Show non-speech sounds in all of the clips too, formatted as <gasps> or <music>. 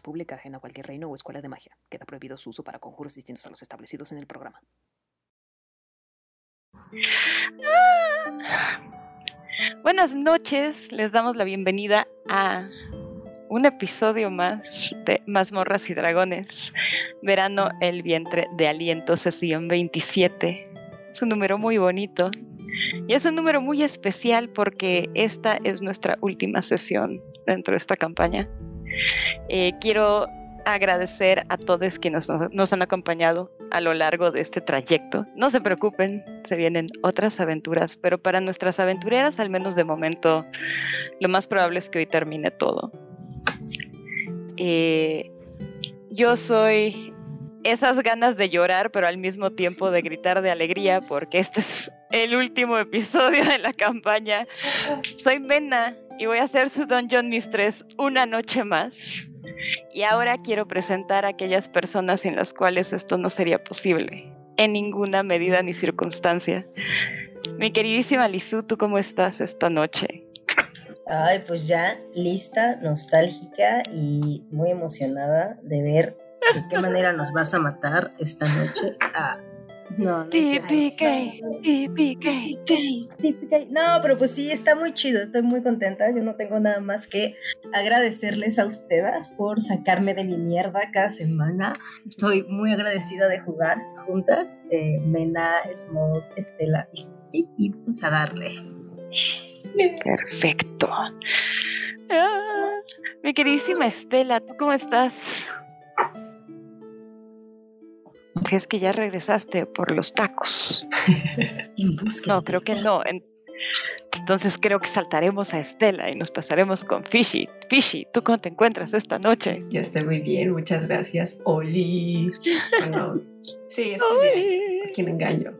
Pública, ajena a cualquier reino o escuela de magia. Queda prohibido su uso para conjuros distintos a los establecidos en el programa. Buenas noches, les damos la bienvenida a un episodio más de Mazmorras y Dragones. Verano, el vientre de aliento, sesión 27. Es un número muy bonito. Y es un número muy especial porque esta es nuestra última sesión dentro de esta campaña. Eh, quiero agradecer a todos que nos, han acompañado a lo largo de este trayecto. No se preocupen, se vienen otras aventuras, pero para nuestras aventureras, al menos de momento, lo más probable es que hoy termine todo. Eh, yo soy esas ganas de llorar, pero al mismo tiempo de gritar de alegría, porque este es el último episodio de la campaña. Soy Mena y voy a hacer su Dungeon Mistress una noche más. Y ahora quiero presentar a aquellas personas en las cuales esto no sería posible, en ninguna medida ni circunstancia. Mi queridísima Lizu, ¿tú cómo estás esta noche? Ay, pues ya lista, nostálgica y muy emocionada de ver de qué manera nos vas a matar esta noche. Ah, no, no TPK, TPK, No, pero pues sí, está muy chido, estoy muy contenta. Yo no tengo nada más que agradecerles a ustedes por sacarme de mi mierda cada semana. Estoy muy agradecida de jugar juntas, eh, Mena, Smoke, Estela y, y pues a darle. Perfecto. Ah, mi queridísima Estela, ¿tú cómo estás? Si es que ya regresaste por los tacos. <laughs> no, creo que no. Entonces creo que saltaremos a Estela y nos pasaremos con Fishy. Fishy, ¿tú cómo te encuentras esta noche? Yo estoy muy bien, muchas gracias. Oli. Bueno, sí, estoy bien. ¿A quién engaño?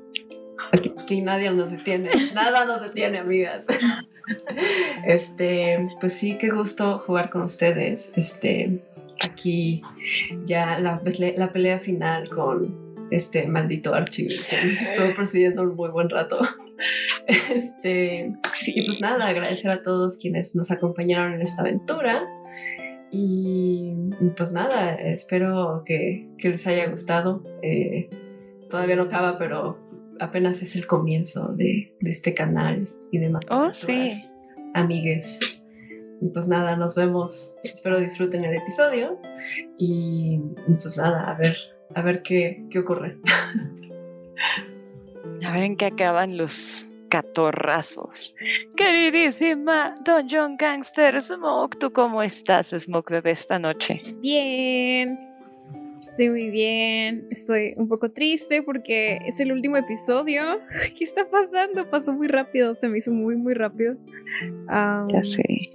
Aquí, nadie nos detiene. Nada nos detiene, amigas. <laughs> Este, pues sí, qué gusto jugar con ustedes. Este, aquí ya la, la pelea final con este maldito Archie estuvo procediendo un muy buen rato. <laughs> Este, y pues nada, agradecer a todos quienes nos acompañaron en esta aventura. Y pues nada, espero que, que les haya gustado. Eh, todavía no acaba, pero apenas es el comienzo de, de este canal y demás. Oh, sí. Amigues. Y pues nada, nos vemos. Espero disfruten el episodio. Y pues nada, a ver, a ver qué, qué ocurre. A ver en qué acaban los catorrazos. Queridísima Don John Gangster Smoke, ¿tú cómo estás, Smoke Bebé, esta noche? Bien, Estoy muy bien, estoy un poco triste porque es el último episodio. ¿Qué está pasando? Pasó muy rápido, se me hizo muy, muy rápido. ya sé.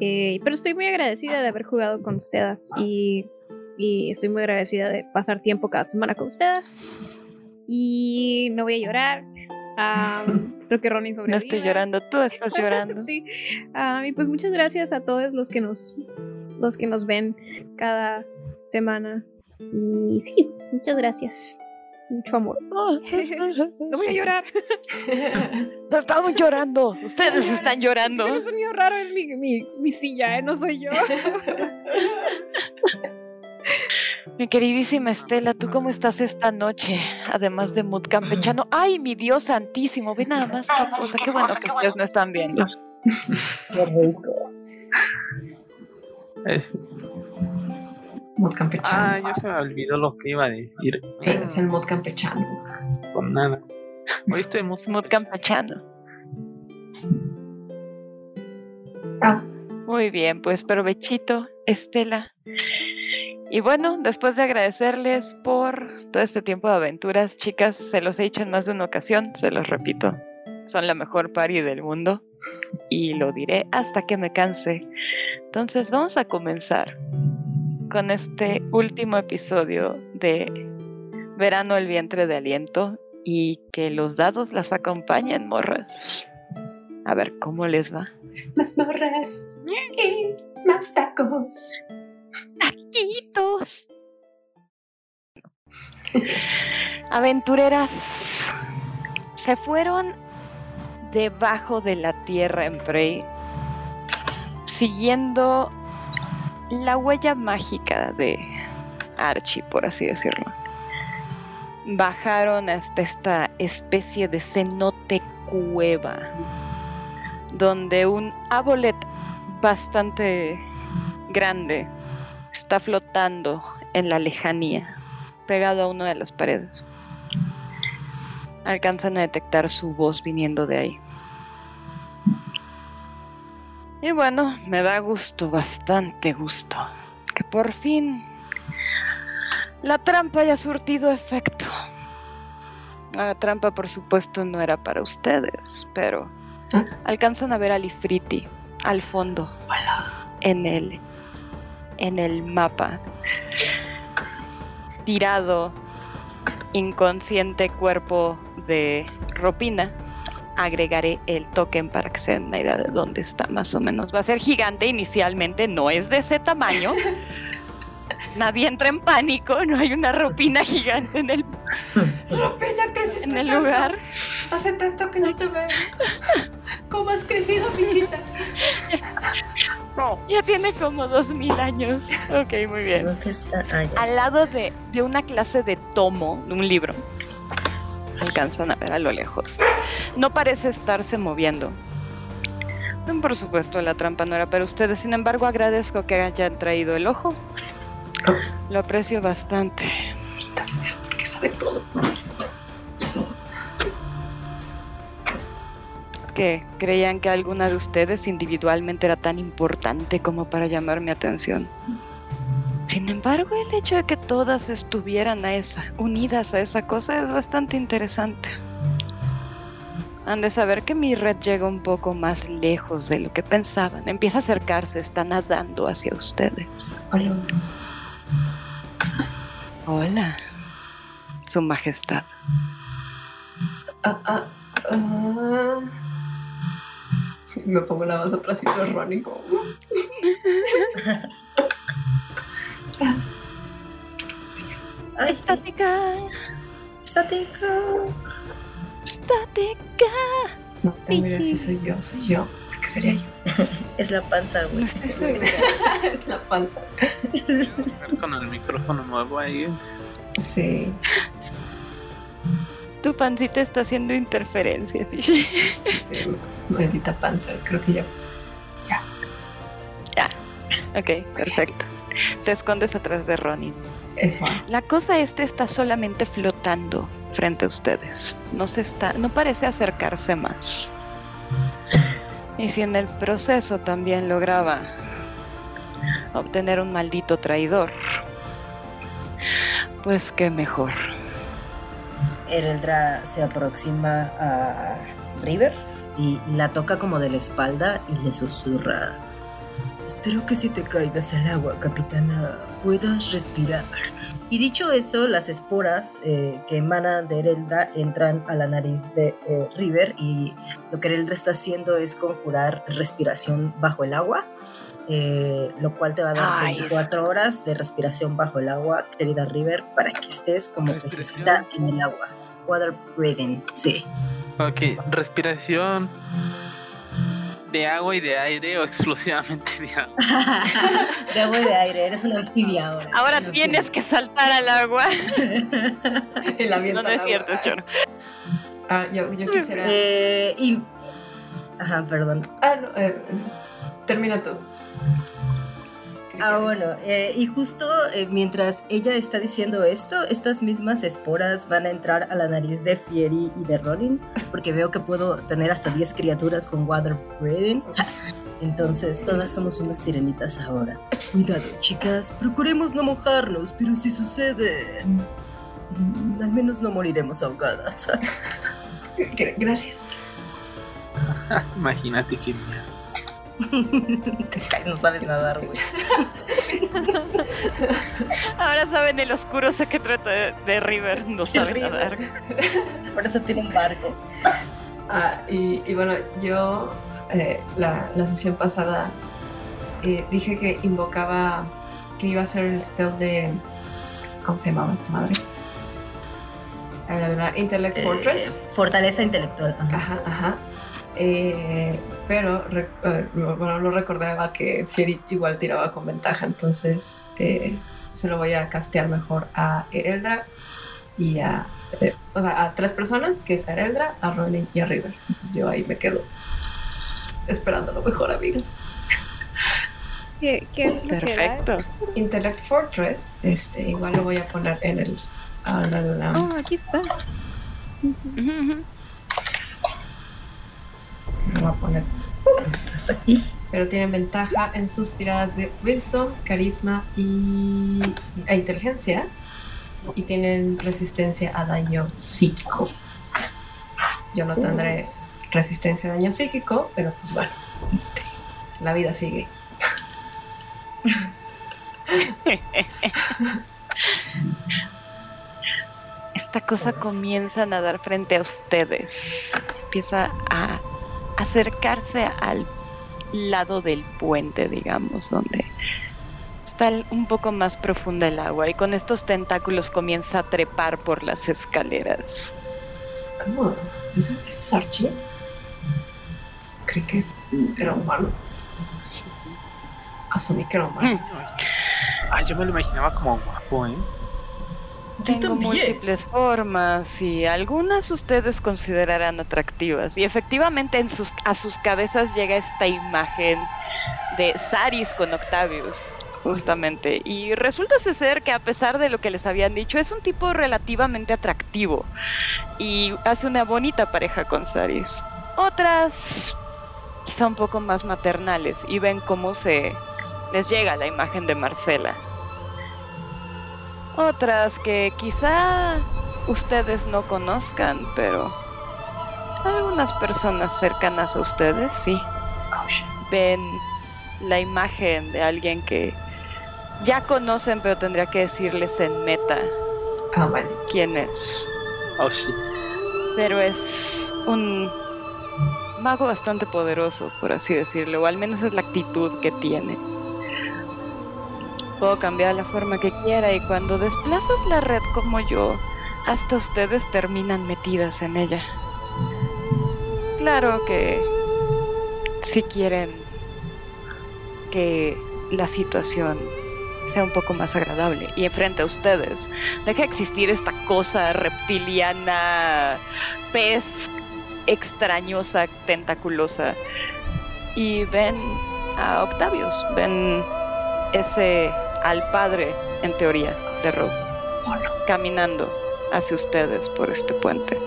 Eh, pero estoy muy agradecida de haber jugado con ustedes y, y, estoy muy agradecida de pasar tiempo cada semana con ustedes. Y no voy a llorar. <laughs> creo que Ronnie sobrevive. No estoy llorando, tú estás <laughs> llorando. sí. y pues muchas gracias a todos los que nos los que nos ven cada semana. Y sí, muchas gracias. Mucho amor. <laughs> no voy a llorar. <laughs> no estamos llorando. Ustedes están llorando. Es un sonido raro, es mi, mi, mi silla, ¿eh? no soy yo. <laughs> Mi queridísima Estela, ¿tú cómo estás esta noche? Además de mood campechano. ¡Ay, mi Dios santísimo! Ve nada más qué cosa. Qué bueno que ustedes no están viendo. Qué rico. Mod campechano. Ah, yo se me olvidó lo que iba a decir. Es el mod campechano. Con nada. Hoy estoy mod, mod campechano. Ah. Muy bien, pues provechito, Estela. Y bueno, después de agradecerles por todo este tiempo de aventuras, chicas, se los he dicho en más de una ocasión, se los repito, son la mejor party del mundo y lo diré hasta que me canse. Entonces vamos a comenzar con este último episodio de Verano el vientre de aliento y que los dados las acompañen, morras. A ver cómo les va. Más morras y más tacos. Taquitos. Aventureras se fueron debajo de la tierra en Prey, siguiendo la huella mágica de Archie, por así decirlo. Bajaron hasta esta especie de cenote cueva, donde un abolet bastante grande está flotando en la lejanía, pegado a una de las paredes. Alcanzan a detectar su voz viniendo de ahí. Y bueno, me da gusto, bastante gusto, que por fin la trampa haya surtido efecto. La trampa, por supuesto, no era para ustedes, pero ¿Ah? alcanzan a ver a Lifriti al fondo, en el, en el mapa, tirado, inconsciente cuerpo de Ropina. Agregaré el token para que se den una idea de dónde está más o menos. Va a ser gigante inicialmente, no es de ese tamaño. <laughs> Nadie entra en pánico, no hay una ropina gigante en el, Ropina, creciste en el tanto. lugar. Hace tanto que no te veo. ¿Cómo has crecido, mijita? Ya tiene como dos mil años. Ok, muy bien. Está. Al lado de, de una clase de tomo, de un libro. Alcanzan a ver a lo lejos. No parece estarse moviendo. No, Por supuesto, la trampa no era para ustedes. Sin embargo, agradezco que hayan traído el ojo. Lo aprecio bastante. Maldita sea, porque sabe todo. que creían que alguna de ustedes individualmente era tan importante como para llamar mi atención. Embargo, el hecho de que todas estuvieran a esa, unidas a esa cosa es bastante interesante. Han de saber que mi red llega un poco más lejos de lo que pensaban. Empieza a acercarse, está nadando hacia ustedes. Hola. Hola, Su Majestad. Ah, ah, ah. Me pongo la más atrásito de Ronnie como... <laughs> Ay, Estática, estática. estática. No, te mira, si soy yo, soy yo. ¿Por qué sería yo? <laughs> Es la panza, güey. <laughs> la panza. <laughs> Con el micrófono nuevo ahí. Sí. Tu pancita está haciendo interferencias. Sí, maldita panza. Creo que ya. Ok, perfecto. <laughs> Te escondes atrás de Ronin. Eso. La cosa esta está solamente flotando frente a ustedes. No se está, no parece acercarse más. Y si en el proceso también lograba obtener un maldito traidor, pues qué mejor. Ereldra se aproxima a River y la toca como de la espalda y le susurra. Espero que si te caigas al agua, capitana, puedas respirar. Y dicho eso, las esporas eh, que emanan de Ereldra entran a la nariz de eh, River y lo que Ereldra está haciendo es conjurar respiración bajo el agua, eh, lo cual te va a dar Ay. 24 horas de respiración bajo el agua, querida River, para que estés como pececita en el agua. Water breathing, sí. Ok, respiración de agua y de aire o exclusivamente de agua. <laughs> de agua y de aire, eres una anfibia ahora. Ahora tienes que saltar al agua. <laughs> El No, avienta no es cierto, choro. Ah, yo, yo quisiera. Eh, y. Ajá, perdón. Ah, no. eh, termina tú. Ah, bueno, eh, y justo eh, mientras ella está diciendo esto, estas mismas esporas van a entrar a la nariz de Fieri y de Ronin, porque veo que puedo tener hasta 10 criaturas con water breathing. <laughs> Entonces, todas somos unas sirenitas ahora. Cuidado, chicas, procuremos no mojarnos, pero si sucede, mm, al menos no moriremos ahogadas. <laughs> Gra- Gracias. <laughs> Imagínate que Te caes, no sabes nadar, güey. Ahora saben el oscuro secreto de, de River. No sabe River. nadar. Por eso tiene un barco. Ah, y, y bueno, yo eh, la, la sesión pasada eh, dije que invocaba que iba a ser el spell de. ¿Cómo se llamaba esta madre? Eh, Intellect Eh, Fortress. fortaleza intelectual. ajá. Ajá, ajá. Eh, pero eh, bueno, no recordaba que Fieri igual tiraba con ventaja, entonces eh, se lo voy a castear mejor a Ereldra y a, eh, o sea, a tres personas, que es a Ereldra, a Ronin y a River. Pues yo ahí me quedo esperando lo mejor, amigas. ¿Qué, qué es lo que da? Perfecto. Intellect Fortress, este, igual lo voy a poner en el... ah, la- la- la- Oh, aquí está. Lo voy a poner Hasta, hasta aquí. pero tienen ventaja en sus tiradas de Wisdom, Carisma y e Inteligencia. Y tienen resistencia a daño psíquico. Yo no tendré resistencia a daño psíquico, pero pues bueno, este, la vida sigue. Esta cosa comienza a nadar frente a ustedes. Empieza a acercarse al lado del puente, digamos, donde está un poco más profunda el agua y con estos tentáculos comienza a trepar por las escaleras. Ah, ¿ese, ese es Archie? Creí que era humano. Asumí que era humano. Ah, yo me lo imaginaba como guapo, ¿eh? Tengo múltiples formas y algunas ustedes considerarán atractivas. Y efectivamente en sus, a sus cabezas llega esta imagen de Saris con Octavius, justamente. Y resulta ser que a pesar de lo que les habían dicho, es un tipo relativamente atractivo. Y hace una bonita pareja con Saris. Otras quizá un poco más maternales y ven cómo se les llega la imagen de Marcela. Otras que quizá ustedes no conozcan, pero algunas personas cercanas a ustedes sí ven la imagen de alguien que ya conocen, pero tendría que decirles en meta vale. quién es. Oh, sí. Pero es un mago bastante poderoso, por así decirlo, o al menos es la actitud que tiene. Puedo cambiar la forma que quiera y cuando desplazas la red como yo, hasta ustedes terminan metidas en ella. Claro que si quieren que la situación sea un poco más agradable y enfrente a ustedes, deja de existir esta cosa reptiliana, pez extrañosa, tentaculosa. Y ven a Octavius, ven ese al padre, en teoría, de Rob, caminando hacia ustedes por este puente.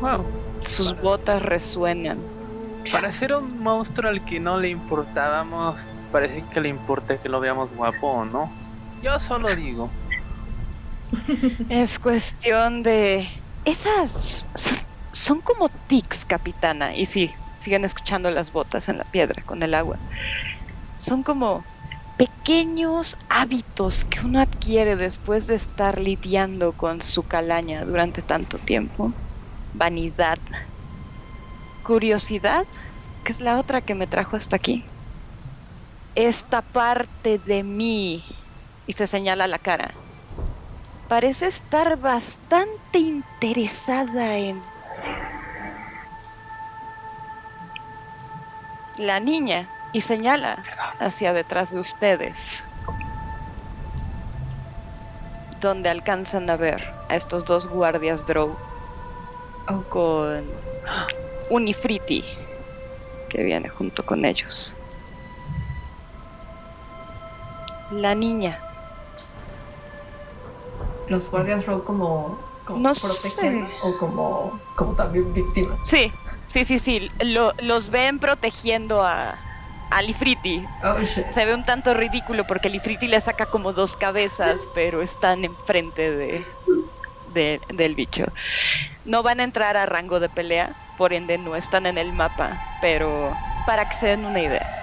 Wow. Sus botas resuenan. Para ser un monstruo al que no le importábamos, parece que le importa que lo veamos guapo o no. Yo solo digo. Es cuestión de... Esas son, son como tics, capitana. Y sí, siguen escuchando las botas en la piedra con el agua. Son como pequeños hábitos que uno adquiere después de estar lidiando con su calaña durante tanto tiempo. Vanidad. Curiosidad, que es la otra que me trajo hasta aquí. Esta parte de mí, y se señala la cara, parece estar bastante interesada en la niña y señala hacia detrás de ustedes, donde alcanzan a ver a estos dos guardias Drow con un Ifriti que viene junto con ellos. La niña Los guardias row como, como No protegen sé. o como, como también víctimas. Sí, sí, sí, sí. Lo- los ven protegiendo a, al Ifriti. Oh. Se ve un tanto ridículo porque el Ifriti le saca como dos cabezas, pero están enfrente de, de- del bicho. No van a entrar a rango de pelea, por ende no están en el mapa, pero para que se den una idea.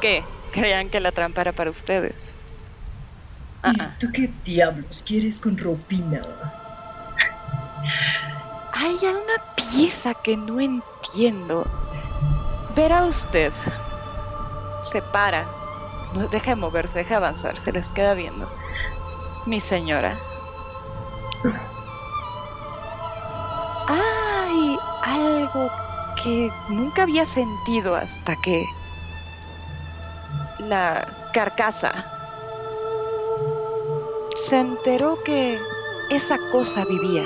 ¿Qué? ¿Creían que la trampa era para ustedes? Ah, ¿Y ah. tú qué diablos quieres con Ropina? Hay una pieza que no entiendo. Verá usted. Se para. No deja de moverse, deja de avanzar. Se les queda viendo. Mi señora. ¡Ay! que nunca había sentido hasta que la carcasa se enteró que esa cosa vivía.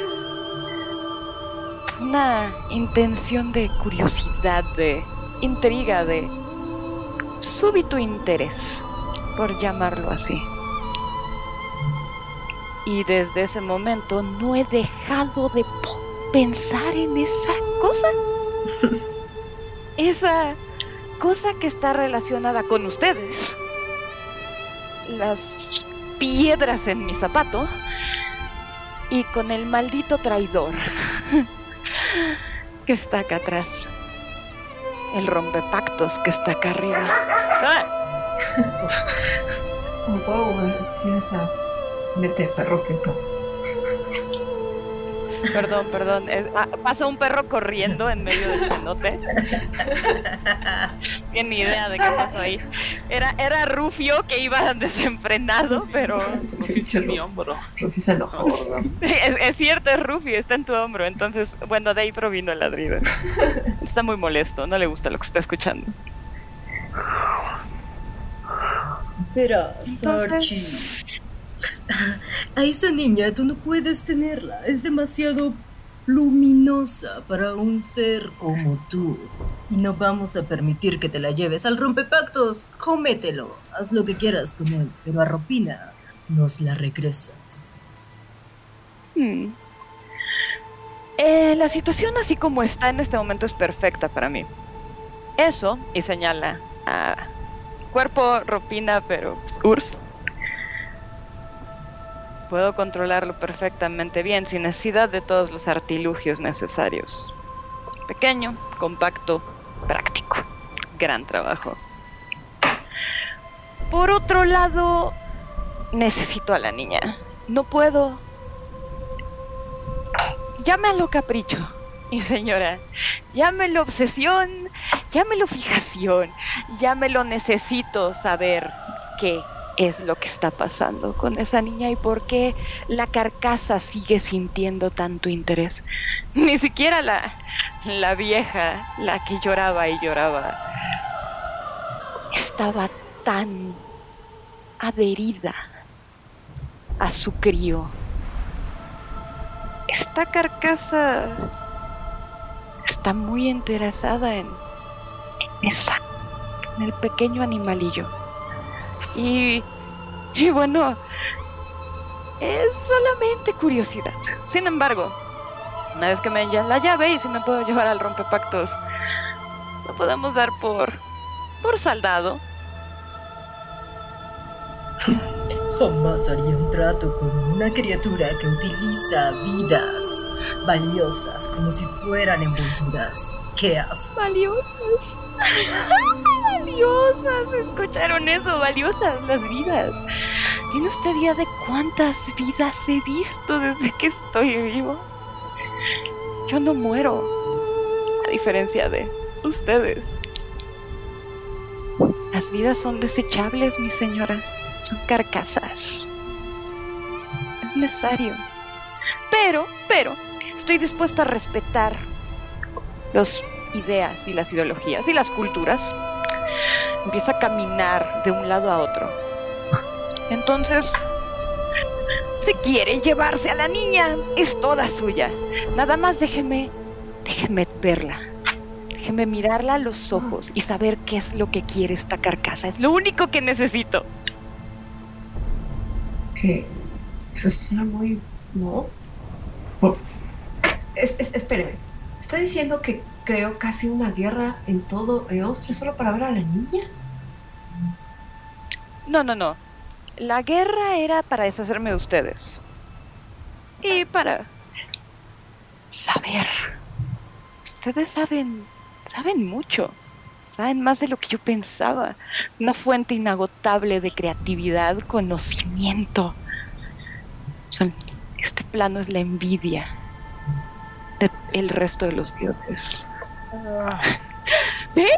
Una intención de curiosidad, de intriga, de súbito interés, por llamarlo así. Y desde ese momento no he dejado de pensar en esa cosa. <laughs> esa cosa que está relacionada con ustedes. Las piedras en mi zapato y con el maldito traidor <laughs> que está acá atrás. El rompepactos que está acá arriba. ¡Ah! ¿Cómo puedo decir esta mete perro que Perdón, perdón. es- ah, pasa un perro corriendo en medio del cenote. <laughs> Tiene idea de qué pasó ahí. Era, era Rufio que iba desenfrenado, pero Rufio en mi hombro. Rufio se enojó. <laughs> es, es cierto, es Rufio, está en tu hombro. Entonces, bueno, de ahí provino el ladrido. <laughs> Está muy molesto, no le gusta lo que está escuchando. Archie. Entonces, <laughs> A esa niña tú no puedes tenerla. Es demasiado luminosa para un ser como tú. Y no vamos a permitir que te la lleves al rompepactos. Cómetelo. Haz lo que quieras con él. Pero a Ropina nos la regresas. hmm. Eh, la situación así como está en este momento es perfecta para mí. Eso, y señala a cuerpo, ropina, pero Urs. Puedo controlarlo perfectamente bien sin necesidad de todos los artilugios necesarios. Pequeño, compacto, práctico. Gran trabajo. Por otro lado, necesito a la niña. No puedo. Llámalo capricho, mi señora. Llámelo obsesión, llámelo fijación, llámelo necesito saber qué es lo que está pasando con esa niña y por qué la carcasa sigue sintiendo tanto interés. Ni siquiera la, la vieja, la que lloraba y lloraba, estaba tan adherida a su crío. Esta carcasa está muy interesada en, en esa, en el pequeño animalillo. Y, y bueno, es solamente curiosidad. Sin embargo, una vez que me den la llave y si me puedo llevar al rompepactos, lo podemos dar por, por saldado. Jamás haría un trato con una criatura que utiliza vidas valiosas como si fueran envolturas. ¿Qué haces? Valiosas. Valiosas. ¿Escucharon eso? Valiosas las vidas. ¿Tiene usted idea de cuántas vidas he visto desde que estoy vivo? Yo no muero. A diferencia de ustedes. Las vidas son desechables, mi señora. Son carcasas. Es necesario. Pero, pero, estoy dispuesto a respetar las ideas y las ideologías y las culturas. Empieza a caminar de un lado a otro. Entonces, si quiere llevarse a la niña, es toda suya. Nada más déjeme, déjeme verla. Déjeme mirarla a los ojos y saber qué es lo que quiere esta carcasa. Es lo único que necesito. Que eso suena muy. ¿No? Es- espéreme. ¿Está diciendo que creó casi una guerra en todo Eostria solo para ver a la niña? No, no, no. La guerra era para deshacerme de ustedes. Y para saber. Ustedes saben, saben mucho. Saben más de lo que yo pensaba. Una fuente inagotable de creatividad, conocimiento. Son- este plano es la envidia de el resto de los dioses. <laughs> ¿Ve?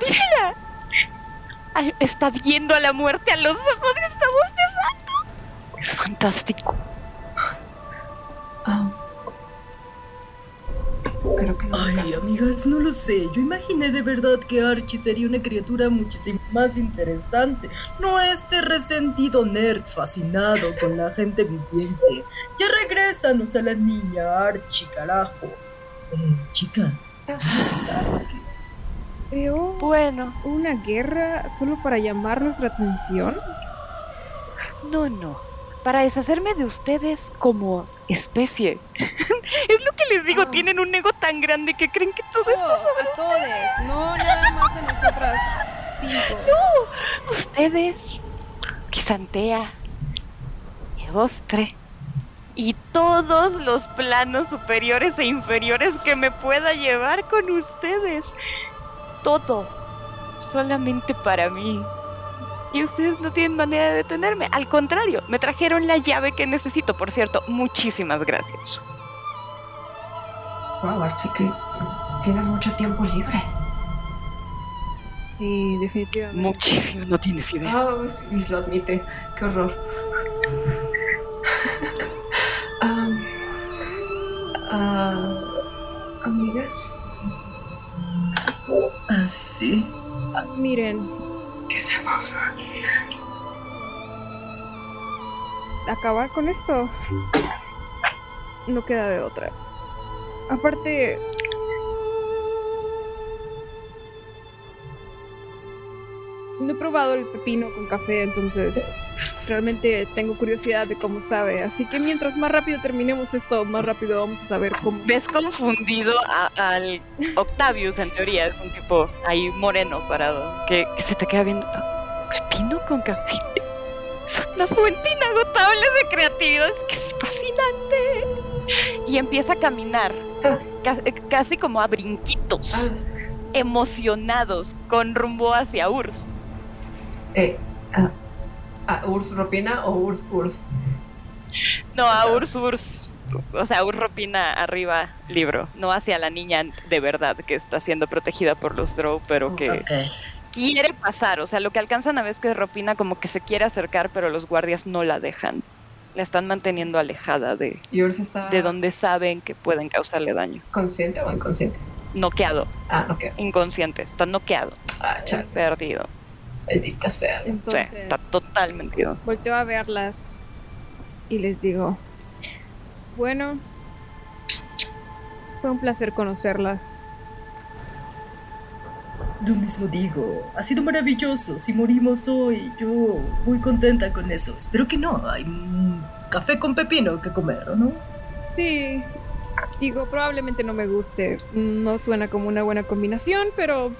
¡Mírala! Ay, Está viendo a la muerte a los ojos y está bostezando. Es fantástico. Ah. creo que no. Ay, amigas, no lo sé. Yo imaginé de verdad que Archie sería una criatura muchísimo más interesante. No este resentido nerd fascinado con la gente viviente. Ya regrésanos a la niña, Archie, carajo. Eh, chicas. Creo Bueno, una guerra solo para llamar nuestra atención. no, no. Para deshacerme de ustedes como especie. <laughs> es lo que les digo, Ah. tienen un ego tan grande que creen que todo Oh, a todos, no nada más a nosotras cinco. <laughs> ustedes, Quisantea, Eostre y todos los planos superiores e inferiores que me pueda llevar con ustedes. Todo. Solamente para mí. Y ustedes no tienen manera de detenerme. Al contrario, me trajeron la llave que necesito. Por cierto, muchísimas gracias. Wow, Archie, que tienes mucho tiempo libre. Sí, definitivamente. Muchísimo, no tienes idea. Ah, y lo admite. Qué horror. Ah, amigas, Ah, sí. Miren, ¿qué hacemos? acabar con esto no queda de otra. Aparte, no he probado el pepino con café, entonces realmente tengo curiosidad de cómo sabe. Así que mientras más rápido terminemos esto, más rápido vamos a saber cómo. Ves confundido a- al Octavius, en teoría, es un tipo ahí moreno parado, que, que se te queda viendo. ¿Pepino con café? Es una fuente inagotable de creatividad, es que es fascinante. Y empieza a caminar, Ah. ca- casi como a brinquitos, Ah, emocionados, con rumbo hacia Urs. eh, ah, ah, ¿Urs Ropina o Urs Urs? No, a Urs, Urs. O sea, Urs Ropina arriba, libro. No hacia la niña de verdad que está siendo protegida por los Drow, pero que quiere pasar. O sea, lo que alcanzan a ver es que Ropina como que se quiere acercar, pero los guardias no la dejan. La están manteniendo alejada de, ¿Y Urs está de donde saben que pueden causarle daño. consciente o inconsciente? Noqueado, Ah, ok. inconsciente, está noqueado, Ah, chale, perdido. Maldita sea. Sí, Entonces, está totalmente ido. volteo a verlas y les digo, bueno, fue un placer conocerlas. Lo mismo digo. Ha sido maravilloso. Si morimos hoy, yo muy contenta con eso. Espero que no. Hay un café con pepino que comer, ¿no? Sí, digo, probablemente no me guste. No suena como una buena combinación, pero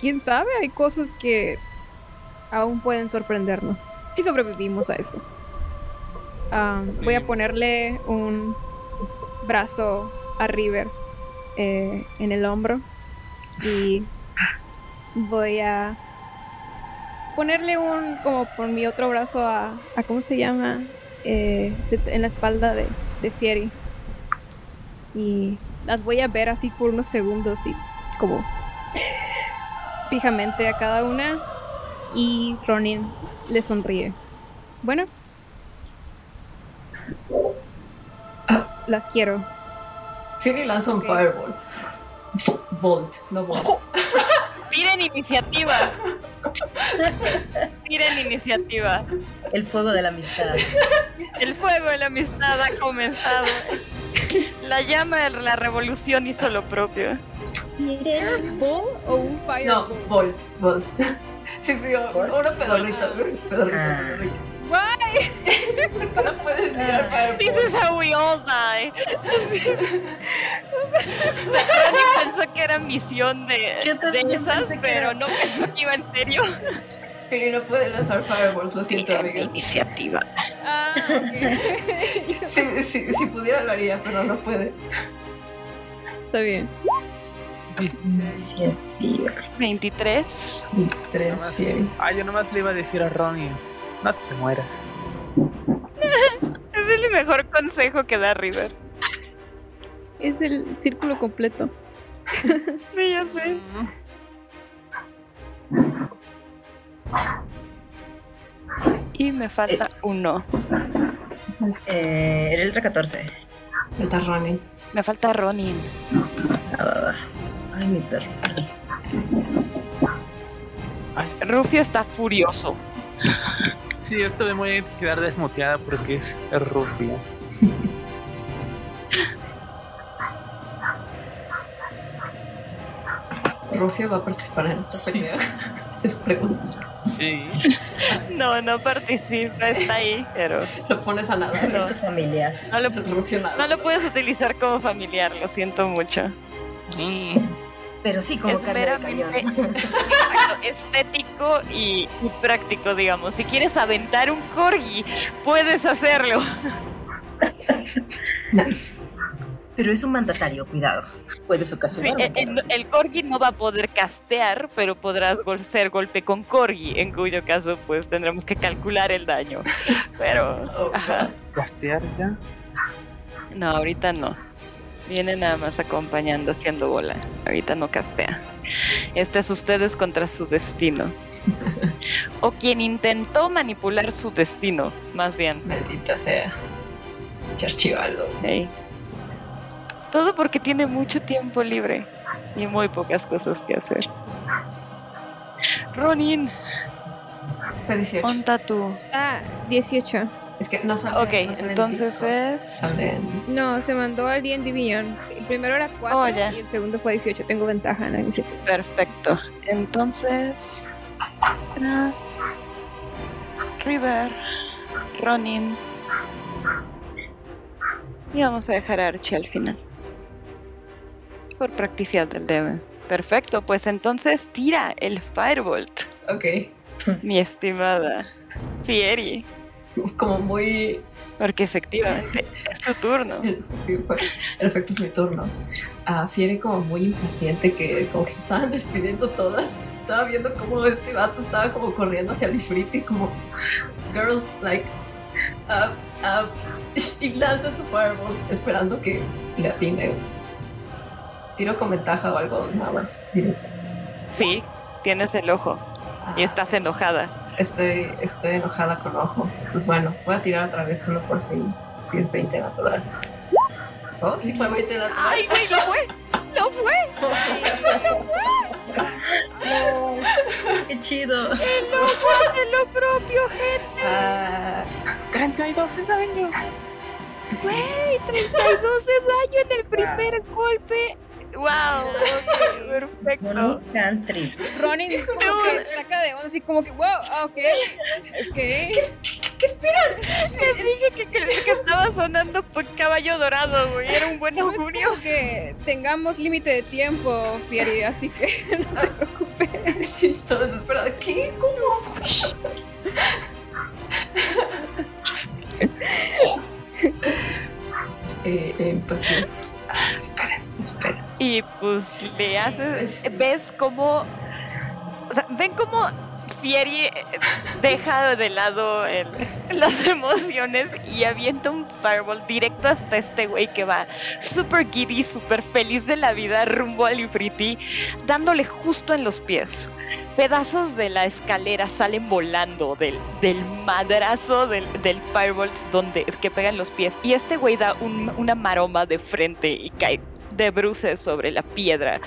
quién sabe, hay cosas que aún pueden sorprendernos. Si sobrevivimos a esto. Ah, voy a ponerle un brazo a River eh, en el hombro y voy a ponerle un como por mi otro brazo a, a ¿cómo se llama? Eh, de- en la espalda de, de Fieri. Y las voy a ver así por unos segundos y como fijamente a cada una. Y Ronin le sonríe. Bueno. Ah. Las quiero. Fury lanza un fireball. Bolt, no bolt. Tiren iniciativa. Tiren iniciativa. El fuego de la amistad. El fuego de la amistad ha comenzado. La llama de la revolución hizo lo propio. ¿Ball o un No, fireball? Bolt, Bolt. Sí, sí, ¿Bolt? ahora pedorrito, pedorrito, Ah. pedorrito. Why? <laughs> No puedes tirar This fireball. is how we all die. Pensó que era misión de, Yo de esas, pero era. no pensó que iba en serio. Fury no puede lanzar fireballs, lo siento, amigas. iniciativa. Ah, ok. Si, si, si pudiera lo haría, pero no puede. Está bien. Iniciativa. 23. 23, Nomás- 100. Ah, yo nomás le iba a decir a Ronnie, no te mueras. <laughs> Es el mejor consejo que da River. Es el círculo completo. <laughs> Sí, ya sé. Y me falta uno. Eh, era el 14. Está running. Me falta Ronin. Ay, mi perro. Rufio está furioso. Sí, esto me voy a quedar desmuteada porque es rubio. Rufio va a participar en esta pelea. Es pregunta. Sí. No, no participa, está ahí, pero Lo pones a nadar. Este familiar. no lo, Rufio nada. no lo puedes utilizar como familiar, lo siento mucho. Mm. Pero sí, como es carne de cañón. <laughs> estético y, y práctico, digamos. Si quieres aventar un corgi, puedes hacerlo. Nice. Pero es un mandatario, cuidado. Puedes ocasionar. el, el- el corgi no va a poder castear, pero podrás hacer golpe con corgi, en cuyo caso pues tendremos que calcular el daño. Pero, Oh, ajá. ¿Castear ya? No, ahorita no. Viene nada más acompañando, haciendo bola. Ahorita no castea. Este es ustedes contra su destino. <laughs> o quien intentó manipular su destino, más bien. Maldita sea. Charchivaldo. Todo porque tiene mucho tiempo libre y muy pocas cosas que hacer. Ronin, Fue 18. ponta tú. Ah, 18. Es que no sale. Ok, no sale en entonces es. Sale No, se mandó al D&D Beyond. El primero era 4 Oh, ya. y el segundo fue 18. Tengo ventaja en la iniciativa. Perfecto. Entonces. era River, Ronin. Y vamos a dejar a Archie al final. Por practicidad del DM. Perfecto, pues entonces tira el Firebolt, Ok. mi estimada Fieri. <laughs> Como muy. Porque efectivamente es tu turno. En efecto, en efecto es mi turno. Ah, Fiere como muy impaciente que como que se estaban despidiendo todas. Estaba viendo como este vato estaba como corriendo hacia el Ifrit y como girls like up, up <laughs> y lanza su fireball esperando que le atine. Tiro con ventaja o algo nada más directo. Sí, tienes el ojo Ah, y estás enojada. Estoy, estoy enojada con ojo. Pues bueno, voy a tirar otra vez solo por si, si es 20 natural. Oh, sí fue 20 natural. ¡Ay, güey, lo fue! ¡Lo fue! No, qué chido. ¡El ojo hace lo propio, gente! Ah, 32 de daño. ¡Güey! 32 de daño en el primer golpe. ¡Wow! ok, perfecto. Mono country. Ronin como que saca de onda así como que, wow, ah, ok. Es que... Te dije que, que, que estaba sonando por caballo dorado, güey. Era un buen augurio. que tengamos límite de tiempo, Fieri, así que <laughs> no te preocupes. sí, toda desesperada. ¿Qué? ¿Cómo? <laughs> eh, eh, pues Y pues le haces. Es- ¿Ves cómo.? O sea, ven cómo Fieri eh, deja de lado el- <laughs> las emociones y avienta un fireball directo hasta este güey que va super giddy, super feliz de la vida rumbo al Ifriti, dándole justo en los pies. Pedazos de la escalera salen volando del, del madrazo del, del fireball donde, que pega en los pies. Y este güey da un- una maroma de frente y cae de bruces sobre la piedra,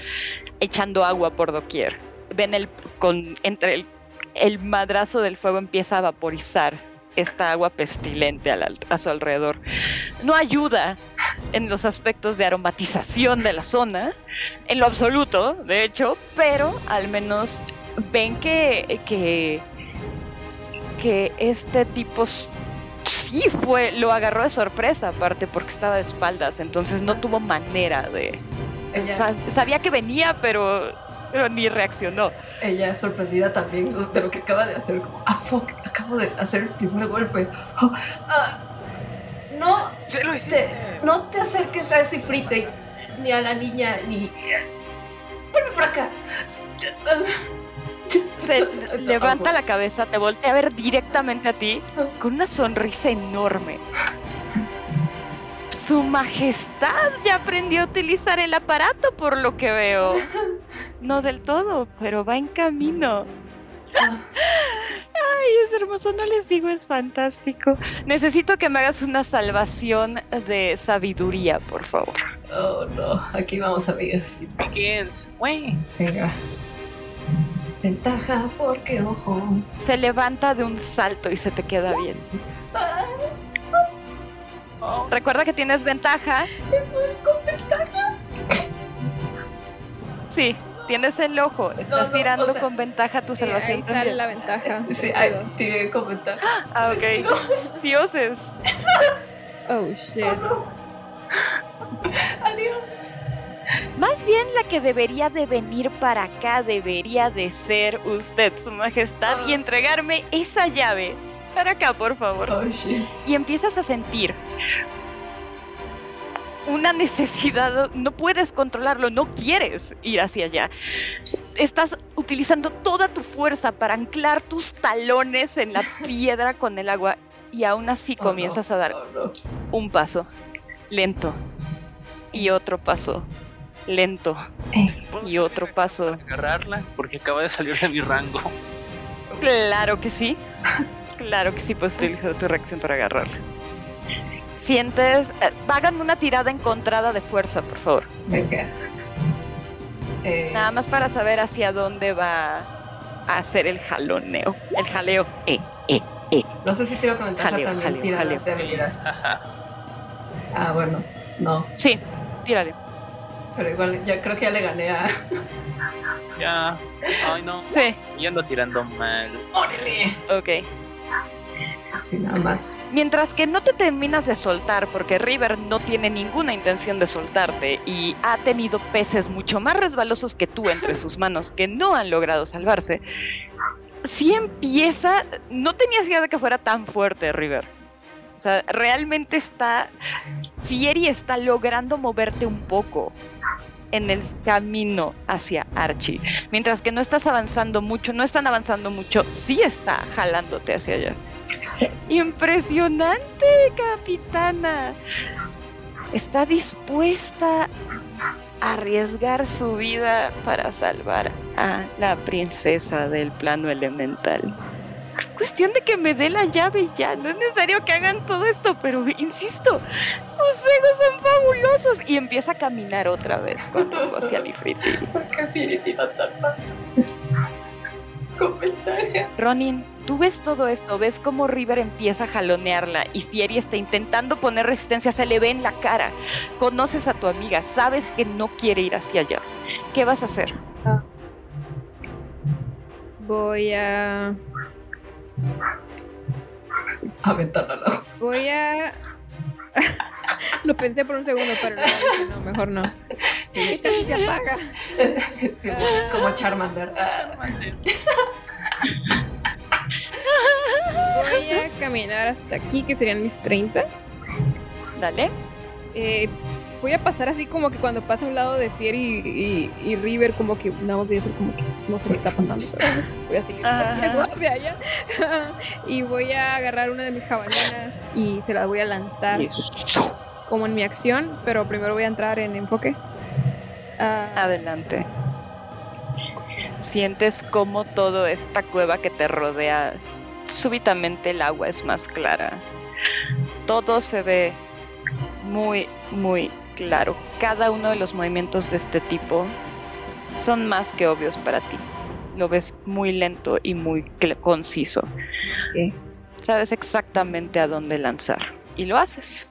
echando agua por doquier. Ven el con entre el, el madrazo del fuego empieza a vaporizar esta agua pestilente al- a su alrededor. No ayuda en los aspectos de aromatización de la zona, en lo absoluto, de hecho, pero al menos ven que, que, que este tipo sí fue, lo agarró de sorpresa, aparte porque estaba de espaldas, entonces no tuvo manera de... Ella, sa- sabía que venía, pero, pero ni reaccionó. ella es sorprendida también de lo que acaba de hacer. Como, ah, fuck, acabo de hacer el primer golpe. Oh, ah, no, te, no te acerques a ese frite, ni a la niña, ni. Vuelve por acá. Se <laughs> levanta la cabeza, te voltea a ver directamente a ti con una sonrisa enorme. Su majestad ya aprendió a utilizar el aparato por lo que veo. No del todo, pero va en camino. Ay, es hermoso, no les digo, es fantástico. Necesito que me hagas una salvación de sabiduría, por favor. Oh no, aquí vamos, amigas. It begins. Wey. Venga. Ventaja porque ojo. Se levanta de un salto y se te queda bien. Oh, Recuerda que tienes ventaja. Eso es con ventaja. Sí, tienes el ojo. Estás no, tirando o sea, con ventaja tu Eh, salvación. ahí sale también. la ventaja. <laughs> Sí, dos. tiré con ventaja. Ah, ok. Dioses. <laughs> Oh shit. Adiós. Más bien la que debería de venir para acá debería de ser usted, su majestad, y Ah. entregarme esa llave. Para acá, por favor. Oh shit. Y empiezas a sentir una necesidad, no puedes controlarlo, no quieres ir hacia allá. Estás utilizando toda tu fuerza para anclar tus talones en la <laughs> piedra con el agua y aún así Oh, no. comienzas a dar Oh, no. un paso lento y otro paso lento ¿puedo y otro paso. Agarrarla porque acaba de salir de mi rango. Claro que sí. Claro que sí puedes utilizar tu reacción para agarrarla. Sientes. eh, hagan una tirada encontrada de fuerza, por favor. Eh, Nada más para saber hacia dónde va a hacer el jaloneo. El jaleo. Eh, eh, eh. No sé si tiro con ventaja Jaleo, también. jaleo, tira jaleo. Ah, bueno. No. Sí, tírale. Pero igual, ya creo que ya le gané a. <laughs> ya. Ay, no. Sí, Y ando tirando mal. ¡Órale! ok. Así nada más. Mientras que no te terminas de soltar, porque River no tiene ninguna intención de soltarte y ha tenido peces mucho más resbalosos que tú entre sus <laughs> manos que no han logrado salvarse, sí empieza. No tenías idea de que fuera tan fuerte, River. O sea, realmente está. Fieri está logrando moverte un poco en el camino hacia Archie. Mientras que no estás avanzando mucho, no están avanzando mucho, sí está jalándote hacia allá. Impresionante, capitana. Está dispuesta a arriesgar su vida para salvar a la princesa del plano elemental. Es cuestión de que me dé la llave y ya. No es necesario que hagan todo esto, pero insisto, sus egos son fabulosos. Y empieza a caminar otra vez con rumbo hacia Lifriti. <laughs> Porque Fieri tira tan mal. Con ventaja. Ronin, tú ves todo esto, ves cómo River empieza a jalonearla y Fieri está intentando poner resistencia, se le ve en la cara. Conoces a tu amiga, sabes que no quiere ir hacia allá. ¿Qué vas a hacer? Voy a. Agua. Voy a. <laughs> Lo pensé por un segundo, pero dije, no, mejor no. ¿Qué tal si se apaga? <laughs> Sí, como Charmander. Ah, Voy a caminar hasta aquí, que serían mis 30. Dale. Eh, voy a pasar así como que cuando pasa a un lado de Fier y, y- y River, como que nada más voy a hacer como que no sé qué está pasando. pero voy a seguir <laughs> hacia allá. <laughs> y voy a agarrar una de mis jabalinas y se la voy a lanzar como en mi acción, pero primero voy a entrar en enfoque. Ah, Adelante. Sientes como toda esta cueva que te rodea, súbitamente el agua es más clara. Todo se ve muy, muy claro. Cada uno de los movimientos de este tipo son más que obvios para ti. Lo ves muy lento y muy conciso. Sabes exactamente a dónde lanzar. Y lo haces.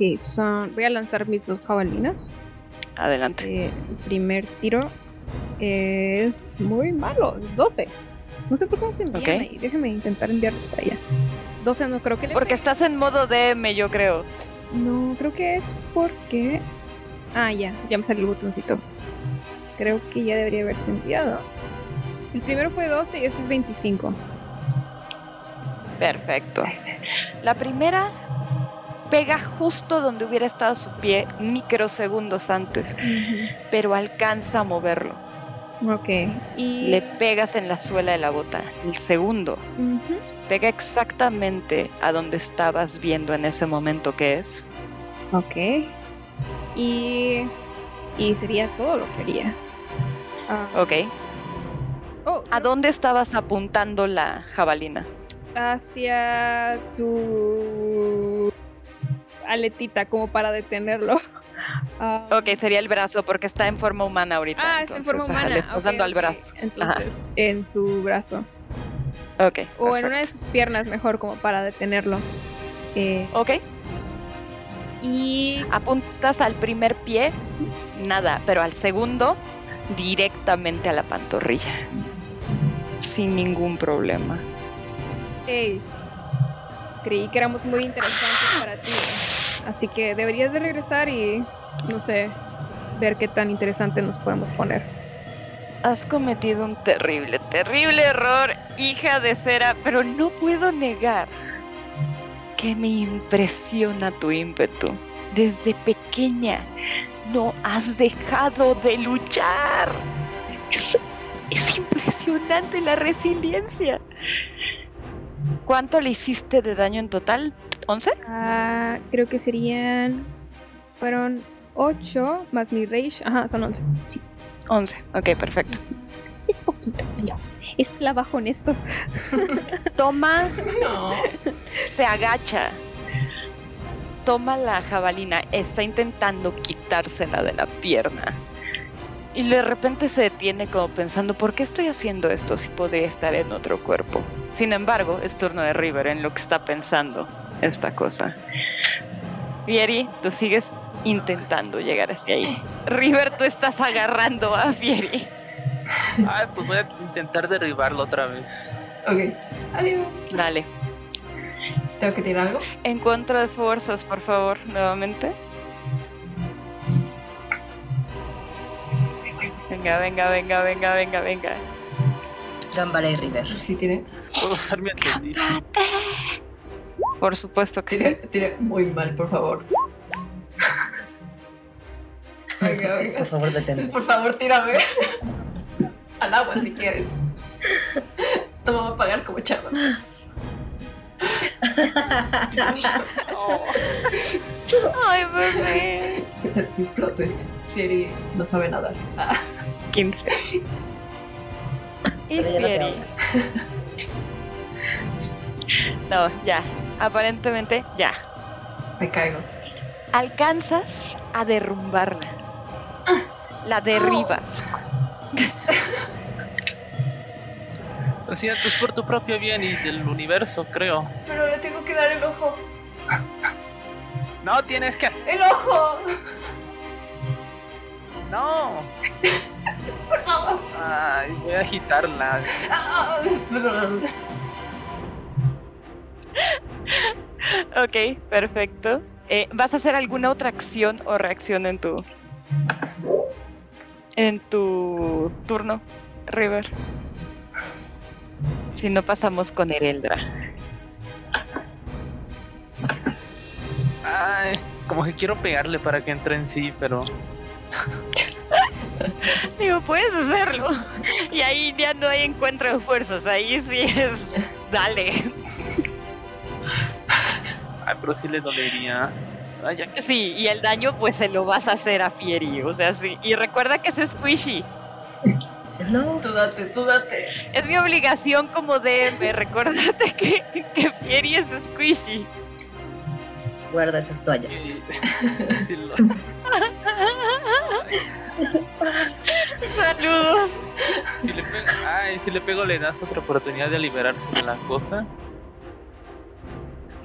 ok, son- voy a lanzar mis dos jabalinas. Adelante. Eh, el primer tiro es muy malo, es 12. No sé por qué no se envían Ok. ahí. Déjame intentar enviarlos para allá. 12 no creo que le Porque estás en modo DM, yo creo. No, creo que es porque. Ah, ya, ya me salió el botoncito. Creo que ya debería haberse enviado. El primero fue 12 y este es 25. Perfecto. La primera pega justo donde hubiera estado su pie microsegundos antes, pero alcanza a moverlo. Ok. Y. Le pegas en la suela de la bota. El segundo pega exactamente a donde estabas viendo en ese momento que es. Ok. Y. Y sería todo lo que haría. Ah, Ok. oh, ¿A dónde estabas apuntando la jabalina? hacia su aletita como para detenerlo. <laughs> Ah, Ok, sería el brazo porque está en forma humana ahorita. Ah, está en entonces, forma humana. Le estás dando al brazo. Entonces, en su brazo. Ok. O en una de sus piernas, mejor, como para detenerlo. Eh, Ok, y apuntas al primer pie, nada, pero al segundo, directamente a la pantorrilla. Sin ningún problema. Hey, creí que éramos muy interesantes para ti. Así que deberías de regresar y, no sé, ver qué tan interesante nos podemos poner. Has cometido un terrible, terrible error, hija de cera, pero no puedo negar que me impresiona tu ímpetu. Desde pequeña no has dejado de luchar. Es, es impresionante la resiliencia. ¿Cuánto le hiciste de daño en total? ¿11? Ah, creo que serían. Fueron 8 más mi rage. Ajá, son 11. Sí, 11. Ok, perfecto. es poquito, pero es trabajo honesto. <laughs> Toma No. se agacha. Toma la jabalina, está intentando quitársela de la pierna. Y de repente se detiene como pensando, ¿por qué estoy haciendo esto si podría estar en otro cuerpo? Sin embargo, es turno de River en lo que está pensando esta cosa. Fieri, tú sigues intentando llegar hacia ahí. River, tú estás agarrando a Fieri. Ay, pues voy a intentar derribarlo otra vez. Ok. Adiós. Dale. ¿Tengo que tirar algo? Encuentro de fuerzas, por favor, nuevamente. Venga, venga, venga, venga, venga, venga. Gambaré River. Sí, tiene. Puedo usar mi atletismo. Por supuesto que Tiene, sí. tiene muy mal, por favor. Venga, venga. Por <laughs> favor, detente. Por favor, tírame. Al agua si quieres. Toma, va a pagar como chava. <laughs> Ay, bebé. Así, plot twist. Fieri no sabe nadar. Ah, 15. Y Fieri. No, ya. Aparentemente, ya. me caigo. Alcanzas a derrumbarla. La derribas. <laughs> Lo siento, es por tu propio bien y del universo, creo. Pero le tengo que dar el ojo. No, tienes que... ¡El ojo! No. <laughs> Por favor. Ay, voy a agitarla. <laughs> Ok, perfecto. Eh, ¿Vas a hacer alguna otra acción o reacción en tu. en tu turno, River? Si no pasamos con Ereldra. Ay, como que quiero pegarle para que entre en sí, pero... <laughs> Digo, puedes hacerlo. Y ahí ya no hay encuentro de fuerzas. Ahí sí es. Dale. Ay, pero sí le dolería. Ay, ya. Sí, y el daño pues se lo vas a hacer a Fieri. O sea, sí. Y recuerda que es squishy. No, Tú date, tú date. Es mi obligación como DM recordarte que, que Fieri es squishy. guarda esas toallas. Sí, sí lo- Saludos. Si le pego, ay, si le pego le das otra oportunidad de liberarse de la cosa.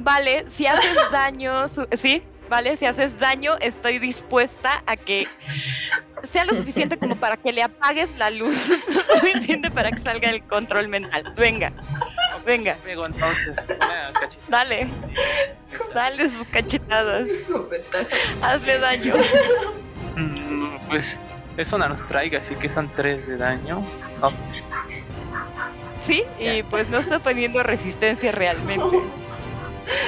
Vale, si haces daño, su- sí, vale, si haces daño, estoy dispuesta a que sea lo suficiente como para que le apagues la luz, <laughs> suficiente para que salga el control mental. Venga, venga, entonces. Una dale, dale sus cachetadas, hazle daño. Mm, pues eso no nos traiga, así que son 3 de daño. No, Sí, y pues no está poniendo resistencia realmente. <laughs>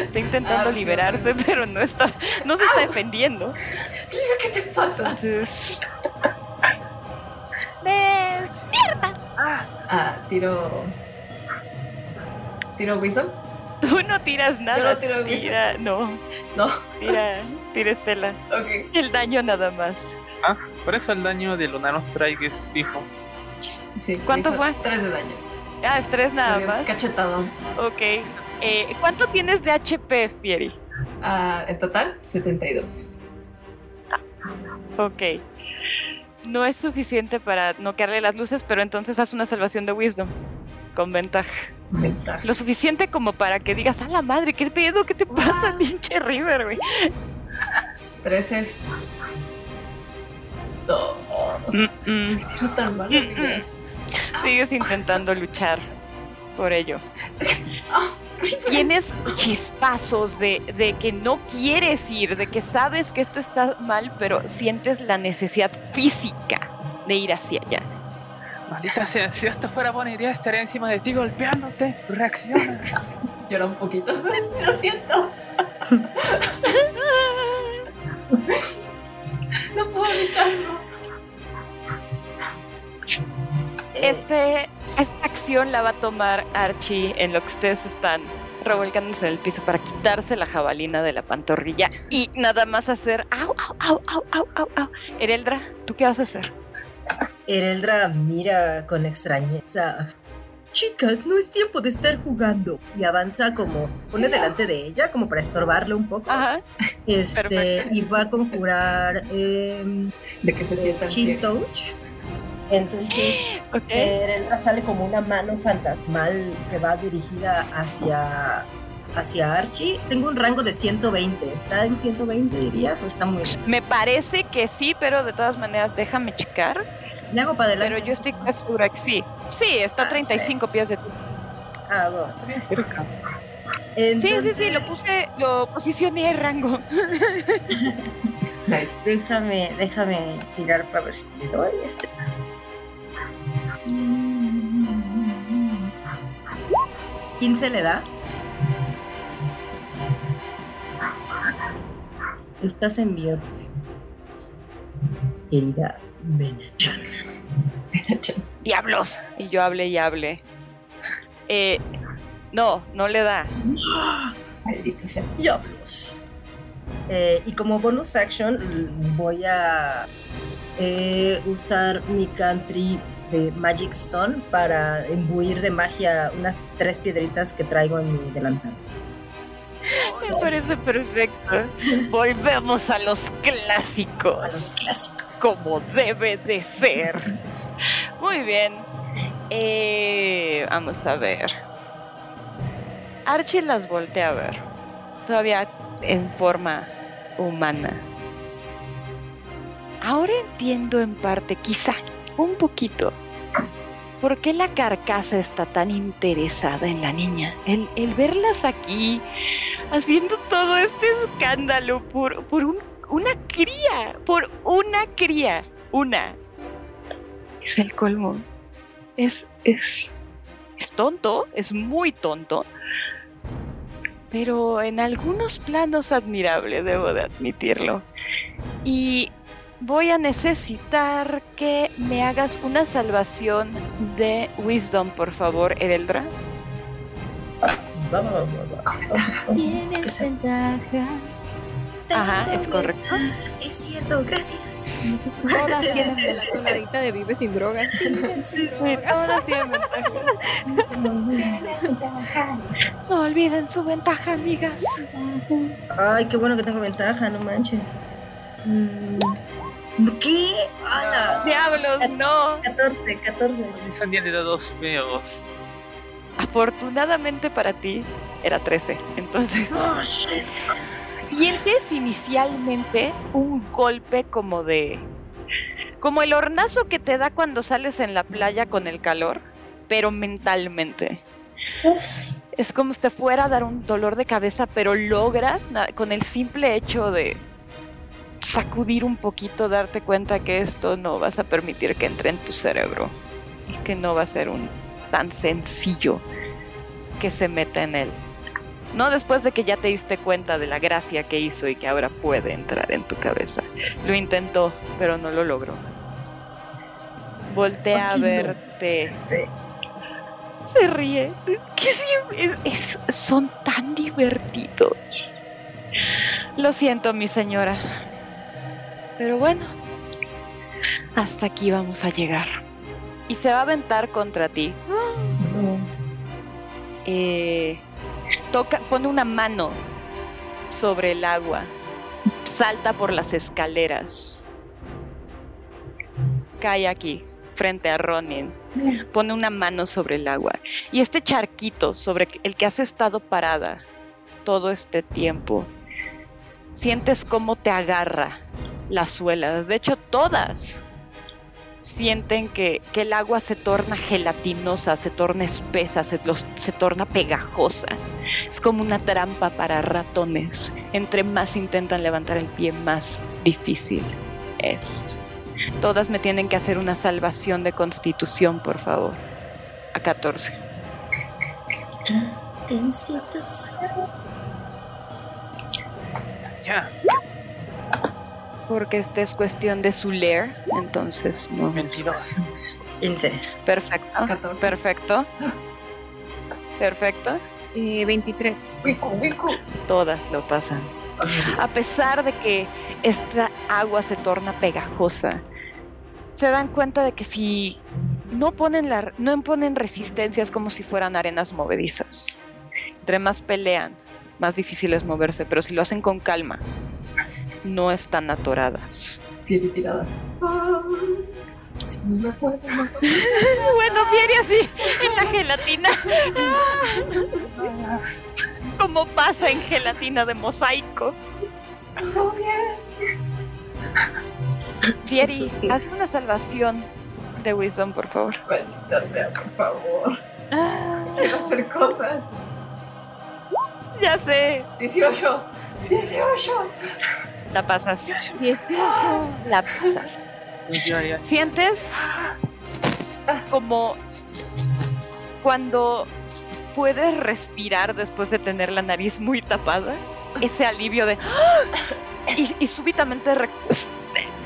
Está intentando Ah, sí, liberarse, pero no está, no se está defendiendo. River, ¿qué te pasa? Entonces, Ah, tiro. ¿Tiro Wisdom? tú no tiras nada. no tiro tira, no, No. tira, tira Estela. Ok. El daño nada más. Ah, por eso el daño de Lunar Strike es fijo. Sí. ¿Cuánto fue? Tres de daño. Ah, es tres nada más. Cachetado. Ok. Eh, ¿Cuánto tienes de HP, Fieri? Ah, en total, 72. Ok. No es suficiente para noquearle las luces, pero entonces haz una salvación de wisdom. Con ventaja. Ventaja. Lo suficiente como para que digas, a la madre, ¿qué pedo? ¿Qué te pasa, Wow. pinche River, güey? 13. No, Mm, mm. tiro tan. Sigues intentando luchar por ello. Tienes chispazos de, de que no quieres ir, de que sabes que esto está mal, pero sientes la necesidad física de ir hacia allá. Maldita sea, si esto fuera buena idea, estaría encima de ti golpeándote. Reacciona. <laughs> Llora un poquito. <laughs> Lo siento. <laughs> No puedo evitarlo. Este, esta acción la va a tomar Archie en lo que ustedes están revolcándose en el piso para quitarse la jabalina de la pantorrilla y nada más hacer au, au, au, au, au, au, au. Ereldra, ¿tú qué vas a hacer? Ereldra mira con extrañeza. Chicas, no es tiempo de estar jugando. Y avanza como, pone delante de ella, como para estorbarle un poco. Ajá. Este, perfecto. y va a conjurar em, De que se sientan Chin bien. Touch. Entonces, Ok. Ereldra sale como una mano fantasmal que va dirigida hacia, hacia Archie. Tengo un rango de 120. ¿Está en 120, dirías? ¿O está muy.? Me parece que sí, pero de todas maneras déjame checar. Le hago para adelante. Pero yo estoy segura que sí. Sí, está a Ah, 35 pies de ti. Ah, bueno. Cerca. Sí, sí, Entonces, sí, lo puse, lo posicioné en rango. <laughs> Nice. Déjame, déjame tirar para ver si le doy este. ¿15 le da? Estás en mute. Querida Benachan. ¡Diablos! Y yo hablé y hablé. Eh, no, no le da. Maldito sea. Diablos. Eh, y como bonus action voy a eh, usar mi country de Magic Stone para imbuir de magia unas tres piedritas que traigo en mi delantal. Me parece perfecto. Volvemos a los A clásicos, los clásicos. como debe de ser. Muy bien. Eh, vamos a ver. Archie las voltea a ver. Todavía en forma humana. Ahora entiendo en parte, quizá, un poquito, por qué la carcasa está tan interesada en la niña. El, el verlas aquí haciendo todo este escándalo por, por un- una cría, por una cría, una. Es el colmo. Es, es, es tonto, es muy tonto, pero en algunos planos admirable, debo de admitirlo. Y voy a necesitar que me hagas una salvación de Wisdom, por favor, Ereldra. Va, va, va, va, va. ¿Qué Tienes ventaja. Ajá, es correcto. Es cierto, gracias. Todas tienen de la <laughs> tonadita de Vive sin drogas. Sí, sí. Sí, todas tienen ventaja. No olviden su ventaja, amigas. Ay, qué bueno que tengo ventaja, no manches. ¿Qué? ¡Hala! Diablos, no. 14, 14. Son día de dos feos. Afortunadamente para ti era 13. Entonces, Oh, shit. sientes inicialmente un golpe como de. como el hornazo que te da cuando sales en la playa con el calor, pero mentalmente. Es como si te fuera a dar un dolor de cabeza, pero logras con el simple hecho de sacudir un poquito, darte cuenta que esto no vas a permitir que entre en tu cerebro y que no va a ser un tan sencillo que se meta en él. No después de que ya te diste cuenta de la gracia que hizo y que ahora puede entrar en tu cabeza. Lo intentó, pero no lo logró. Voltea a verte. Sí. Se ríe. Es- es- son tan divertidos. Lo siento, mi señora. Pero bueno, hasta aquí vamos a llegar. Y se va a aventar contra ti. Eh, toca, pone una mano sobre el agua, salta por las escaleras cae aquí, frente a Ronin. Pone una mano sobre el agua. Y este charquito sobre el que has estado parada todo este tiempo, sientes cómo te agarra las suelas. De hecho, todas sienten que, que el agua se torna gelatinosa, se torna espesa, se, se torna pegajosa. Es como una trampa para ratones. Entre más intentan levantar el pie, más difícil es. Todas me tienen que hacer una salvación de constitución, por favor. A 14. Ya, Porque esta es cuestión de su lair, entonces no. 22. 15. Perfecto. 14. Perfecto. Perfecto. Eh, 23. Wiku, wiku. Todas lo pasan. A pesar de que esta agua se torna pegajosa, se dan cuenta de que si no ponen, la, no ponen resistencias como si fueran arenas movedizas. Entre más pelean, más difícil es moverse, pero si lo hacen con calma, no están atoradas. Fiel y tirada. Ah, si no me acuerdo, no. <laughs> Bueno, viene así en la gelatina. Como pasa en gelatina de mosaico. Todo bien. Fieri, haz una salvación de Wisdom, por favor. Maldita sea, por favor. Ah, Quiero hacer cosas. Ya sé. 18. 18. La pasas. 18. La pasas. Sientes como cuando puedes respirar después de tener la nariz muy tapada, ese alivio de... Y, y súbitamente re-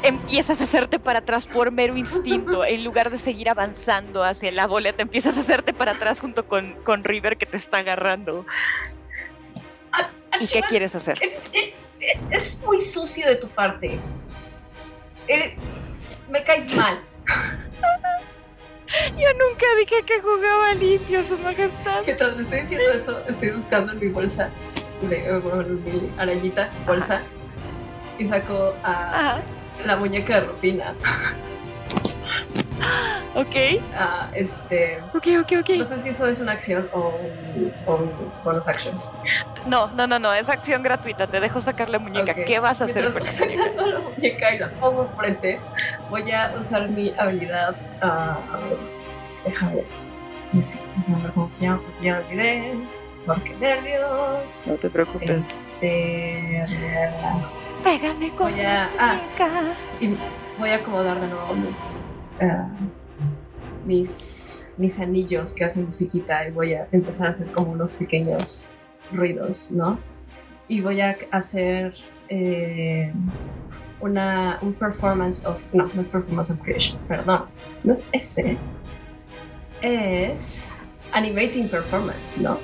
empiezas a hacerte para atrás por mero instinto, en lugar de seguir avanzando hacia la bola, te empiezas a hacerte para atrás junto con, con River que te está agarrando. ¿Y qué quieres hacer? Es, muy sucio de tu parte. Eres- me caes mal. <laughs> Yo nunca dije que jugaba limpio, su majestad. Mientras me estoy diciendo eso, estoy buscando en mi bolsa, de, eh, bueno, en mi arañita bolsa, y saco a Ajá, la muñeca de Rupina. <gasps> ok, A este. ok, ok, ok. No sé si eso es una acción o un, o un bonus action. No, no, no, no, es acción gratuita. Te dejo sacar la muñeca. Ok. ¿Qué vas a hacer con Mientras la voy muñeca? la muñeca y la pongo enfrente, voy a usar mi habilidad. ah, déjame ver. Ni siquiera me cómo se llama, ya lo olvidé. Porque nervios. No te preocupes. Este. Pégale con Voy a. la Ah, muñeca. y voy a acomodar de nuevo mis. Ah, mis, mis anillos que hacen musiquita y voy a empezar a hacer como unos pequeños ruidos, ¿no? Y voy a hacer eh, una, un performance of... No, no es performance of creation, perdón. No es ese. Es animating performance, ¿no?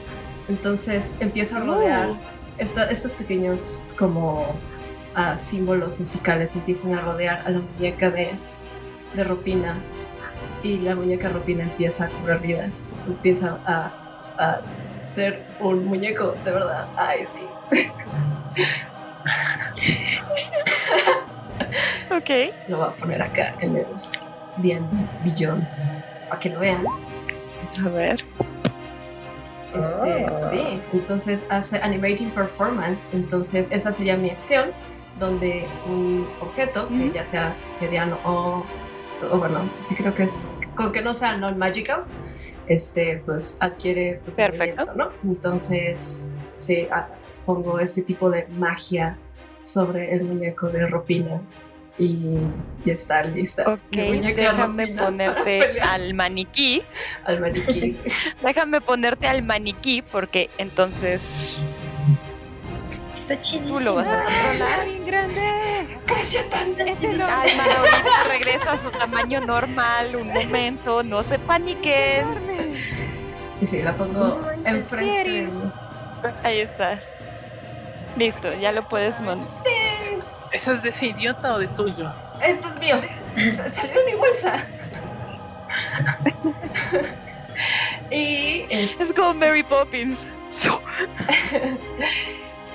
Entonces empiezo a rodear Uh. esta- estos pequeños como ah, símbolos musicales empiezan a rodear a la muñeca de, de Ropina y la muñeca Ropina empieza a cobrar vida, empieza a, a ser un muñeco de verdad. Ay, sí. <laughs> Ok. Lo voy a poner acá en el D&D Beyond para que lo vean. A ver. Este, Ah. sí, entonces hace animating performance, entonces esa sería mi acción, donde un objeto, que ya sea mediano o, o bueno, sí creo que es, con que no sea non-magical, este, pues adquiere pues, Perfecto. ¿no? Entonces, sí, ah, pongo este tipo de magia sobre el muñeco de Ropina y ya está lista. Ok, déjame <laughs> ponerte al maniquí. al maniquí. <laughs> Déjame ponerte al maniquí porque entonces Está tú chidísimo. lo vas a controlar. bien grande. Creció tanto. Calma, ahorita regresa a su tamaño normal, un momento, no se paniquen. Y sí, la pongo enfrente. Ahí está. Listo, ya lo puedes montar. Sí, ¿Eso es de ese idiota o de tuyo? esto es mío. Sa- Salió de mi bolsa. <laughs> y es- Es como Mary Poppins. <laughs>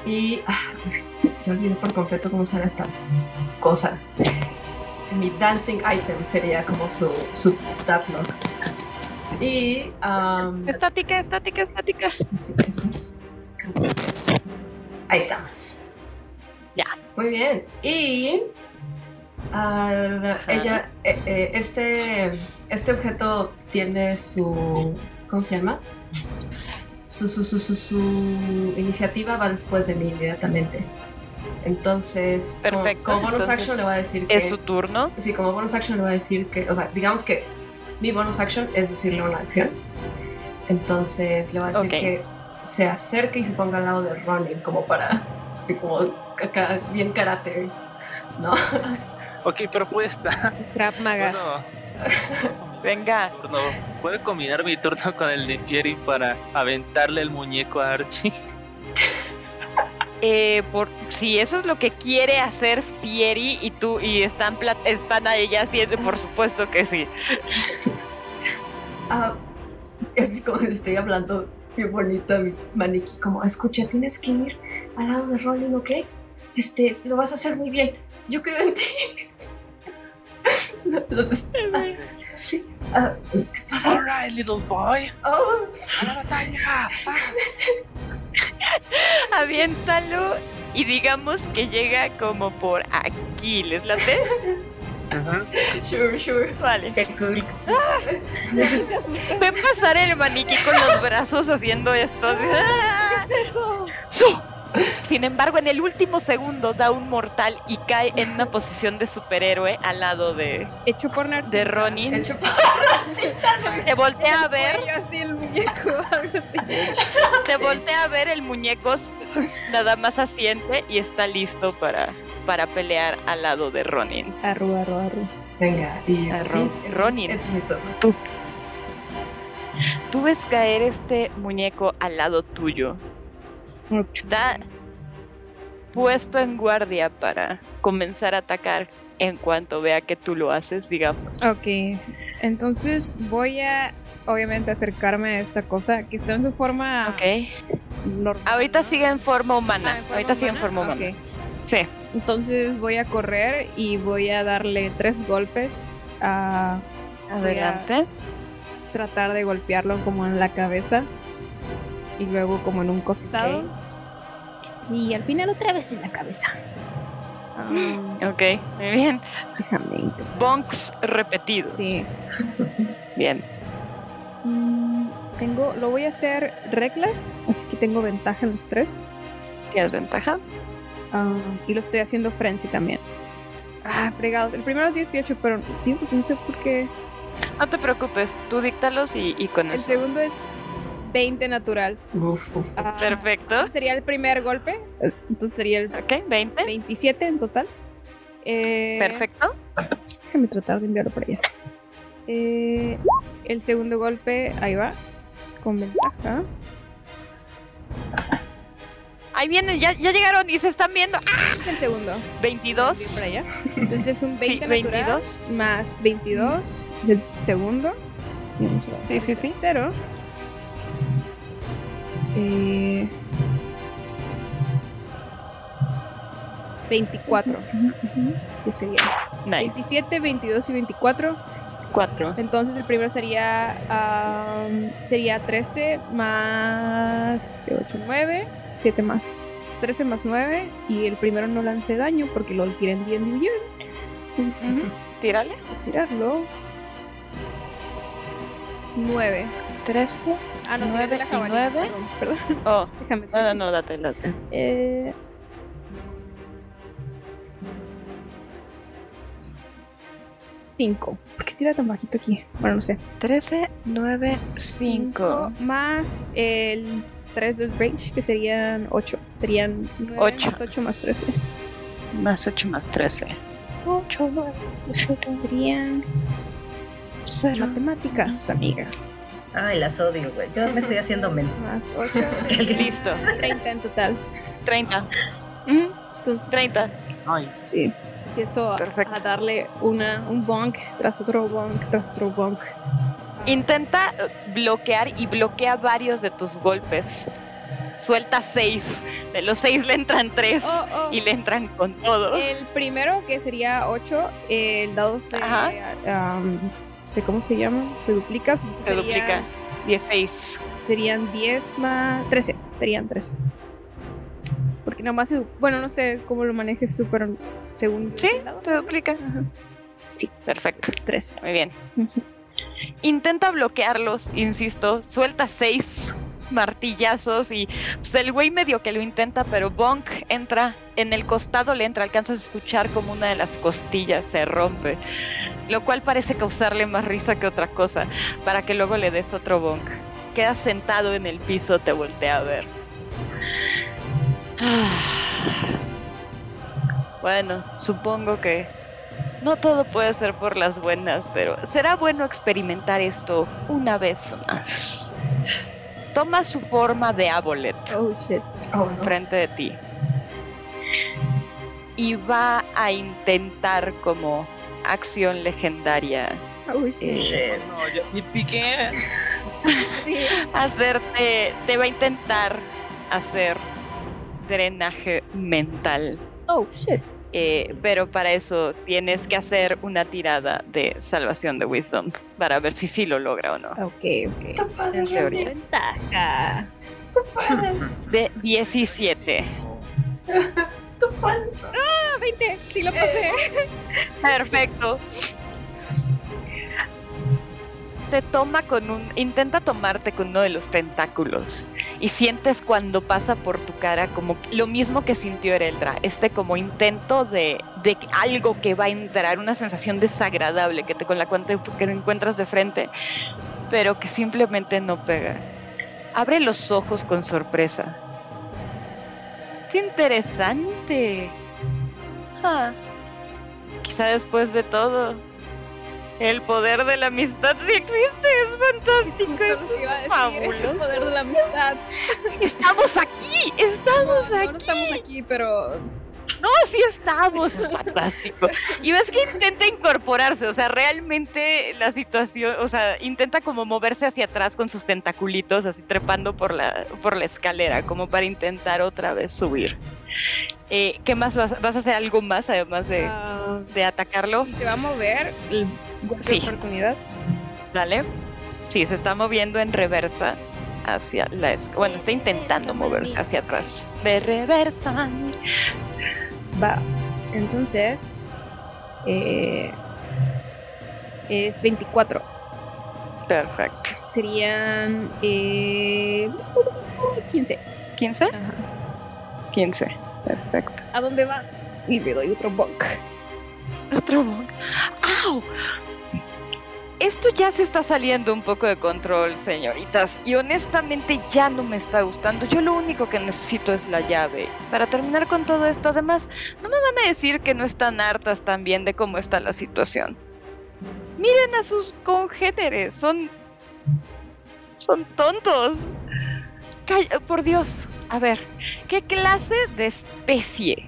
y ah, yo olvidé por completo cómo sale esta cosa. mi dancing item sería como su, su stat log. Y. um, Estática, estática, estática. Sí, es. Ahí estamos. Ya. Muy bien. Y ah, ella, eh, eh, este, este objeto tiene su, ¿cómo se llama? Su, su, su, su, su iniciativa va después de mí inmediatamente. Entonces, como- Perfecto, como, bonus entonces action le voy a decir que... Es su turno. Sí, como bonus action le voy a decir que, o sea, digamos que mi bonus action es decirle una acción. Entonces le voy a decir que se acerque y se ponga al lado de Ronin, como para, así como acá, bien karate, ¿no? Ok, estar. Crap Magas. Bueno, Venga. turno. ¿Puedo combinar mi turno con el de Jerry para aventarle el muñeco a Archie? Eh, por, si eso es lo que quiere hacer Fieri y tú y están están a ella haciendo, por supuesto que sí. Ah, es como le estoy hablando bien bonito a mi maniquí, como, escucha, tienes que ir al lado de Ronin, ¿ok? Este, lo vas a hacer muy bien. Yo creo en ti. <laughs> Entonces, ah, sí. ah, ¿Qué pasa? Alright, little boy. Oh, A la batalla. <laughs> Aviéntalo y digamos que llega como por aquí, ¿les late? Ajá. sure, sure. Vale. Qué cool. Ven pasar el maniquí con los brazos haciendo esto. eso? ¡Su! Sin embargo, en el último segundo da un mortal y cae en una posición de superhéroe al lado de, Hecho por Narcisa. de Ronin. Hecho Te voltea a ver, Cuello así el muñeco, <laughs> así. te voltea a ver el muñeco nada más asiente y está listo para, para pelear al lado de Ronin. Arru, arru, arru. Venga, y Ron- sí, ese- Ronin. Es mi turno. Tú ves caer este muñeco al lado tuyo. Está puesto en guardia para comenzar a atacar en cuanto vea que tú lo haces, digamos. Ok, entonces voy a obviamente acercarme a esta cosa que está en su forma Ok. normal. Ahorita ¿no? sigue en forma humana. Ah, ¿en forma Ahorita sigue en forma humana. Sí. Entonces voy a correr y voy a darle tres golpes a Adelante. tratar de golpearlo como en la cabeza y luego como en un costado. Y al final otra vez en la cabeza. Ah, <laughs> Ok, muy bien. déjame. Bonks repetidos. Sí. Bien. Mm, tengo, lo voy a hacer reglas, así que tengo ventaja en los tres. ¿Tienes ventaja? Ah, y lo estoy haciendo frenzy también. Ah, fregados. El primero es 18, pero digo, no sé por qué. No te preocupes, tú díctalos y, y con El eso. segundo es 20 natural. Uf, uf, uf. Ah, Perfecto. sería el primer golpe. Entonces sería el Ok, 20. 27 en total. Eh, Perfecto. Déjame tratar de enviarlo por allá. Eh, el segundo golpe, ahí va. Con ventaja. Ahí vienen, ya, ya llegaron y se están viendo. ¡Ah! Es el segundo. 22. Bien por allá. <laughs> Entonces es un 20 Sí, natural 22. más 22 del segundo. Sí, sí, sí. Cero. Eh, 24. ¿Qué sería? Nice. 27, 22 y 24. 4. Entonces el primero sería sería 13 más 8, 9, 7 más 13 más 9 y el primero no lance daño porque lo tienen bien bien. Tírale. Tirarlo. 9. 13. Ah, no, Nueve tiré la y jabalina. nueve. Perdón, perdón. <laughs> Oh, Déjame. no, no, no, date, date. Eh, Cinco. ¿Por qué tira tan bajito aquí? Bueno, no sé. 13, 9, 5. Cinco más el 3 del range, que serían 8. Serían 9 Ocho. más 8 más 13. Más 8 más 13. 8, 9, 7, Serían 0. matemáticas, amigas. Ay, las odio, güey. Yo me estoy <laughs> haciendo men. Más 8, <laughs> Listo. 30 en total. 30. Ujú, Entonces, 30. Ay, sí. Empiezo a, Perfecto. a darle una, un bonk tras otro bonk tras otro bonk. Intenta bloquear y bloquea varios de tus golpes. Suelta seis. De los seis le entran tres. Oh, oh. Y le entran con todo. El primero, que sería 8, el dado se. Sé cómo se llama, se duplica. Se sería- duplica. 16. Serían 10 más 13. Serían 13. Porque nomás se. Bueno, no sé cómo lo manejes tú, pero según. Sí, se duplica. Sí. Perfecto. es 13. Muy bien. Intenta bloquearlos, insisto. Suelta seis martillazos y pues, el güey medio que lo intenta, pero Bonk entra en el costado, le entra, alcanzas a escuchar como una de las costillas se rompe, lo cual parece causarle más risa que otra cosa, para que luego le des otro Bonk. Queda sentado en el piso, te voltea a ver. <sighs> Bueno, supongo que no todo puede ser por las buenas, pero será bueno experimentar esto una vez más. Toma su forma de Abolet Oh shit. Oh, no. frente de ti. Y va a intentar como acción legendaria Oh Eh, shit. Shit. No, yo ni piqué. hacerte, te va a intentar hacer drenaje mental. Oh shit. Eh, pero para eso tienes que hacer una tirada de salvación de Wisdom para ver si sí lo logra o no. Ok, ok. Tú puedes, En teoría. Ventaja. tú puedes, De 17. <laughs> Ah, 20. Sí lo pasé. <laughs> Perfecto. Te toma con un. Intenta tomarte con uno de los tentáculos. Y sientes cuando pasa por tu cara como lo mismo que sintió Ereldra. Este como intento de, de algo que va a entrar, una sensación desagradable que te con la cual te que te encuentras de frente, pero que simplemente no pega. Abre los ojos con sorpresa. Es interesante. Ah. Quizá después de todo, el poder de la amistad sí existe, es fantástico. Es el fabuloso. poder de la amistad. Estamos aquí, estamos No, aquí. no, no estamos aquí, pero No, sí estamos, es fantástico. Y ves que intenta incorporarse, o sea, realmente la situación, o sea, intenta como moverse hacia atrás con sus tentaculitos, así trepando por la, por la escalera, como para intentar otra vez subir. Eh, ¿Qué más vas, vas a hacer algo más además de, ah, de atacarlo? se va a mover Sí. oportunidad. Dale. Sí, se está moviendo en reversa hacia la Bueno, está intentando moverse hacia atrás. De reversa. Va. Entonces. eh, es 24. Perfecto. Serían. Eh, 15. ¿15? Ajá. 15. Perfecto. ¿A dónde vas? Y le doy otro bonk. Otro bonk. ¡Au! Esto ya se está saliendo un poco de control, señoritas. Y honestamente ya no me está gustando. Yo lo único que necesito es la llave. Para terminar con todo esto, además, no me van a decir que no están hartas también de cómo está la situación. Miren a sus congéneres. Son. Son tontos. Por Dios. A ver, ¿qué clase de especie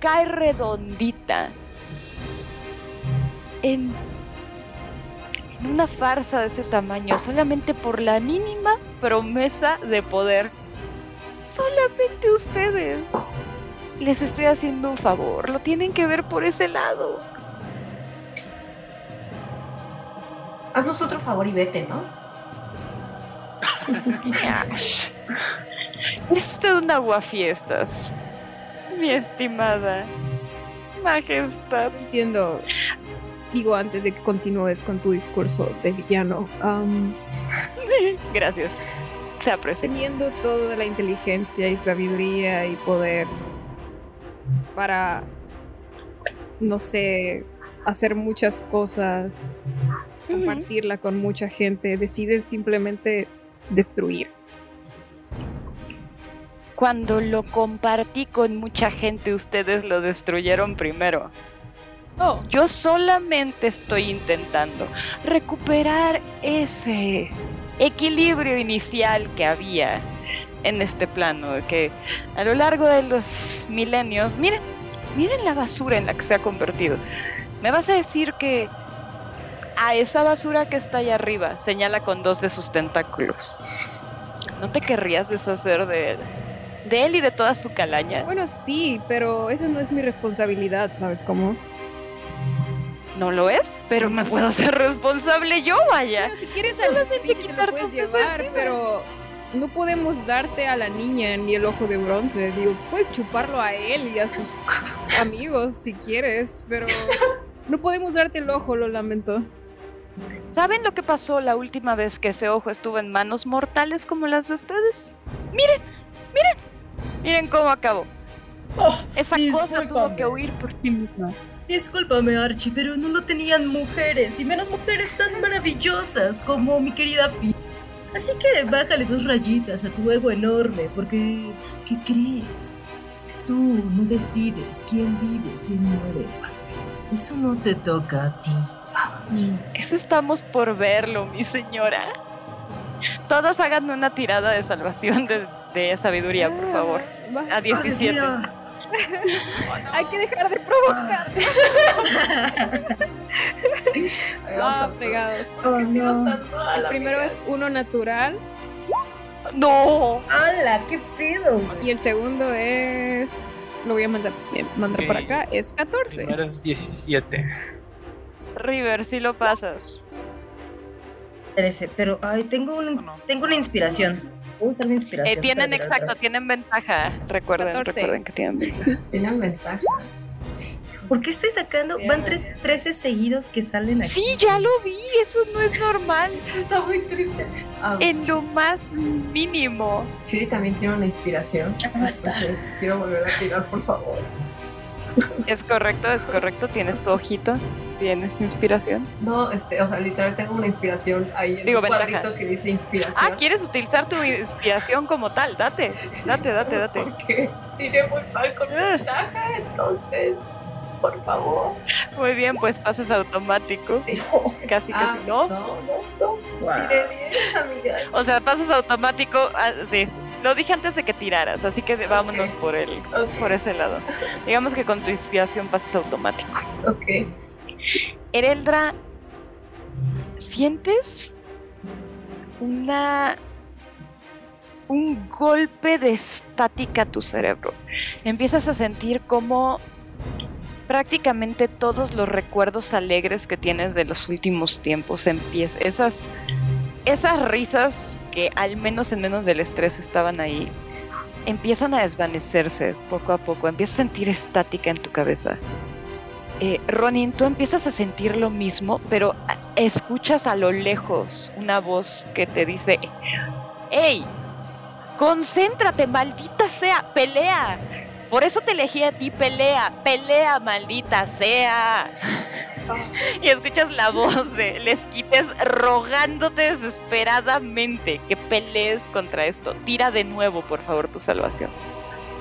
cae redondita en una farsa de ese tamaño solamente por la mínima promesa de poder. Solamente ustedes. Les estoy haciendo un favor, lo tienen que ver por ese lado. Haznos otro favor y vete, ¿no? <laughs> Es usted un aguafiestas, mi estimada majestad. Entiendo. Digo antes de que continúes con tu discurso de villano. <laughs> Gracias. Se aprecia. teniendo toda la inteligencia y sabiduría y poder para, no sé, hacer muchas cosas, compartirla con mucha gente, decides simplemente destruir. Cuando lo compartí con mucha gente, ustedes lo destruyeron primero. Oh, Yo solamente estoy intentando recuperar ese equilibrio inicial que había en este plano, que a lo largo de los milenios, miren, miren la basura en la que se ha convertido. ¿Me vas a decir que a esa basura que está allá arriba señala con dos de sus tentáculos? ¿No te querrías deshacer de él? De él y de toda su calaña. Bueno, sí, pero esa no es mi responsabilidad, ¿sabes cómo? No lo es, pero me puedo hacer responsable yo, vaya. Si quieres Solamente al te lo puedes llevar, encima. pero no podemos darte a la niña ni el ojo de bronce. Digo, puedes chuparlo a él y a sus <laughs> amigos si quieres, pero no podemos darte el ojo, lo lamento. ¿Saben lo que pasó la última vez que ese ojo estuvo en manos mortales como las de ustedes? Miren, miren, miren cómo acabó. Oh, Esa cosa tuvo discúlpame. que huir por sí misma. Discúlpame, Archie, pero no lo tenían mujeres, y menos mujeres tan maravillosas como mi querida Fi. Así que bájale dos rayitas a tu ego enorme, porque ¿qué crees? Tú no decides quién vive quién muere. Eso no te toca a ti. Eso estamos por verlo, mi señora. Todos hagan una tirada de salvación de, de sabiduría, por favor. Va- A 17. <laughs> Hay que dejar de provocar. <laughs> Ah, pegados. Oh, ¿Qué tiro no. El primero es uno natural ¡No! ¡Hala! ¿Qué pedo? y el segundo es. Lo voy a mandar, eh, mandar por Ok. acá. Es 14. Primero es 17. River, si lo pasas. Trece, pero ay, tengo, un, No, no. tengo una inspiración. La Eh, inspiración. tienen, exacto, tienen ventaja. Recuerden, 14. recuerden que tienen ventaja. <laughs> Tienen ventaja. ¿Por qué estoy sacando? Van tres, 13 seguidos que salen aquí. Sí, ya lo vi, eso no es normal. <laughs> Está muy triste. Ah, En lo más mínimo. Chiri también tiene una inspiración. Ya basta. Entonces quiero volver a tirar, por favor. Es correcto, es correcto. Tienes tu ojito, tienes inspiración. No, este, o sea, literal tengo una inspiración ahí en Digo, un ventaja. cuadrito que dice inspiración. Ah, ¿quieres utilizar tu inspiración como tal? Date, date, date, date. <laughs> Porque tiré muy mal con Ah. ventaja, entonces, por favor. Muy bien, pues pasas automático. Sí. Casi, Ah, casi, ¿no? no, no, no. Tiré 10, amigas. O sea, pasas automático, ah, sí. Lo dije antes de que tiraras, así que vámonos por el, por ese lado. Digamos que con tu inspiración pasas automático. ok. Ereldra, ¿sientes una un golpe de estática a tu cerebro? Empiezas a sentir como prácticamente todos los recuerdos alegres que tienes de los últimos tiempos empiezan esas esas risas que al menos en menos del estrés estaban ahí empiezan a desvanecerse poco a poco, empiezas a sentir estática en tu cabeza. Eh, Ronin, tú empiezas a sentir lo mismo, pero escuchas a lo lejos una voz que te dice, ¡Ey! ¡Concéntrate, maldita sea! ¡Pelea! Por eso te elegí a ti, pelea, pelea, maldita sea. y escuchas la voz de Les Quites rogándote desesperadamente que pelees contra esto. Tira de nuevo, por favor, tu salvación.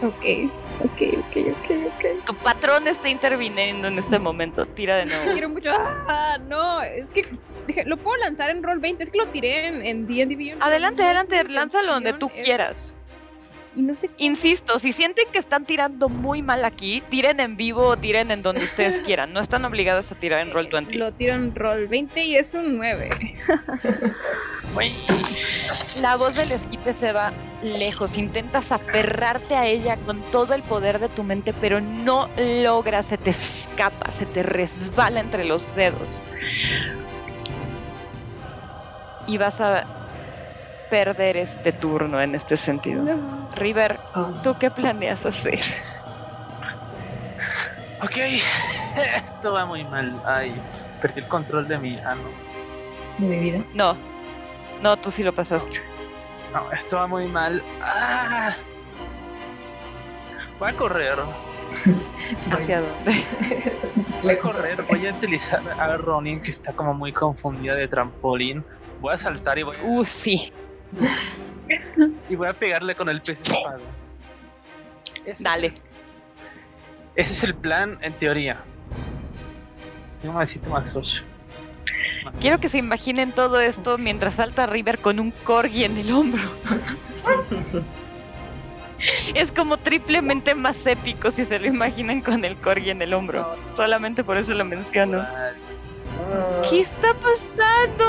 Ok, ok, ok, ok, ok. Tu patrón está interviniendo en este momento. Tira de nuevo. Quiero mucho. Ah, no, es que dije, lo puedo lanzar en roll 20. Es que lo tiré en D&D Beyond. Adelante, adelante, lánzalo donde tú es- quieras. Y no sé Insisto, si sienten que están tirando muy mal aquí, tiren en vivo o tiren en donde ustedes <laughs> quieran. No están obligadas a tirar en roll 20. Lo tiro en roll 20 y es un 9. Uy. <laughs> La voz del esquipe se va lejos. Intentas aferrarte a ella con todo el poder de tu mente, pero no logras. Se te escapa, se te resbala entre los dedos. Y vas a perder este turno en este sentido. No. River, Oh, ¿tú qué planeas hacer? Ok, esto va muy mal. Ay, perdí el control de mi. Ah, no. de mi vida. No, no, tú sí lo pasaste. No, esto va muy mal. Ah. Voy a correr. <laughs> ¿Hacia dónde? <laughs> Voy a correr. Voy a utilizar a Ronin, que está como muy confundida de trampolín. Voy a saltar y voy, Uh, sí. <laughs> y voy a pegarle con el pez espada. Ese- Dale. Ese es el plan en teoría. Yo necesito más 8. Quiero que se imaginen todo esto mientras salta River con un corgi en el hombro. <laughs> es como triplemente más épico si se lo imaginan con el corgi en el hombro. Solamente por eso lo menciono. ¿Qué está pasando?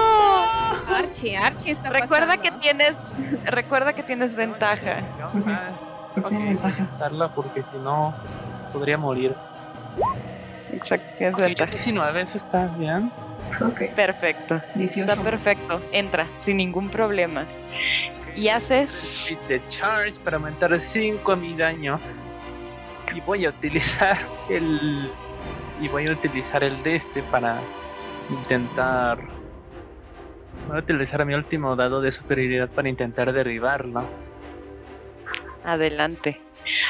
Archie, Archie está Recuerda que pasando. tienes, recuerda que tienes ventaja. Ujú. Ah, Porque tiene ok, voy a ventaja. usarla porque si no podría morir. Exacto, tienes Ok, ventaja. 19, eso está bien. Ok. Perfecto. 18. Está perfecto. Entra sin ningún problema. Y haces Hit de charge para aumentar 5 a mi daño. Y voy a utilizar el. Y voy a utilizar el de este para intentar. Voy a utilizar mi último dado de superioridad para intentar derribarlo. adelante.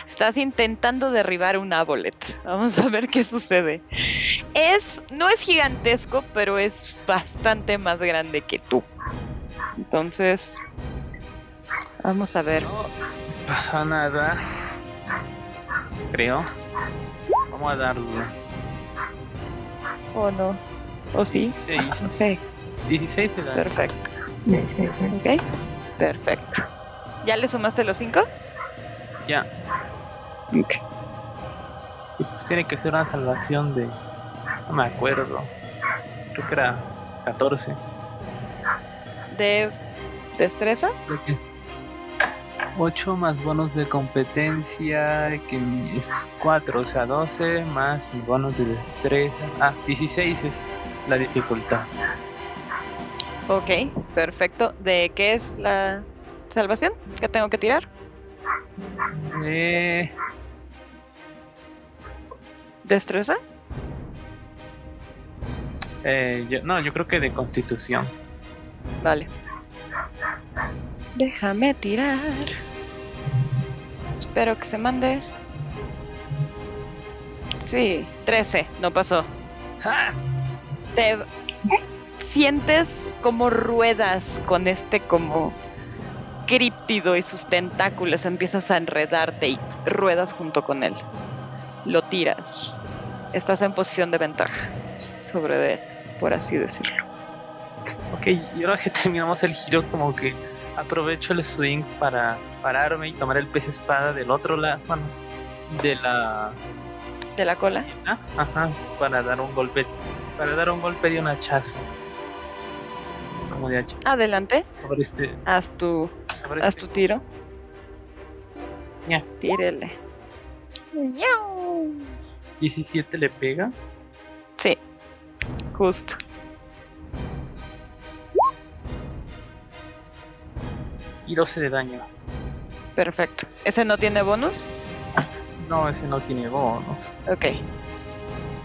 Estás intentando derribar un Abolet. Vamos a ver qué sucede. Es, no es gigantesco, pero es bastante más grande que tú. Entonces, vamos a ver. No pasa nada. Creo. Vamos a darle. ¿O no? ¿O sí? 16. Ok, 16 de daño. perfecto. Nice, nice, nice. Ok, perfecto. ¿Ya le sumaste los cinco? Ya. Ok. Pues tiene que ser una salvación de. No me acuerdo. Creo que era 14. ¿De destreza? Creo que. 8 más bonos de competencia, que es 4, o sea, 12 más mi bonus de destreza. Ah, 16 es la dificultad. Ok, perfecto. ¿De qué es la salvación que tengo que tirar? Eh, ¿Destreza? eh, yo- no, yo creo que de constitución. Vale. Déjame tirar. Espero que se mande. Sí, 13, no pasó. ¡Ja! Te sientes como ruedas con este como críptido y sus tentáculos. Empiezas a enredarte y ruedas junto con él. Lo tiras. Estás en posición de ventaja sobre él, por así decirlo. Ok, y ahora que terminamos el giro, como que aprovecho el swing para pararme y tomar el pez espada del otro lado, bueno, de la ¿De la cola? Ah, Ajá, para dar un golpe, para dar un golpe de un hachazo. Como de hacha Adelante, sobre este, haz tu, sobre haz este tu tiro. Ya. Tírele. 17 le pega. Sí, justo. y 12 de daño. Perfecto. ¿Ese no tiene bonus? No, ese no tiene bonus. Ok.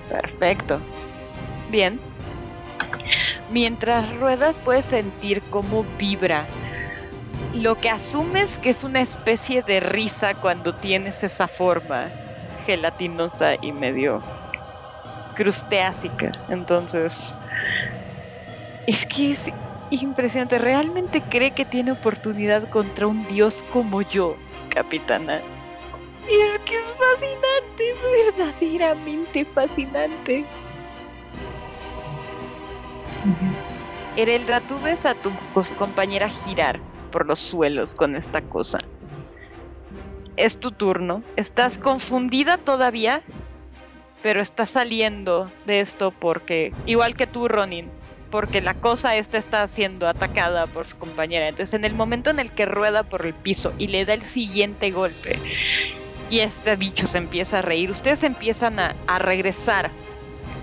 Perfecto. Bien. Mientras ruedas puedes sentir cómo vibra. Lo que asumes que es una especie de risa cuando tienes esa forma gelatinosa y medio crustácea. Entonces, es que es impresionante. Realmente cree que tiene oportunidad contra un dios como yo, capitana. Y es que es fascinante, es verdaderamente fascinante. Ereldra, tú ves a tu compañera girar por los suelos con esta cosa. Es tu turno. Estás confundida todavía, pero estás saliendo de esto porque, igual que tú, Ronin, porque la cosa esta está siendo atacada por su compañera. Entonces, en el momento en el que rueda por el piso y le da el siguiente golpe, y este bicho se empieza a reír, ustedes empiezan a regresar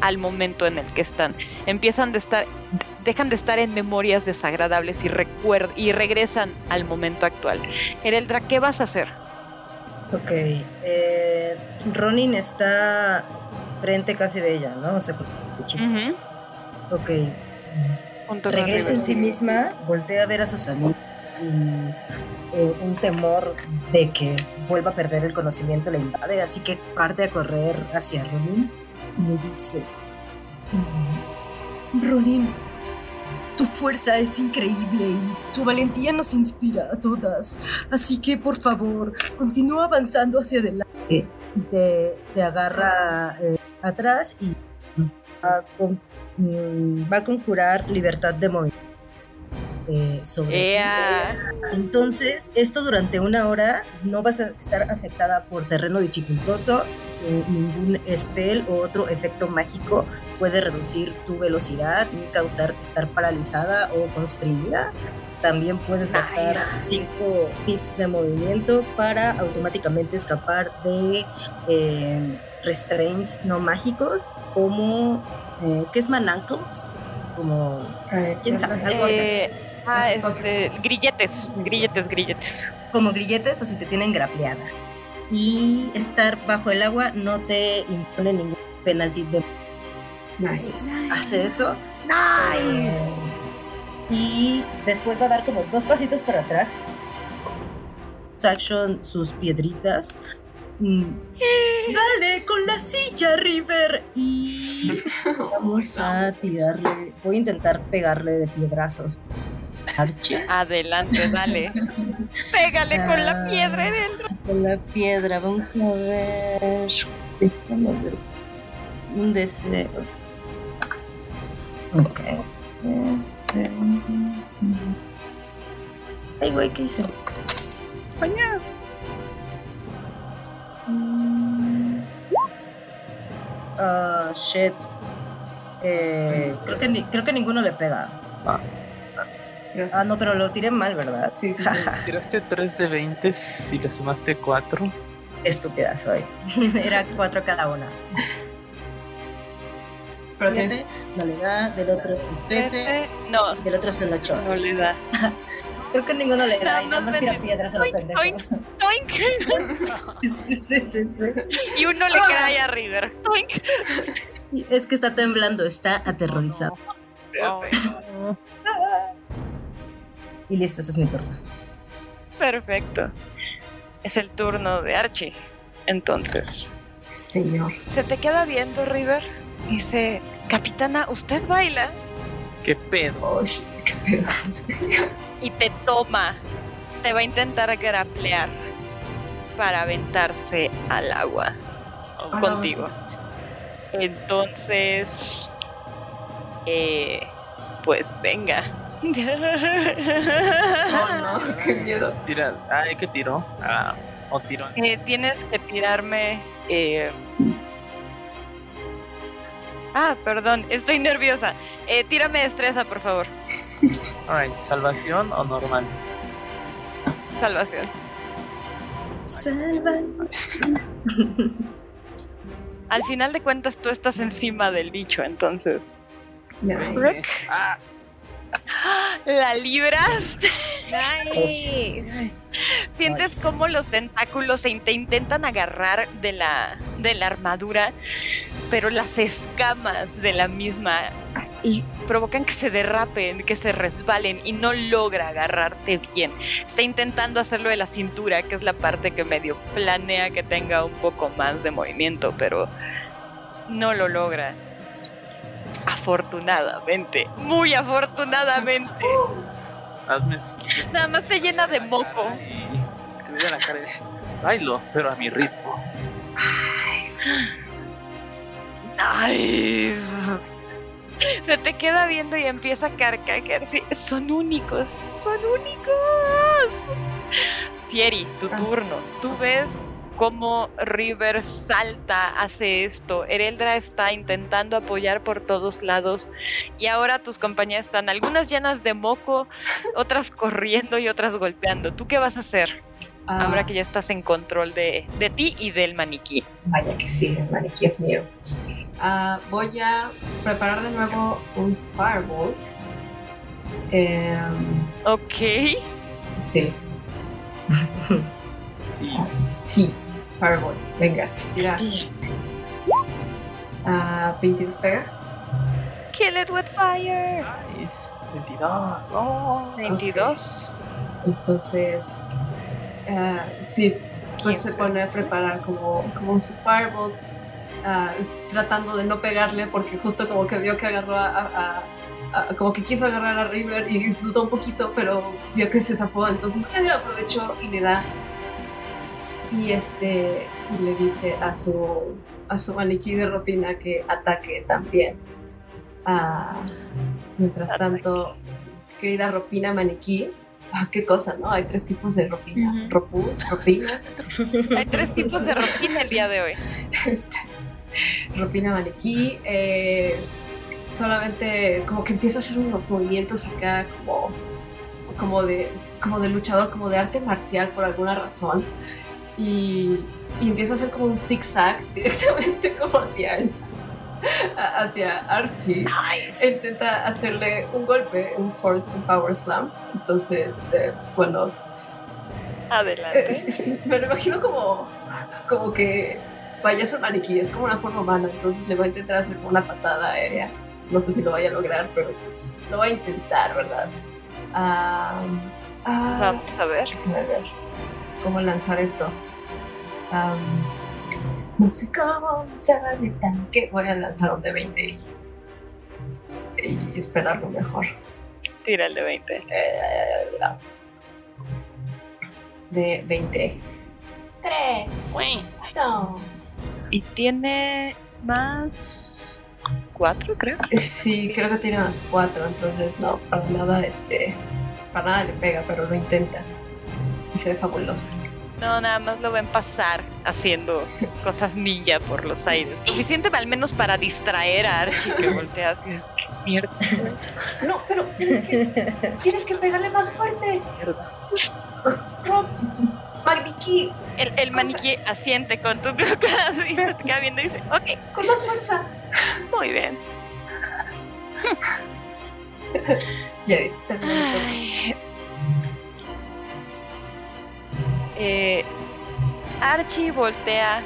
al momento en el que están. Empiezan de estar, dejan de estar en memorias desagradables y recuerd y regresan al momento actual. Ereldra, ¿qué vas a hacer? Ok. eh, Ronin está frente casi de ella, ¿no? O sea, con el. Ok. Regresa en sí misma, voltea a ver a sus amigos y eh, un temor de que vuelva a perder el conocimiento le invade, así que parte a correr hacia Ronin le dice, "Mm, Ronin, tu fuerza es increíble y tu valentía nos inspira a todas, así que por favor, continúa avanzando hacia adelante. Y te, te agarra eh, atrás y va a mm, va a conjurar libertad de movimiento. Eh, sobre. Entonces, esto durante una hora no vas a estar afectada por terreno dificultoso, eh, ningún spell o otro efecto mágico puede reducir tu velocidad ni causar estar paralizada o constreñida. También puedes gastar 5 hits de movimiento para automáticamente escapar de eh, restraints no mágicos como eh, ¿qué es manancles? Como ¿Quién sabe? Algo cosas. Eh, ah, este, grilletes, grilletes, grilletes. como grilletes o si te tienen grapeada. Y estar bajo el agua no te impone ningún penalty de Nice. hace eso. Eh, y después va a dar como dos pasitos para atrás. Action sus piedritas. Mm. Dale con la silla, River. Y <laughs> vamos a tirarle. Voy a intentar pegarle de piedrazos. Adelante, dale. <laughs> Pégale con la Ah. piedra dentro. Con la piedra, vamos a ver. Déjame ver. Un deseo. Ok. Este. Ay, güey, ¿qué hice? Mm. Ah, shit. Eh, creo, que ni- creo que ninguno le pega. Gracias. Ah, no, pero lo tiré mal, ¿verdad? Sí, sí, sí. <laughs> Tiraste 3 de 20 si le sumaste 4. Estúpida soy. Era cuatro cada una. Pero tienes no le da, del otro es un 13, Este, no, del otro es un 8. no le da. <laughs> Creo que ninguno le da Nada y nada más tira piedras a lo Oink, pendejo. oink. Toink. <laughs> Sí, sí, sí, sí. Y uno le cae a River. Toink. Y Es que está temblando, está aterrorizado. Y listo, ese es mi turno. Perfecto. Es el turno de Archie. Entonces, Señor. se te queda viendo, River. Dice, Capitana, ¿usted baila? ¿Qué pedo? Oh, shit, qué pedo. Y te toma. Te va a intentar graplear para aventarse al agua contigo. Entonces, eh, pues venga. Oh, no, qué miedo. Tira. Ay, ¿qué tiró? Ah, o tiró. Eh, tienes que tirarme. eh, Ah, perdón, estoy nerviosa. Eh, tírame destreza, por favor. Alright, ¿salvación o normal? Salvación. Salva. Al final de cuentas, tú estás encima del bicho, entonces. Nice. Rick. Ah, La libras. Nice. Sientes Nice. como los tentáculos se te intentan agarrar de la, de la armadura, pero las escamas de la misma y provocan que se derrapen, que se resbalen y no logra agarrarte bien. Está intentando hacerlo de la cintura, que es la parte que medio planea que tenga un poco más de movimiento, pero no lo logra. Afortunadamente, muy afortunadamente, <laughs> hazme nada más te llena de moco. La cara y bailo, pero a mi ritmo. Ay. Se te queda viendo y empieza a carcajear. Sí, son únicos, son únicos. Fieri, tu Ah. turno. Tú ves cómo River salta, hace esto. Ereldra está intentando apoyar por todos lados. Y ahora tus compañeras están algunas llenas de moco, otras <laughs> corriendo y otras golpeando. ¿Tú qué vas a hacer? Ah, Ahora que ya estás en control de, de ti y del maniquí. Vaya que sí, el maniquí es mío. Ah, voy a preparar de nuevo un Firebolt. Em, Ok. sí, Sí, sí, Firebolt. Venga, tira. Ah, 22 pega. Kill it with fire. nice. 22. Oh, 22. Entonces, ah, sí, pues se 15. pone a preparar como, como su Firebolt. ah, tratando de no pegarle porque justo como que vio que agarró a, a- a- como que quiso agarrar a River y dudó un poquito pero vio que se zafó entonces él aprovechó y le da y este le dice a su a su maniquí de ropina que ataque también Ah, mientras Ataque. tanto querida Ropina Maniquí. Ah, qué cosa, ¿no? Hay tres tipos de Ropina. Ropus, Ropina. Hay tres tipos de ropina el día de hoy. este, Ropina Maniquí. eh, solamente como que empieza a hacer unos movimientos acá como, como, de, como de luchador, como de arte marcial por alguna razón. Y, y empieza a hacer como un zigzag <laughs> directamente como hacia él. a- Hacia Archie. Intenta hacerle un golpe, un Forced Power Slam. Entonces, eh, bueno, Adelante. eh, <laughs> me lo imagino como, como que vaya a ser un maniquí, es como una forma humana, entonces le va a intentar hacer como una patada aérea. No sé si lo vaya a lograr, pero pues lo va a intentar, ¿verdad? Ah, Vamos a ver. déjame ver cómo lanzar esto. Am, no sé cómo lanzar el tanque. Voy a lanzar un de 20 y, y esperar lo mejor. Tira el de 20. Eh, de 20. 3. No. Y tiene más 4, creo. Sí, creo que tiene más 4, entonces no, para nada, este, para nada le pega, pero lo intenta. Y se ve fabuloso. No, nada más lo ven pasar haciendo <laughs> cosas ninja por los aires. Suficiente al menos para distraer a Archie que <laughs> voltea así. ¿Qué mierda? No, pero tienes que, tienes que pegarle más fuerte. Rob, Magniki, El, el maniquí asiente con tu <laughs> y se te queda viendo y dice, ok, con más fuerza. muy bien. Ya, Eh, Archie voltea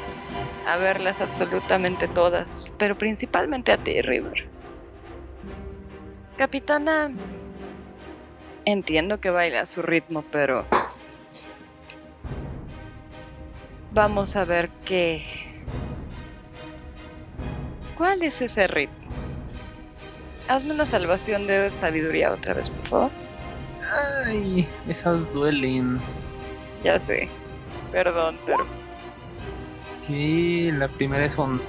a verlas absolutamente todas, pero principalmente a ti, River. Capitana, entiendo que baila a su ritmo, pero vamos a ver qué... ¿Cuál es ese ritmo? Hazme una salvación de sabiduría otra vez, por favor. Ay, esas duelen. Ya sé. Perdón, pero Que la primera son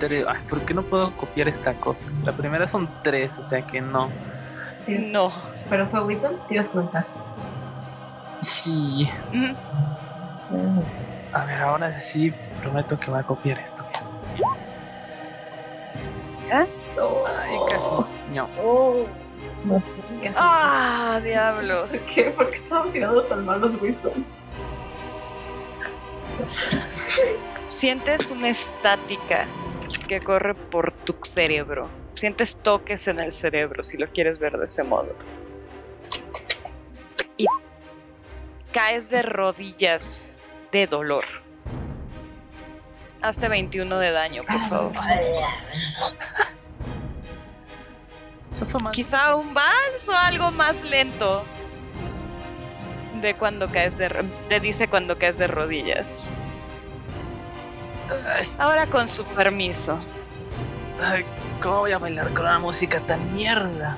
tres. Ay, ¿por qué no puedo copiar esta cosa? La primera son tres, o sea que no. No. Pero fue Wisdom, tiras comentar. Sí. Mm, A ver, ahora sí prometo que va a copiar esto. Ay, casi. No. Oh, No sé, casi. ¡Ah, diablos! ¿Por qué? ¿Por qué estamos tirando tan mal los Wisdom? Sientes una estática que corre por tu cerebro. Sientes toques en el cerebro, si lo quieres ver de ese modo. Y caes de rodillas de dolor. Hazte 21 de daño, por favor. Eso fue más. Quizá un vals o algo más lento. De cuando caes de... Te dice cuando caes de rodillas. Ay, Ahora con su permiso. ay, ¿cómo voy a bailar con una música tan mierda?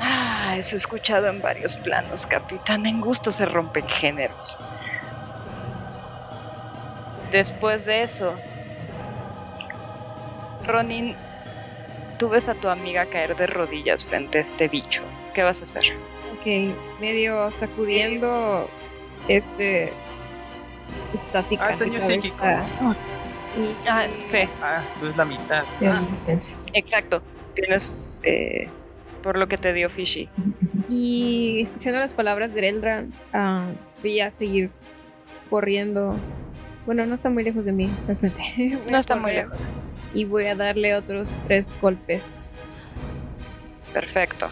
Ah, eso he escuchado en varios planos, capitán. En gusto se rompen géneros. Después de eso, Ronin, tú ves a tu amiga caer de rodillas frente a este bicho. ¿Qué vas a hacer? Medio sacudiendo este estática. Ah, daño psíquico. Y, Ah, sí, Ah, entonces la mitad. Tienes Ah, resistencia. exacto. Tienes, eh, por lo que te dio Fishy. y escuchando las palabras de Eldran, ah, voy a seguir corriendo. Bueno, no está muy lejos de mí, <laughs> No está muy lejos. Y voy a darle otros tres golpes. Perfecto.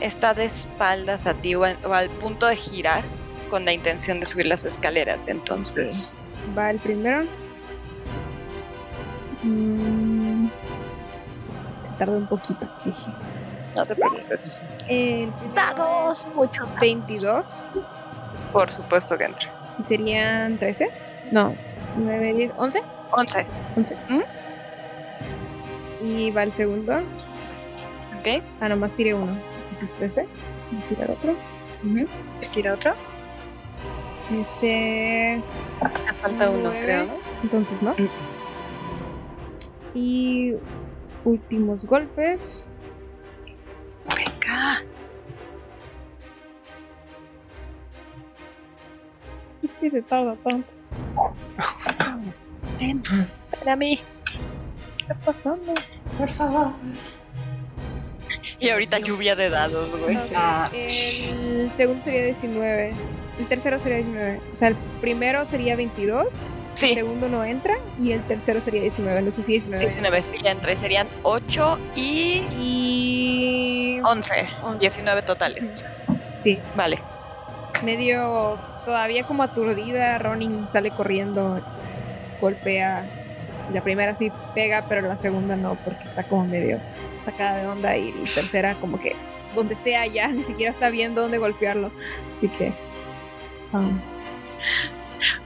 Está de espaldas a ti o, al- o al punto de girar con la intención de subir las escaleras. Entonces, Va el primero. Mm, se tarda un poquito. dije. no te preocupes. El Dados, muchos 22. Por supuesto que entre. ¿Y serían 13? No, 9, 10, 11. 11. 11. ¿Mm? Y va el segundo. ¿Ok? Ah, nomás tiré uno entonces 13. Voy a tirar otro. Uh -huh. Voy a otro. Ese es. Me falta uno, creo. Entonces, ¿no? Uh. Y últimos golpes. Venga. ¿Qué te tarda tanto? Ven, para mí. ¿Qué está pasando? Por favor. Y ahorita lluvia de dados, güey. Ok, Ah. El segundo sería 19. El tercero sería 19. O sea, el primero sería 22. El Sí, segundo no entra. Y el tercero sería 19. No sé si 19. 19 sí ya entré. Serían 8 y Y. 11. Once. 19 totales. Sí, Vale. medio. Todavía como aturdida. Ronin sale corriendo. Golpea. La primera sí pega, pero la segunda no, porque está como medio sacada de onda. Y la tercera, como que donde sea ya, ni siquiera está viendo dónde golpearlo. Así que. um,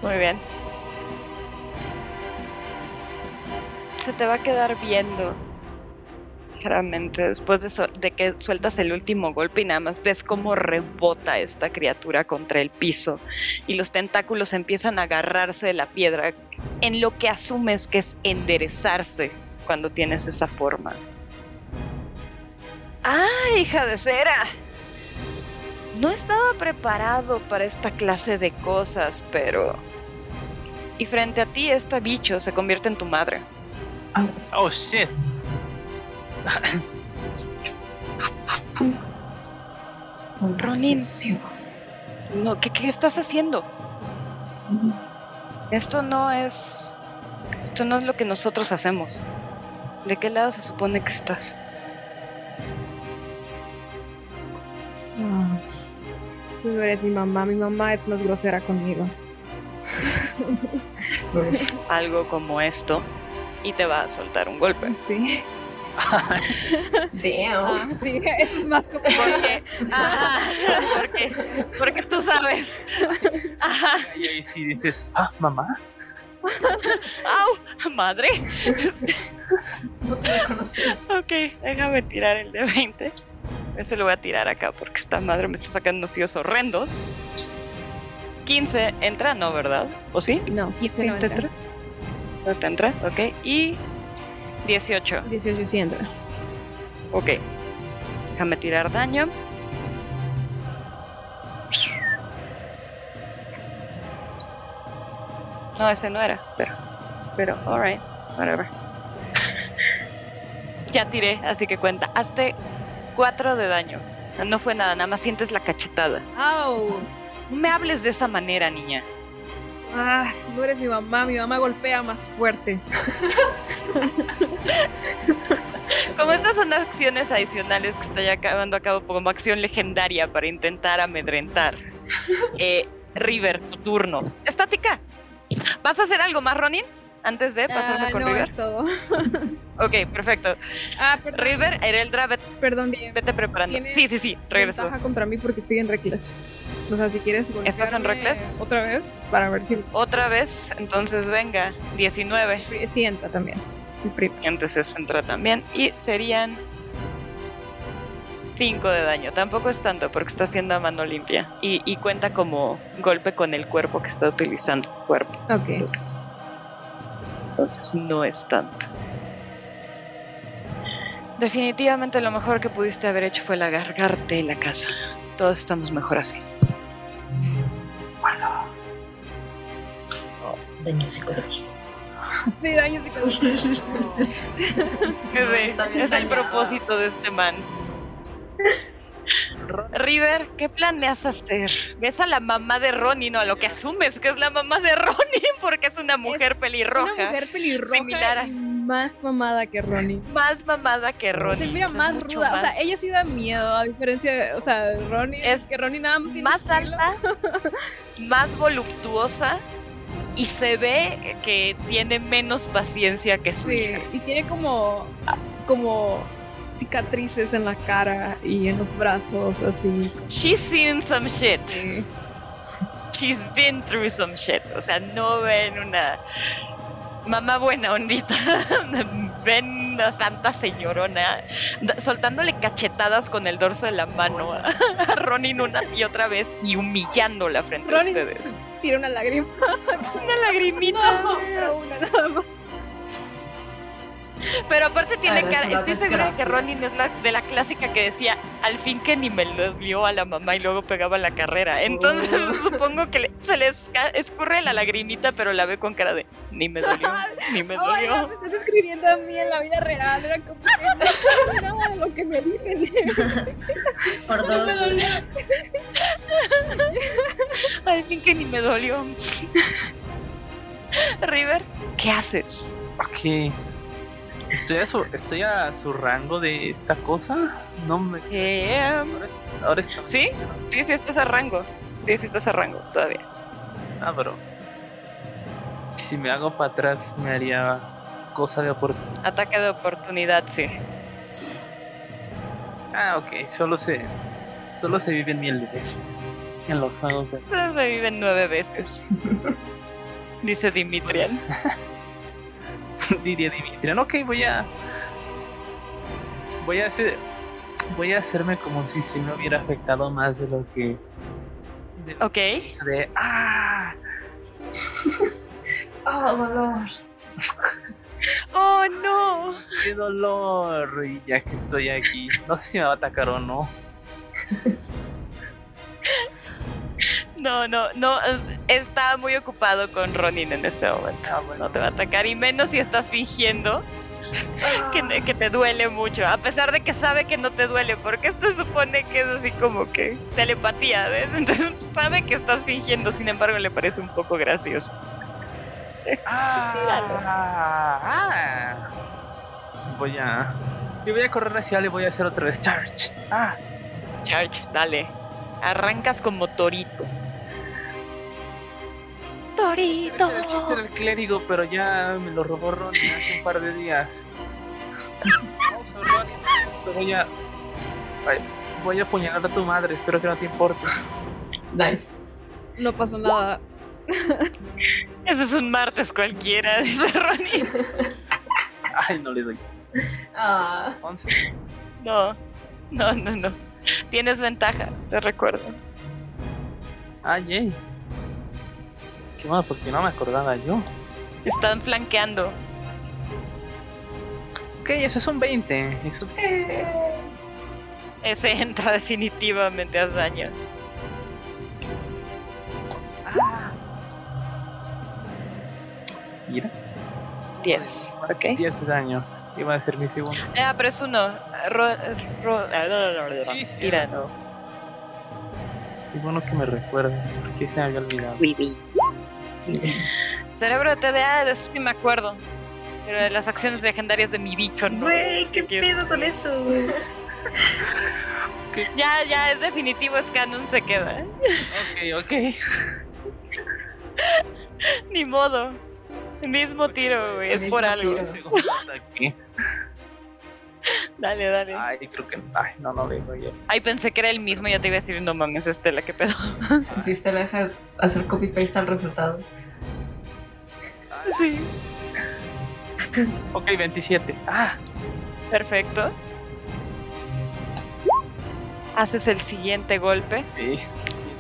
Muy bien. Se te va a quedar viendo. Ligeramente, después de, que sueltas el último golpe y nada más ves cómo rebota esta criatura contra el piso y los tentáculos empiezan a agarrarse de la piedra en lo que asumes que es enderezarse cuando tienes esa forma. ¡Ah, hija de cera! No estaba preparado para esta clase de cosas, pero... Y frente a ti, este bicho se convierte en tu madre. Oh shit. Ronin. No, ¿qué, qué estás haciendo? Esto no es... Esto no es lo que nosotros hacemos. ¿De qué lado se supone que estás? Tú no eres mi mamá. Mi mamá es más grosera conmigo. <laughs> <laughs> Algo como esto. Y te va a soltar un golpe. Sí. <laughs> Damn. Ah, sí, eso es más como. Porque, <laughs> ajá, porque, porque tú sabes. Ajá. Y ahí sí dices, ah, mamá. <laughs> ¡Au! ¡Madre! No te reconocí. Ok, déjame tirar el de 20. Ese lo voy a tirar acá porque esta madre me está sacando unos tíos horrendos. 15 entra, no, ¿verdad? ¿O sí? No, 15 no ¿Te entra. ¿No te entra? Ok. Y 18. 18 sí entra. Ok. Déjame tirar daño. No, ese no era, pero. Pero, alright, whatever. <laughs> ya tiré, así que cuenta. Hazte 4 de daño. No fue nada, nada más sientes la cachetada. ¡Au! No me hables de esa manera, niña. Ah, no eres mi mamá. Mi mamá golpea más fuerte. Como estas son acciones adicionales que estoy llevando a cabo como acción legendaria para intentar amedrentar. Eh, River, tu turno. Estática. ¿Vas a hacer algo más, Ronin? Antes de pasarme Ah, con no, River. es todo. <laughs> Ok, perfecto. Ah, perdón. River, Ereldra, vete, Perdón, Diego. vete preparando. ¿Tienes Sí, sí, sí, regreso. Ventaja contra mí porque estoy en Reckless. O sea, si quieres ¿Estás en Reckless? Otra vez, para ver si Otra vez, entonces venga, 19. sí entra también. Entonces entra también. Y serían 5 de daño. Tampoco es tanto porque está haciendo a mano limpia. Y, y cuenta como golpe con el cuerpo que está utilizando. Cuerpo. Ok. Entonces no es tanto. Definitivamente lo mejor que pudiste haber hecho fue largarte de la casa. Todos estamos mejor así. Daño psicológico. <laughs> Sí, daño psicológico. <laughs> Es el dañado. propósito de este man. River, ¿qué planeas hacer? ¿Ves a la mamá de Ronnie? No, a lo que asumes que es la mamá de Ronnie, <laughs> porque es una mujer Es pelirroja. Una mujer pelirroja similar a- más mamada que Ronnie. Más mamada que Ronnie. Se mira más ruda. O sea, ella sí da miedo, a diferencia de. O sea, Ronnie. Es que Ronnie nada más. más alta, <laughs> más voluptuosa y se ve que tiene menos paciencia que su Sí, hija. y tiene como. como cicatrices en la cara y en los brazos, así. She's seen some shit. Sí. She's been through some shit. O sea, no ven una mamá buena ondita. <laughs> ven una santa señorona soltándole cachetadas con el dorso de la mano a, <laughs> a Ronin una y otra vez y humillándola frente Ronin a ustedes. tira una lágrima. <laughs> Una lagrimita. No, una nada más. Pero aparte tiene cara, estoy segura de que. Ronin es la, de la clásica que decía, al fin que ni me lo dio a la mamá y luego pegaba la carrera. Entonces Oh. <laughs> supongo que le- se le escurre la lagrimita, pero la ve con cara de, ni me dolió, <laughs> ni me Oiga, me dolió. están describiendo a mí en la vida real. Era como que no de lo que me dicen. <laughs> Por dos. Al fin que ni me dolió. River, ¿qué haces? Ok. Estoy a su, estoy a su rango de esta cosa. No me. Eh, Ahora, es- ahora está. ¿Sí? Sí, sí estás a rango. Sí, sí estás a rango todavía. Ah, pero. Si me hago para atrás, me haría cosa de oportunidad. Ataque de oportunidad, sí. Ah, ok. Solo se. Solo se viven mil veces. En los juegos de. Se viven nueve veces. <laughs> Dice Dimitrian. <laughs> Diría Dimitrián. Ok, voy a. Voy a hacer. Voy a hacerme como si se me hubiera afectado más de lo que. De lo Ok. que de. ¡Ah! <laughs> Oh, dolor. <laughs> ¡Oh, no! ¡Qué dolor! Y ya que estoy aquí. No sé si me va a atacar o no. No, no, no. Está muy ocupado con Ronin en este momento. Ah, bueno. No te va a atacar. Y menos si estás fingiendo que, que te duele mucho. A pesar de que sabe que no te duele. Porque esto supone que es así como que telepatía, ¿ves? <laughs> Entonces sabe que estás fingiendo. Sin embargo, le parece un poco gracioso. ¡Ah! ah. Voy a. Y voy a correr hacia él y voy a hacer otra vez charge. ¡Ah! Charge, dale. Arrancas como torito. Torito. Era el chiste del clérigo, pero ya me lo robó Ronnie hace un par de días. No, soy Ronnie, te voy a. Ay, voy a apuñalar a tu madre, espero que no te importe. Nice. No pasó nada. Ese es un martes cualquiera, <laughs> dice Ronnie. Ay, no le doy. Ah, 11. No, no, no, no. Tienes ventaja, te recuerdo. Ay, yay. Qué porque no me acordaba yo. Están flanqueando. Ok, eso es un 20. Eso Ese entra definitivamente a daño. Mira, 10. Ok. 10 de daño. Iba a ser mi segundo. Ah, pero es uno. Ro, ro- Sí, sí. Tira, no. Qué bueno que me recuerda, porque se me había olvidado. Cerebro de TDA, de eso sí me acuerdo. Pero de las acciones legendarias de mi bicho, no. Güey, ¿qué Quiero- pedo con eso, <laughs> güey? Ya, ya, es definitivo, es canon, se queda. ¿eh? Ok, ok. <laughs> Ni modo. Mismo tiro, güey, es por algo. <laughs> Dale, dale. Ay, creo que. Ay, no, no le doy. Ay, pensé que era el mismo, ya te iba a decir, no mames, Estela, qué pedo. <laughs> si te deja hacer copy-paste al resultado. Sí. Ok, 27. Ah, Perfecto. Haces el siguiente golpe, sí.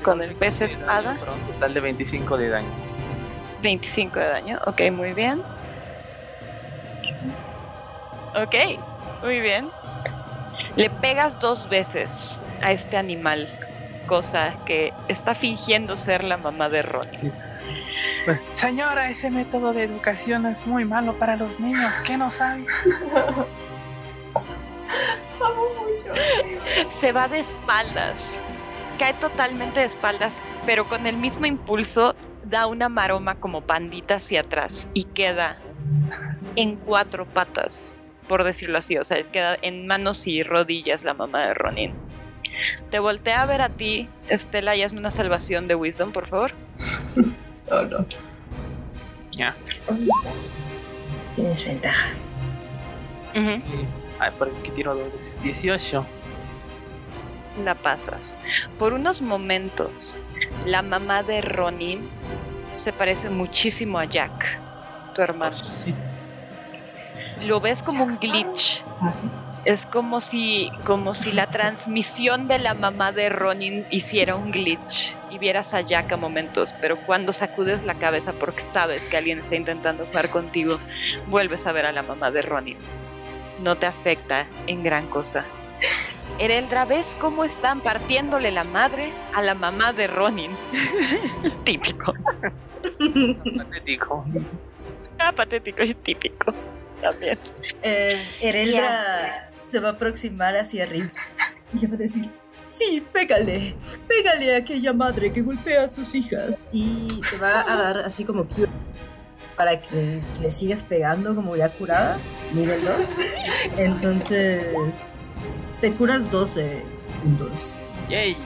Con el pez espada. Un total de 25 de daño. 25 de daño. Ok, muy bien. Ok, muy bien. Le pegas dos veces a este animal, cosa que está fingiendo ser la mamá de Ronnie. Señora, ese método de educación es muy malo para los niños. ¿Qué no sabe? <laughs> Amo mucho. Se va de espaldas, cae totalmente de espaldas, pero con el mismo impulso da una maroma como pandita hacia atrás y queda en cuatro patas, por decirlo así, o sea, queda en manos y rodillas la mamá de Ronin. Te voltea a ver a ti, Estela, y hazme una salvación de Wisdom, por favor. <laughs> Oh, no. Ya. Tienes ventaja. Y- Ay, por aquí tiro dos veces. 18. La pasas. Por unos momentos, la mamá de Ronin se parece muchísimo a Jack, tu hermano. Sí. Lo ves como un glitch Ah, sí. Es como si, como si la transmisión de la mamá de Ronin hiciera un glitch y vieras a Jack a momentos, pero cuando sacudes la cabeza porque sabes que alguien está intentando jugar contigo, vuelves a ver a la mamá de Ronin. No te afecta en gran cosa. Ereldra, ¿ves cómo están partiéndole la madre a la mamá de Ronin? <laughs> típico. Patético. Ah, patético y típico. También. Eh, Ereldra se va a aproximar hacia arriba y le va a decir: Sí, pégale, pégale a aquella madre que golpea a sus hijas. Y te va a dar así como cure para que le sigas pegando como ya curada, nivel 2. Entonces, te curas 12 puntos Yay.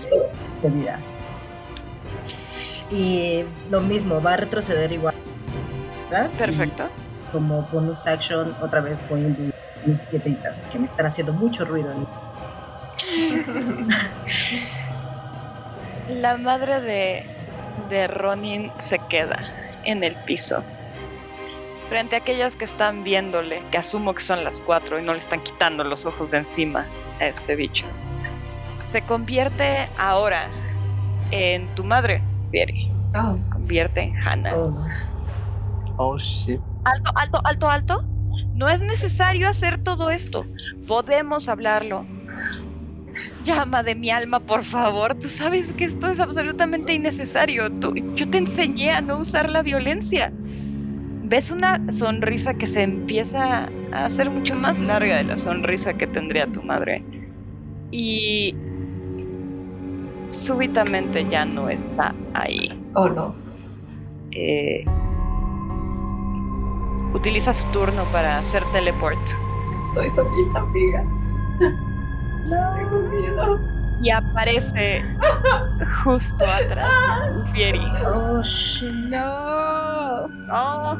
de vida. Y lo mismo, va a retroceder igual. Perfecto. Como bonus action, otra vez voy a mis piedritas que me están haciendo mucho ruido. La madre de, de Ronin se queda en el piso. Frente a aquellas que están viéndole, que asumo que son las cuatro y no le están quitando los ojos de encima a este bicho. Se convierte ahora en tu madre, Fieri. Oh, Convierte en Hannah. Oh. Oh, shit. Alto, alto, alto, alto. No es necesario hacer todo esto. Podemos hablarlo. Llama de mi alma, por favor. Tú sabes que esto es absolutamente innecesario. Tú- yo te enseñé a no usar la violencia. Ves una sonrisa que se empieza a hacer mucho más larga de la sonrisa que tendría tu madre. Y súbitamente ya no está ahí. oh no. Eh, utiliza su turno para hacer teleport Estoy solita, amigas. Tengo miedo. y aparece justo atrás Fieri. Oh, shit. No. Oh.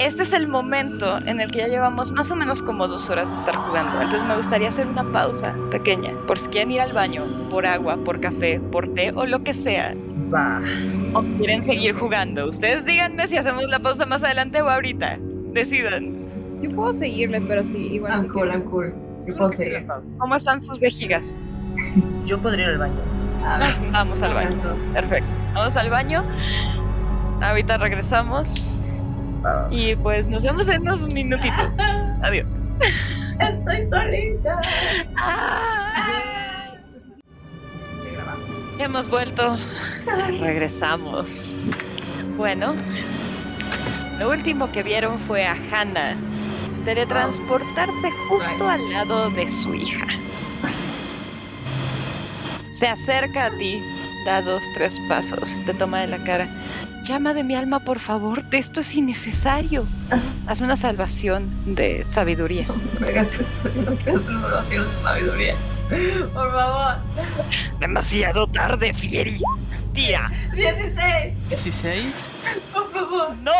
Este es el momento en el que ya llevamos más o menos como dos horas de estar jugando. Entonces me gustaría hacer una pausa pequeña. Por si quieren ir al baño, por agua, por café, por té o lo que sea. Va. O quieren seguir jugando. Ustedes díganme si hacemos la pausa más adelante o ahorita. Decidan. Yo puedo seguirle, pero sí, igual. I'm cool, I'm cool. Sí puedo seguir. ¿Cómo están sus vejigas? <laughs> Yo podría ir al baño. A ver, Vamos al baño. Perfecto. Vamos al baño. Ahorita regresamos. Y pues nos vemos en unos minutitos. <laughs> Adiós. Estoy solita. Estoy grabando. Hemos vuelto. Regresamos. Bueno, lo último que vieron fue a Hannah teletransportarse justo al lado de su hija. Se acerca a ti, da dos, tres pasos, te toma de la cara. Llama de mi alma, por favor, esto es innecesario. Hazme una salvación de sabiduría. No me hagas esto, yo no quiero hacer salvación de sabiduría. Por favor. Demasiado tarde, Fieri. Tira. 16, 16. por favor. ¡No!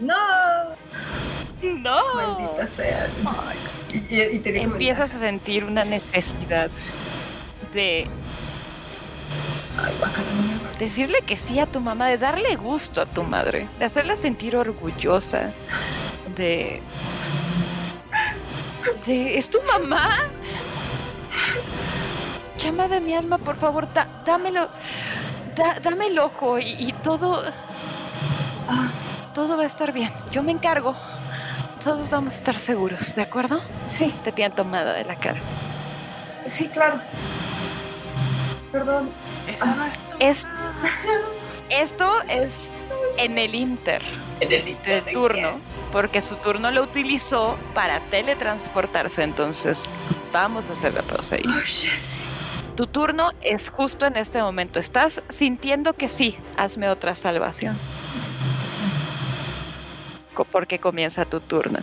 ¡No! ¡No! Maldita sea. Y, y, y tenía que Empiezas a sentir una necesidad de Ay, decirle que sí a tu mamá, de darle gusto a tu madre, de hacerla sentir orgullosa, de... de ¿Es tu mamá? Llama de mi alma, por favor, da- dámelo, da- dame el ojo y, y todo, Ah, todo va a estar bien. Yo me encargo. Todos vamos a estar seguros, ¿de acuerdo? sí, Te tienen tomada de la cara. sí, claro. Perdón. No es esto es en el Inter En el de Inter de turno, porque su turno lo utilizó para teletransportarse, entonces vamos a hacer la pausa ahí. Oh, shit. Tu turno es justo en este momento. Estás sintiendo que sí, hazme otra salvación, porque comienza tu turno.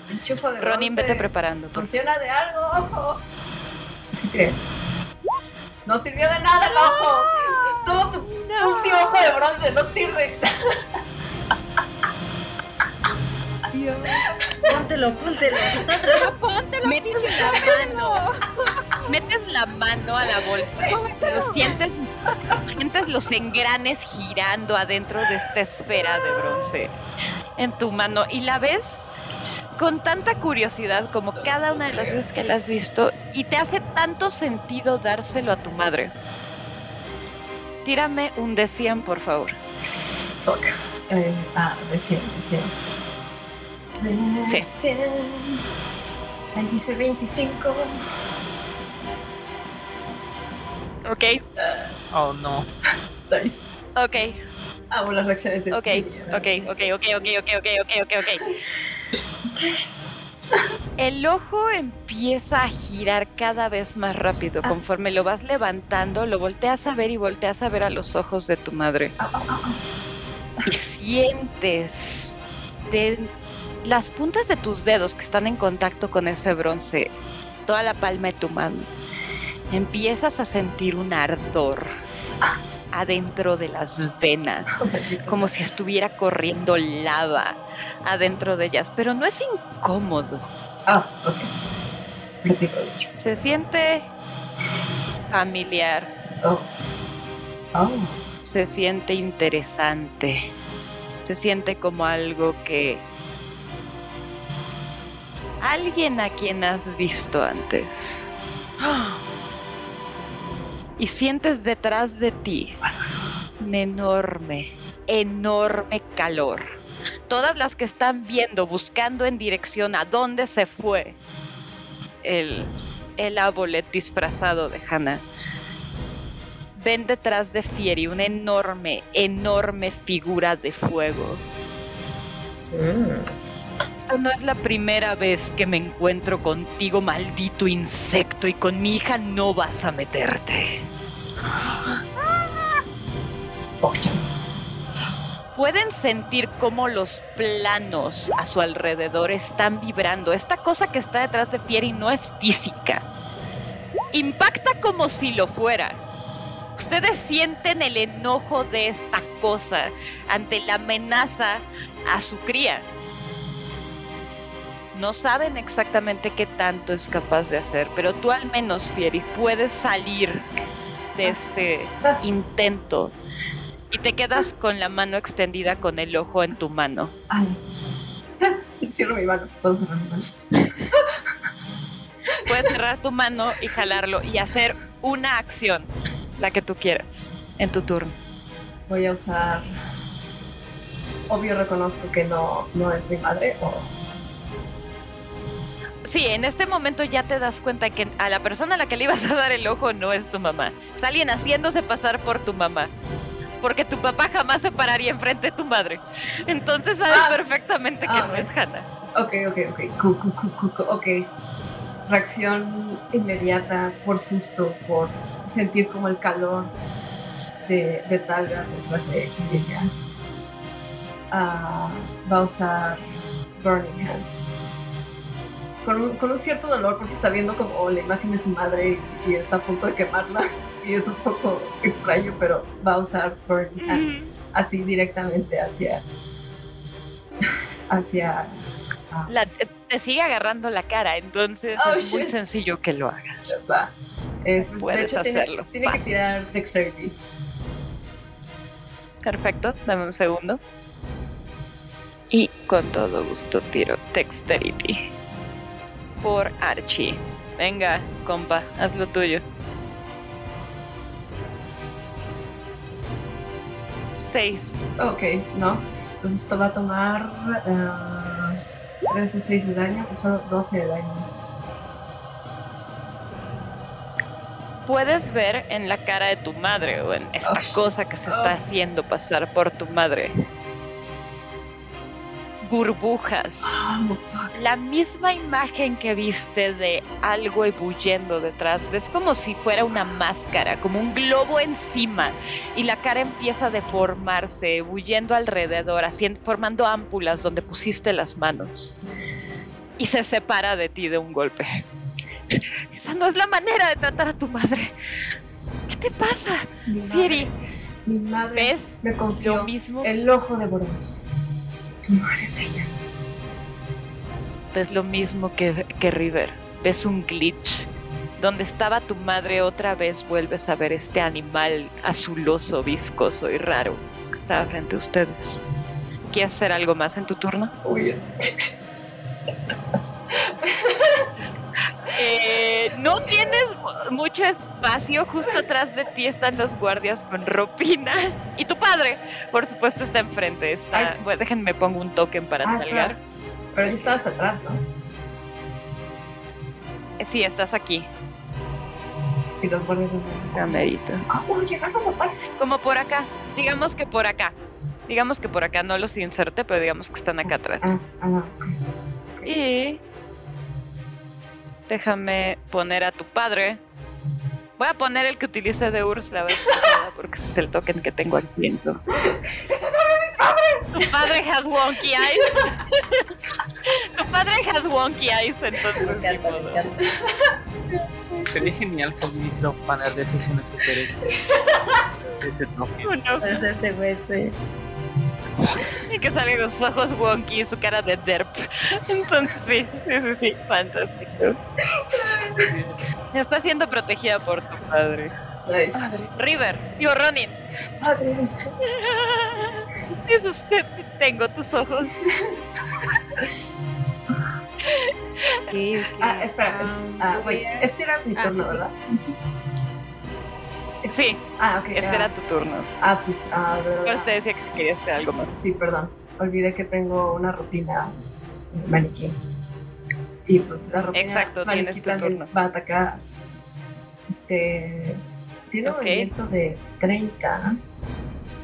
Ronin, vete preparando. Funciona de algo, ojo. Sí creo. No sirvió de nada el ojo. Toma tu sucio ojo de bronce, no sirve. Dios. Póntelo, póntelo. Metes la mano. Metes la mano a la bolsa. Lo sientes, sientes los engranes girando adentro de esta esfera de bronce en tu mano y la ves con tanta curiosidad como cada una de las veces que la has visto y te hace tanto sentido dárselo a tu madre. Tírame un de 100, por favor. Fuck. Eh, ah, de 100, de 100. De Sí. 100. Ahí dice 25. Ok, Oh no. Nice. ok, Amo las reacciones de ok, ok, ok, ok, ok, ok, ok, ok, ok. El ojo empieza a girar cada vez más rápido. Ah. Conforme lo vas levantando, lo volteas a ver y volteas a ver a los ojos de tu madre. Ah, ah, y sientes de las puntas de tus dedos que están en contacto con ese bronce, toda la palma de tu mano, empiezas a sentir un ardor adentro de las venas, como si estuviera corriendo lava adentro de ellas, pero no es incómodo, Ah, ok. Se siente familiar, Oh. Oh. se siente interesante, se siente como algo que alguien a quien has visto antes. ¡Ah! Y sientes detrás de ti un enorme, enorme calor. Todas las que están viendo, buscando en dirección a dónde se fue el, el Abolet disfrazado de Hannah, ven detrás de Fieri una enorme, enorme figura de fuego. Esta no es la primera vez que me encuentro contigo, maldito insecto, y con mi hija no vas a meterte. Pueden sentir cómo los planos a su alrededor están vibrando. Esta cosa que está detrás de Fieri no es física. Impacta como si lo fuera. Ustedes sienten el enojo de esta cosa ante la amenaza a su cría. No saben exactamente qué tanto es capaz de hacer, pero tú al menos, Fieri, puedes salir de este intento y te quedas con la mano extendida con el ojo en tu mano. Ay. <laughs> Cierro mi mano. Puedo cerrar mi mano. Puedes cerrar tu mano y jalarlo y hacer una acción, la que tú quieras, en tu turno. Voy a usar. Obvio reconozco que no, no es mi madre. O... Sí, en este momento ya te das cuenta que a la persona a la que le ibas a dar el ojo no es tu mamá. Es alguien haciéndose pasar por tu mamá. Porque tu papá jamás se pararía enfrente de tu madre. Entonces sabes Ah. perfectamente que Ah, no es pues. Hannah. Ok, ok, ok. Cu, cu, cu, ok. Reacción inmediata por susto, por sentir como el calor de, de Talga detrás de ella. Ah, va a usar Burning Hands. Con un, con un cierto dolor porque está viendo como la imagen de su madre y, y está a punto de quemarla. Y es un poco extraño, pero va a usar Burning Hands así directamente hacia. hacia. ah, La- te sigue agarrando la cara, entonces Oh, es muy sencillo que lo hagas. Va. Es- de Puedes hecho, tiene, hacerlo, tiene que fácil. tirar Dexterity. Perfecto, dame un segundo. Y con todo gusto tiro Dexterity. Por Archie. Venga, compa, haz lo tuyo. Seis. Ok, no. Entonces esto va a tomar ah, 3 de 6 de daño, o solo 12 de daño. Puedes ver en la cara de tu madre o en esta Oh, cosa que se está haciendo pasar por tu madre. Burbujas. Oh. La misma imagen que viste de algo ebulliendo detrás, ves como si fuera una máscara, como un globo encima, y la cara empieza a deformarse, ebulliendo alrededor, haciendo, formando ámpulas donde pusiste las manos. Y se separa de ti de un golpe. Esa no es la manera de tratar a tu madre. ¿Qué te pasa, Mi madre, Fieri? mi madre ¿Ves me lo confió mismo? el ojo de Boros. Tu madre es ella. ves lo mismo que, que River. Ves un glitch. Donde estaba tu madre otra vez vuelves a ver este animal azuloso, viscoso y raro que estaba frente a ustedes. ¿Quieres hacer algo más en tu turno? <laughs> Uy. No tienes mu- mucho espacio, justo atrás de ti están los guardias con ropina. Y tu padre, por supuesto, está enfrente. Está... Bueno, déjenme pongo un token para Ah, salgar. Pero yo estaba hasta atrás, ¿no? Eh, Sí, estás aquí. Y los guardias Camerito. ¿Cómo llegaron los guardias? Como por acá. Digamos que por acá. Digamos que por acá no los inserte, pero digamos que están acá atrás. Ah, ah. Y déjame poner a tu padre. Voy a poner el que utilicé de Urs la vez pasada porque ese es el token que tengo aquí. entonces. <laughs> Tu padre has wonky eyes. tu padre has wonky eyes, entonces. Me encanta, me encanta. Sería genial que un banner de sesiones super Ese toque. Uno. Pues ese güey, sí. Y que salen los ojos wonky y su cara de derp. <laughs> Entonces sí, sí, sí, fantástico. Está siendo protegida por tu padre. Nice. River, tío Ronin. Padre, esto. <laughs> Es usted, tengo tus ojos. <laughs> Ok. Ah, espera. es- Ah, voy wait. a- Este era mi Ah, turno, sí. ¿verdad? Sí, Ah, ok. este ah. era tu turno. Ah, pues, ah, Pero verdad. te decía que si querías hacer algo más. Sí, perdón. Olvidé que tengo una rutina maniquí. Y pues la rutina Exacto, maniquí también turno. va a atacar. Este. Tiene un movimiento de 30.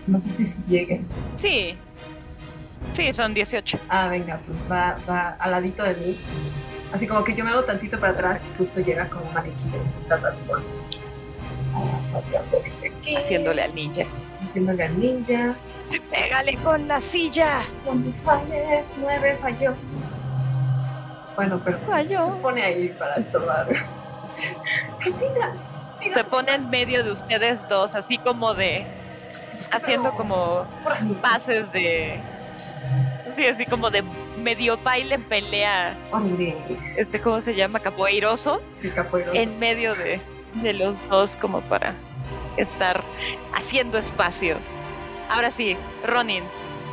No sé si, llegue. Sí. Sí, son 18. Ah, venga, pues va, va al ladito de mí. Así como que yo me hago tantito para atrás y justo llega como un maniquí ah, Haciéndole al ninja. haciéndole al ninja. ¡Pégale con la silla! Cuando falles, nueve falló. Bueno, pero Falló. se pone ahí para estorbar. Rutina. tira Se pone en medio de ustedes dos, así como de. haciendo como pases de. Sí, así como de medio baile pelea. órale. Este, ¿cómo se llama? Capoeiroso. Sí, capoeiro. En medio de, de los dos, como para estar haciendo espacio. Ahora sí, Ronin,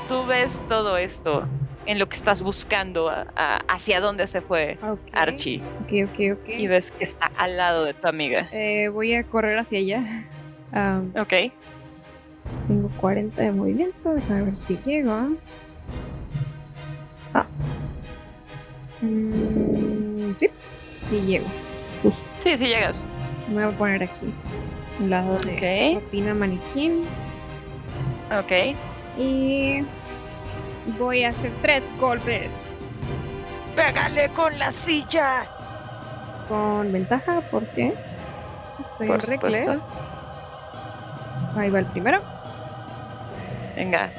tú ves todo esto en lo que estás buscando a- a- hacia dónde se fue Archie. Ok, ok, ok. Y ves que está al lado de tu amiga. Eh, voy a correr hacia allá. Um, Ok. tengo 40 de movimiento. Déjame ver si llego. Ah. Mm, sí, sí llego. Justo. Sí, sí llegas. Me voy a poner aquí. Al lado de Ok. Opina Maniquín. Ok. Y voy a hacer tres golpes ¡Pégale con la silla! con ventaja porque estoy Por en supuesto. reckless. Ahí va el primero. Venga.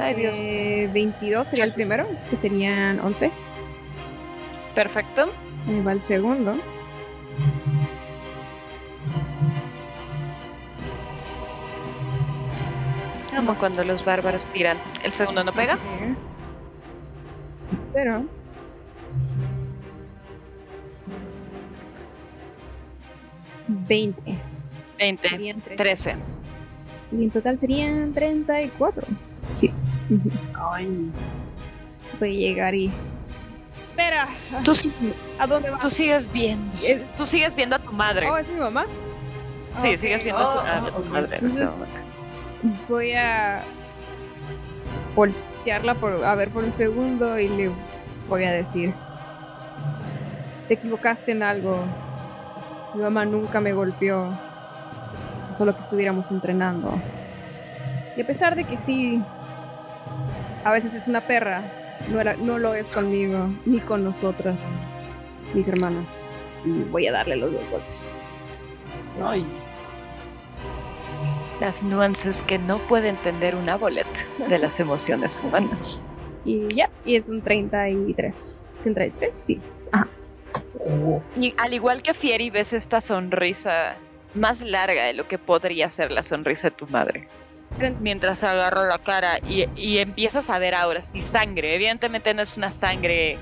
Ay, Dios. Eh, 22 sería el primero, que serían 11. Perfecto. Ahí va el segundo. Como cuando los bárbaros tiran. ¿El segundo no pega? Pero. Veinte. 20. Serían tres. 13. Y en total serían 34. Sí. Ujú. Ay, Voy a llegar y. ¡Espera! Tú, sí- ¿A dónde vas? tú sigues viendo. Tú sigues viendo a tu madre. Oh, es mi mamá. sí, Ok. sigues viendo a, su- Oh, a oh, tu ok. madre. en Entonces. Voy a voltearla por, a ver por un segundo y le voy a decir: Te equivocaste en algo. Mi mamá nunca me golpeó. Solo que estuviéramos entrenando. Y a pesar de que sí, a veces es una perra, no, era, no lo es conmigo ni con nosotras, mis hermanas. Y voy a darle los dos golpes. ay. Las nuances que no puede entender una bolet de las emociones humanas. Y ya, y es un 33. ¿33? Sí. Y al igual que Fieri, ves esta sonrisa más larga de lo que podría ser la sonrisa de tu madre. Mientras agarra la cara y, y empiezas a ver ahora sí sangre. Evidentemente no es una sangre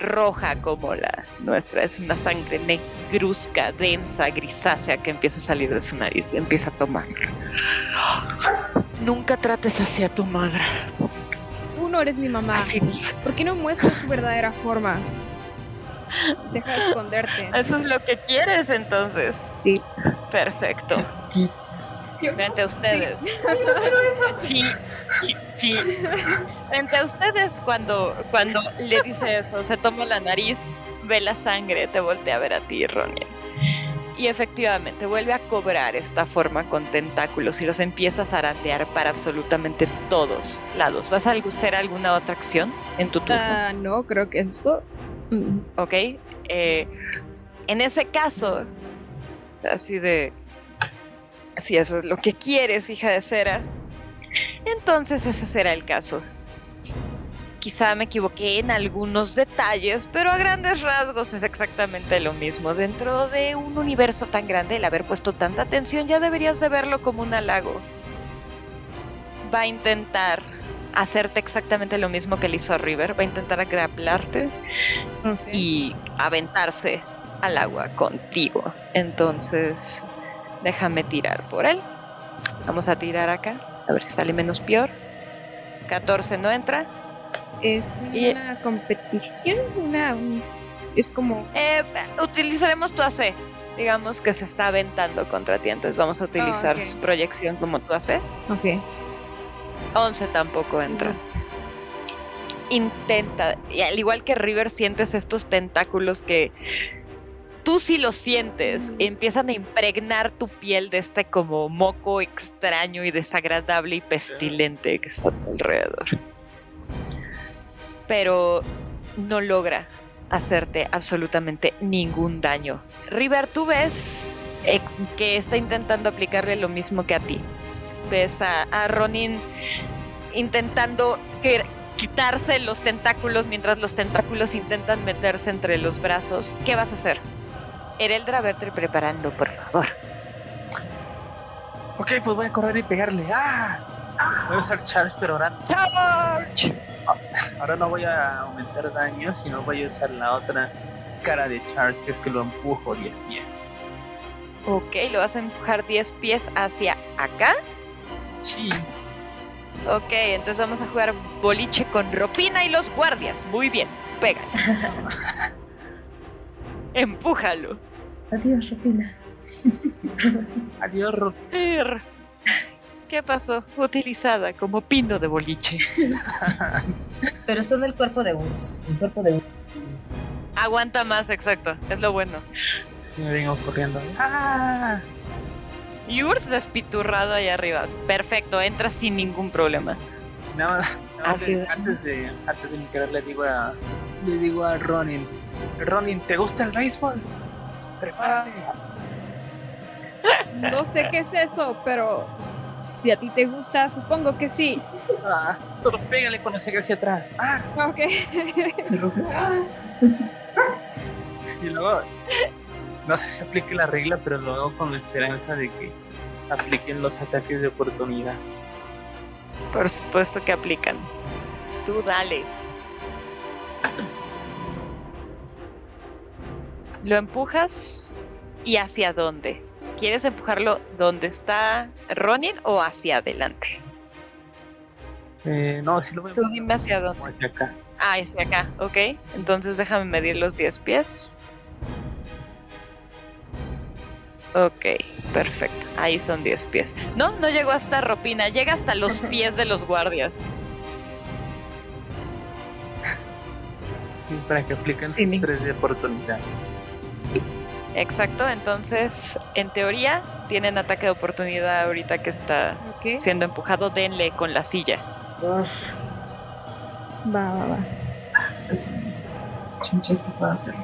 roja como la nuestra, es una sangre negruzca, densa, grisácea que empieza a salir de su nariz y empieza a tomar. Nunca trates hacia tu madre. Tú no eres mi mamá. Así, ¿Por qué no muestras tu verdadera forma? Deja de esconderte. Eso es lo que quieres entonces. Sí. Perfecto. Sí. Frente a ustedes. Sí, sí, sí. Frente a ustedes cuando, cuando le dice eso, se toma la nariz, ve la sangre, te voltea a ver a ti, Ronin. Y efectivamente vuelve a cobrar esta forma con tentáculos y los empieza a zarandear para absolutamente todos lados. ¿Vas a hacer alguna otra acción en tu turno? Ah, no, creo que esto. Mm, ¿ok? Eh, en ese caso, así de, si eso es lo que quieres, hija de cera, entonces ese será el caso. Quizá me equivoqué en algunos detalles, pero a grandes rasgos es exactamente lo mismo. Dentro de un universo tan grande, el haber puesto tanta atención ya deberías de verlo como un halago. Va a intentar hacerte exactamente lo mismo que le hizo a River, va a intentar agraplarte y aventarse al agua contigo. Entonces, déjame tirar por él. Vamos a tirar acá, a ver si sale menos peor. 14 no entra. Es Y- una competición, una. un- Es como. Eh, utilizaremos tu AC. Digamos que se está aventando contra ti, entonces vamos a utilizar ok. su proyección como tu AC. Ok. 11 tampoco entra. Intenta, y al igual que River, sientes estos tentáculos que tú sí los sientes, empiezan a impregnar tu piel de este como moco extraño y desagradable y pestilente que está a tu alrededor. Pero no logra hacerte absolutamente ningún daño. River, tú ves eh, que está intentando aplicarle lo mismo que a ti. Ves a, a Ronin intentando que- quitarse los tentáculos mientras los tentáculos intentan meterse entre los brazos. ¿Qué vas a hacer? Ereldra, verte preparando, por favor. Ok, pues voy a correr y pegarle. ¡Ah! Voy a usar Charge, pero ahora, ¡Charge! ahora no voy a aumentar daño, sino voy a usar la otra cara de Charge, que es que lo empujo 10 pies. Ok, lo vas a empujar 10 pies hacia acá. Sí. Ok, entonces vamos a jugar boliche con Ropina y los guardias. Muy bien, pégale. <laughs> Empújalo. Adiós, Rupina. Adiós, Er. ¿Qué pasó? Utilizada como pino de boliche. Pero está en el cuerpo de Urs. El cuerpo de Urs. Aguanta más, exacto. Es lo bueno. Y me vengo corriendo. ¡Ah! Y Urs despiturrado ahí arriba. Perfecto, entra sin ningún problema. Nada es. antes de antes de entrar le digo a le digo a Ronin, Ronin, ¿te gusta el béisbol? Prepárate. <laughs> No sé qué es eso, pero. Si a ti te gusta, supongo que sí. Ah, solo pégale cuando se hacia atrás. Ah, Ok. <laughs> Ah, y luego no sé si aplique la regla, pero lo hago con la esperanza de que apliquen los ataques de oportunidad. Por supuesto que aplican. Tú dale. Lo empujas y hacia dónde. ¿Quieres empujarlo donde está Ronin o hacia adelante? Eh, no, si lo voy a Tú dime hacia dónde. como hacia acá. Ah, hacia acá, ok. Entonces déjame medir los 10 pies. Ok, perfecto. Ahí son 10 pies. No, no llegó hasta Ropina, llega hasta los <laughs> pies de los guardias. Sí, para que apliquen Sí, sus ni- tres de oportunidad. Exacto, entonces en teoría tienen ataque de oportunidad ahorita que está Ok. siendo empujado, denle con la silla. Uf. Va, va, va. no sé si Chuncha esto puede hacer.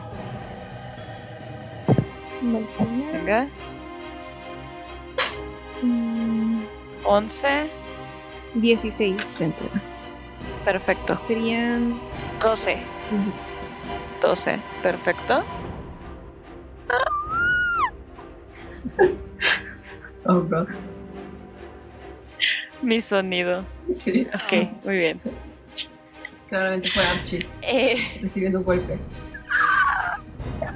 Venga, Mm, 11, 16 centro. perfecto. Serían. 12, ujú, 12, perfecto. Oh, bro. Mi sonido. Sí. Ok, muy bien. Claramente fue Archie Eh, recibiendo un golpe.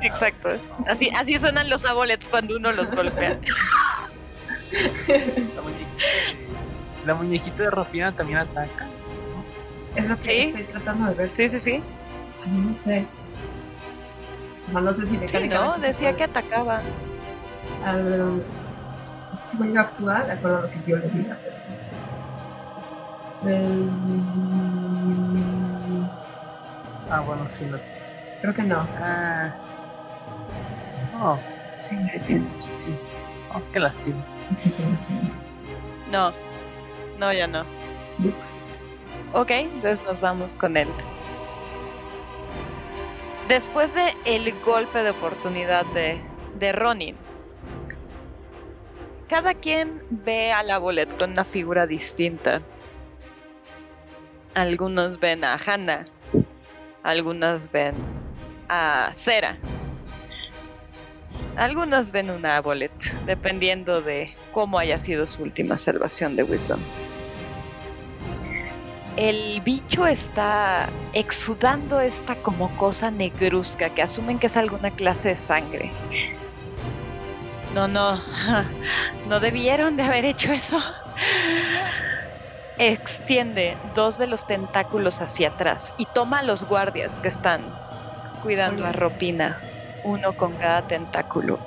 exacto. Así, así suenan los abolets cuando uno los golpea. La muñequita de, la muñequita de Rofina también ataca. Es lo que Sí. estoy tratando de ver. Sí, sí, sí. Ay, No sé. O sea, no sé si Sí, mecánicamente. ¿no? se Decía que atacaba. A ver, es que según yo actúa, de acuerdo a lo que yo le diga. Eh, Ah, bueno, sí. No. creo que no. Ah. Oh, sí, sí. Oh, qué lástima. Sí, tienes que- No, no, ya no. Ok, entonces nos vamos con él. Después de el golpe de oportunidad de, de Ronin, cada quien ve a la bolet con una figura distinta. Algunos ven a Hannah, algunos ven a Cera, algunos ven una bolet, dependiendo de cómo haya sido su última salvación de Wisdom. El bicho está exudando esta como cosa negruzca que asumen que es alguna clase de sangre. No, no, <laughs> no debieron de haber hecho eso. Extiende dos de los tentáculos hacia atrás y toma a los guardias que están cuidando a Ropina, uno con cada tentáculo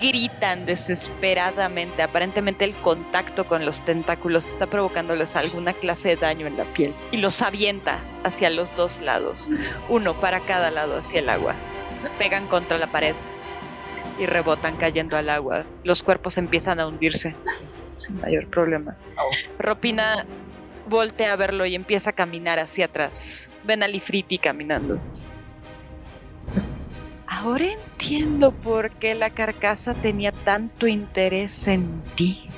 gritan desesperadamente. Aparentemente el contacto con los tentáculos está provocándoles alguna clase de daño en la piel y los avienta hacia los dos lados, uno para cada lado hacia el agua. Pegan contra la pared y rebotan cayendo al agua. Los cuerpos empiezan a hundirse sin mayor problema. Ropina voltea a verlo y empieza a caminar hacia atrás. Ven a Lifriti caminando. Ahora entiendo por qué la carcasa tenía tanto interés en ti.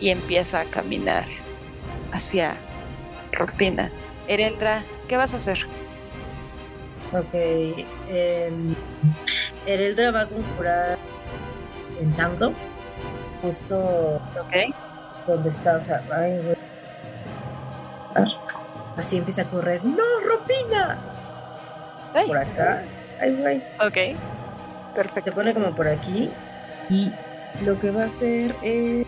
Y empieza a caminar hacia Ropina. Ereldra, ¿qué vas a hacer? Ok. Ereldra va a conjurar Entangle. Justo ¿Ok? donde está, o sea, ay. Así empieza a correr. ¡No, Ropina! Ay, Por acá. Ay, güey. ok. Se Perfecto. pone como por aquí. Y lo que va a hacer es.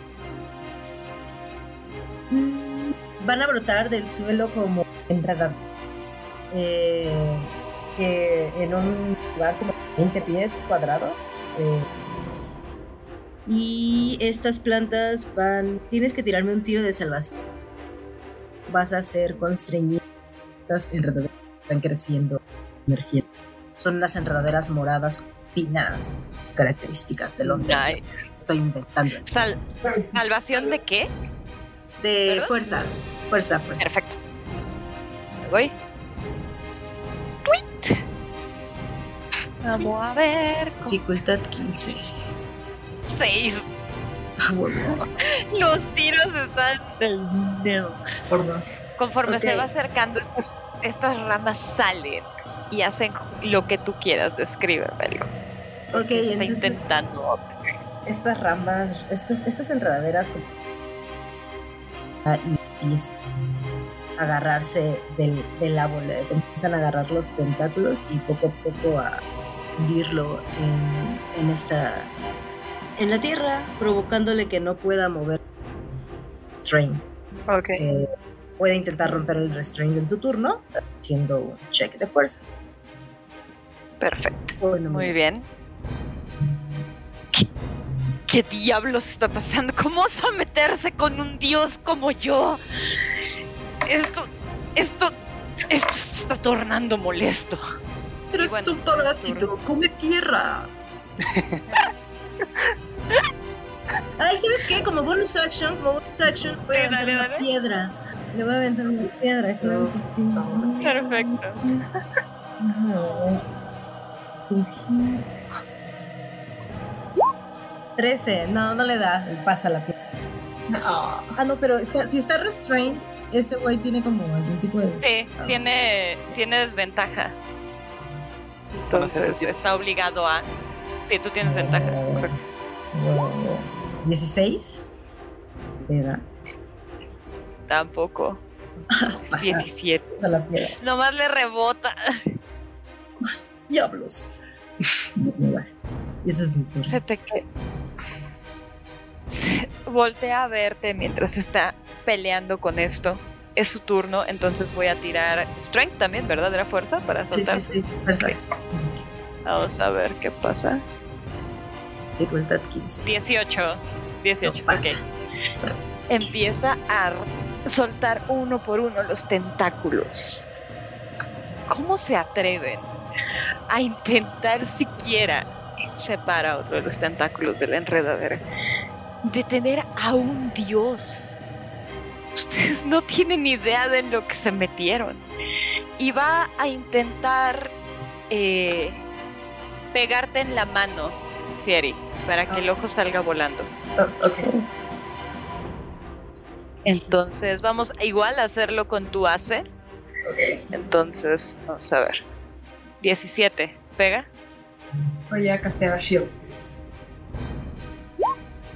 Mm, Van a brotar del suelo como enredados. Eh, que en un lugar como 20 pies cuadrado. eh, y estas plantas van. Tienes que tirarme un tiro de salvación. Vas a ser constreñido. Estas enredaderas están creciendo, emergiendo. Son unas enredaderas moradas finas, características de Londres. Estoy inventando. Sal- ¿Salvación de qué? De ¿Perdón? fuerza, fuerza, fuerza. Perfecto. Me voy. Tweet. Vamos a ver. Dificultad 15. Seis. Ah, bueno. Los tiros están del dedo. Por dos. Conforme se va acercando, estas, estas ramas salen y hacen lo que tú quieras, descríbemelo. Ok, está entonces intentando. estas ramas, estas, estas enredaderas como- Ah, y empiezan a agarrarse del, del árbol, eh, empiezan a agarrar los tentáculos y poco a poco a hundirlo en, en esta en la tierra, provocándole que no pueda mover strain. Ok. Eh, puede intentar romper el restraint en su turno, haciendo un check de fuerza. Perfecto. Bueno, Muy bien. ¿Qué, qué diablos está pasando? ¿Cómo osa meterse con un dios como yo? Esto, esto, esto se está tornando molesto. Pero Y es bueno, un torácido, come tierra. <laughs> Ay, ¿sabes qué? Como bonus action, como bonus action, voy a aventar una piedra. Le voy a aventar una piedra, claro que sí. Perfecto. Ajá. Tu hit. 13, no, no le da, pasa la piedra. Ah, Ah, no, pero está- si está restrained, ese güey tiene como algún tipo de... Sí, tiene, tiene desventaja. Entonces está obligado a. Sí, tú tienes ventaja. Exacto. Wow. 16. Piedra. Tampoco. <laughs> Pasa, 17. pasa la. Nomás le rebota. Diablos. <laughs> Ese es mi turno. Se te que. Voltea a verte mientras está peleando con esto. Es su turno, entonces voy a tirar Strength también, ¿verdad? Era fuerza para Sí, soltar. sí, sí. Fuerza. Vamos a ver qué pasa. Dificultad 15. 18. 18, No pasa. ok. Empieza a soltar uno por uno los tentáculos. ¿Cómo se atreven a intentar siquiera separar otro de los tentáculos de la enredadera? Detener a un dios. Ustedes no tienen idea de lo que se metieron. Y va a intentar eh, pegarte en la mano, Fieri, para que el ojo salga volando. Oh, ok. Entonces vamos igual a hacerlo con tu AC. Ok. Entonces, vamos a ver. 17, pega. Voy a castear Shield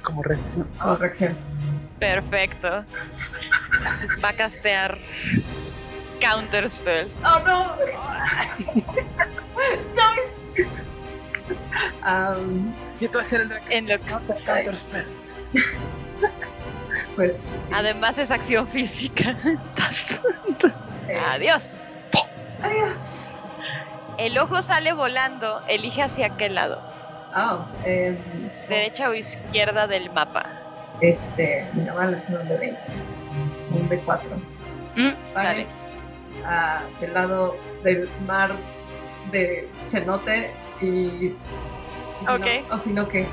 Como reacción. como reacción. Perfecto. Va a castear Counterspell. ¡Oh, no! Am, Siento hacer el dragón. En lo que- pues sí. además es acción física. <laughs> Adiós. Adiós. El ojo sale volando. Elige hacia qué lado. Oh, em, Derecha o izquierda del mapa. este, mira, voy a lanzar un de 20. Un de 4. Mm. Pares ah, del lado del mar de cenote y. si no- o si no, ¿qué?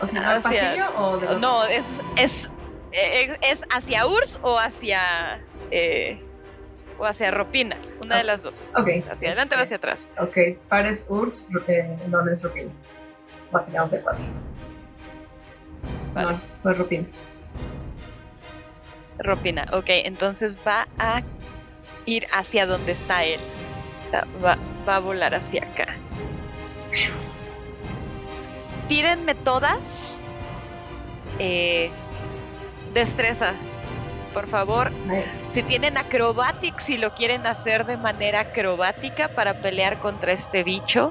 ¿O si no, al Hacia- pasillo o de? No, es, es, eh, es hacia Urs o hacia eh, o hacia Ropina, una de Ah, las dos. Ok. Hacia adelante o este, hacia atrás. Ok, pares Urs, eh, no es Rupin. Va a tirar un de 4. Vale. No, fue Rupin. Ropina, ok, entonces va a ir hacia donde está él. Sea, Va, va a volar hacia acá. Tírenme todas. Eh, destreza, por favor. Nice. Si tienen acrobatics y lo quieren hacer de manera acrobática para pelear contra este bicho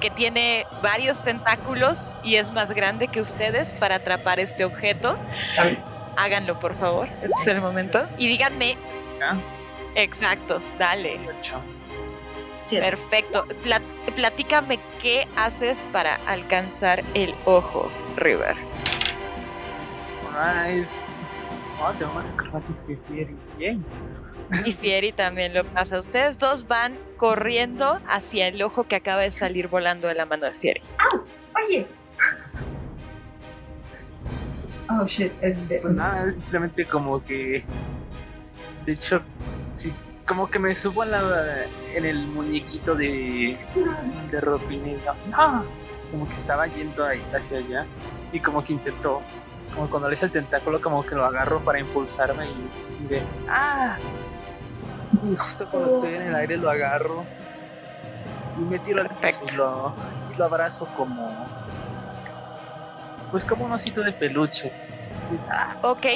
que tiene varios tentáculos y es más grande que ustedes para atrapar este objeto, Dale. háganlo por favor. Este es el momento. Y díganme. ¿Ya? Exacto, dale. 18. Siete. Perfecto. Plat- platícame qué haces para alcanzar el ojo, River. Ay. Oh, que Fieri. Bien. Y Fieri también lo pasa. Ustedes dos van corriendo hacia el ojo que acaba de salir volando de la mano de Fieri. Oye. Oh shit, es de. Pues nada, es simplemente como que. De hecho, sí, como que me subo en, la, en el muñequito de. de Robin y digo, "No". Como que estaba yendo ahí hacia allá. Y como que intentó. Como cuando le hice el tentáculo, como que lo agarro para impulsarme y, y de. ¡Ah! Y justo cuando estoy en el aire lo agarro. Y me tiro al piso y lo, y lo abrazo como. Pues como un osito de peluche. "Ah". Ok,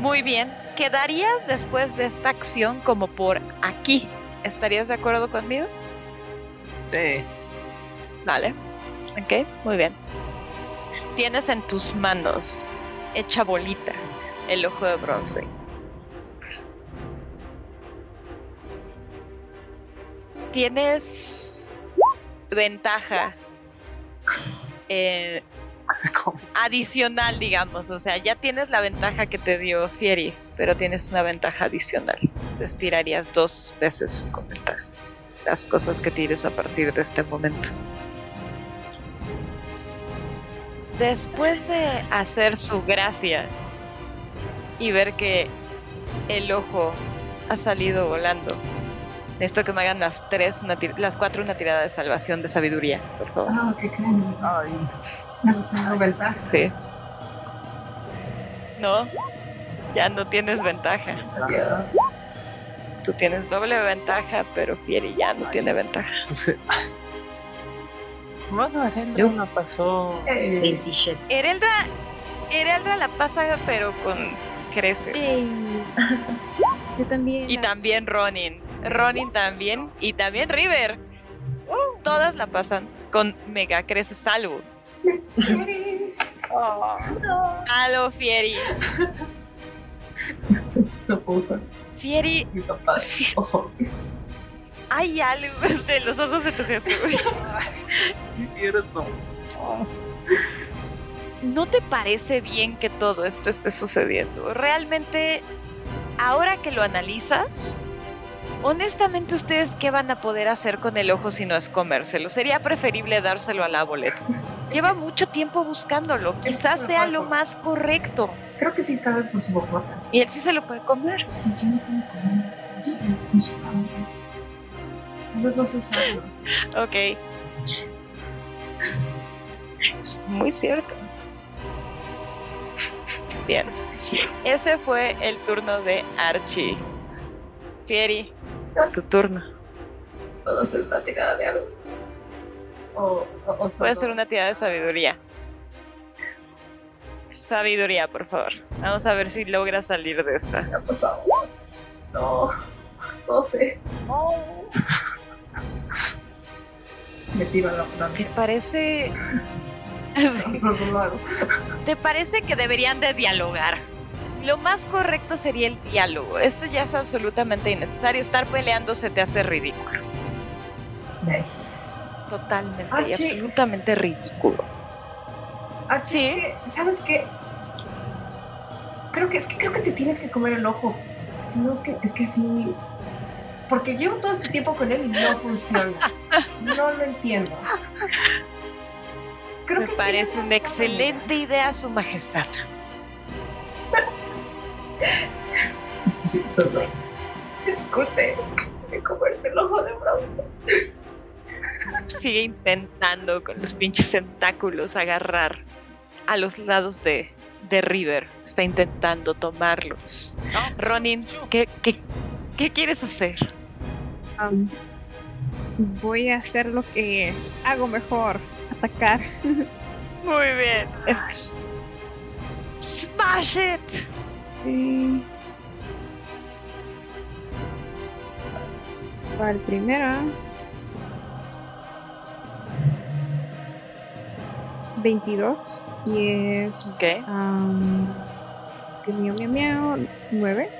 muy bien. Quedarías después de esta acción como por aquí. ¿Estarías de acuerdo conmigo? Sí. Vale. Ok, muy bien. Tienes en tus manos, hecha bolita, el ojo de bronce. Tienes ventaja eh, adicional, digamos. O sea, ya tienes la ventaja que te dio Fieri, pero tienes una ventaja adicional. Te tirarías dos veces con ventaja. Las cosas que tires a partir de este momento. Después de hacer su gracia y ver que el ojo ha salido volando, necesito que me hagan las tres, una las cuatro una tirada de salvación de sabiduría, por favor. Ah, ¿qué creen? Ay, Claro, tengo ventaja. Sí. No, ya no tienes ventaja. Tú tienes doble ventaja, pero Fieri ya no tiene ventaja. Bueno, no pasó. Eh, 27. Ereldra, Ereldra la pasa, pero con crece. Yo también. Y la- también Ronin. Ronin también. Y también River. Todas la pasan con mega crece salvo. Halo Fieri. <laughs> no puedo. Fieri, Mi papá. Ojo. Hay algo <laughs> de los ojos de tu jefe. güey. ¿No te parece bien que todo esto esté sucediendo? Realmente, ahora que lo analizas, honestamente ustedes qué van a poder hacer con el ojo si no es comérselo? Sería preferible dárselo a la boleta. Lleva mucho tiempo buscándolo. Quizás sea lo más correcto. Creo que sí cabe por su bocota. Y él sí se lo puede comer. Sí, yo no puedo comer. No. Tal vez no sé usarlo. Ok. Es muy cierto. Bien. Ese fue el turno de Archie. Fieri, tu turno. Puedo hacer una tirada de algo. O, o, o Puede ser una tirada de sabiduría. Sabiduría, por favor. Vamos a ver si logra salir de esta. No. No sé. Me tiro a la ¿Te Francia. parece. <laughs> ¿Te parece que deberían de dialogar? Lo más correcto sería el diálogo. Esto ya es absolutamente innecesario. Estar peleando se te hace ridículo. Nice. Totalmente y absolutamente ridículo. Archie, Sí. es que, ¿sabes qué? Creo que es que creo que te tienes que comer el ojo. Si no es que es que así. Porque llevo todo este tiempo con él y no funciona. No lo entiendo. Creo Me que parece una excelente idea, Su Majestad. Sí, solo. Discute de comerse el ojo de bronce. Sigue intentando con los pinches tentáculos agarrar a los lados de, de River. Está intentando tomarlos. Ronin, ¿qué, qué, qué quieres hacer? Am, voy a hacer lo que hago mejor, atacar. <laughs> Muy bien. Smash it. Eh, Para el primero. 22 y es Ok. que miau miau miau 9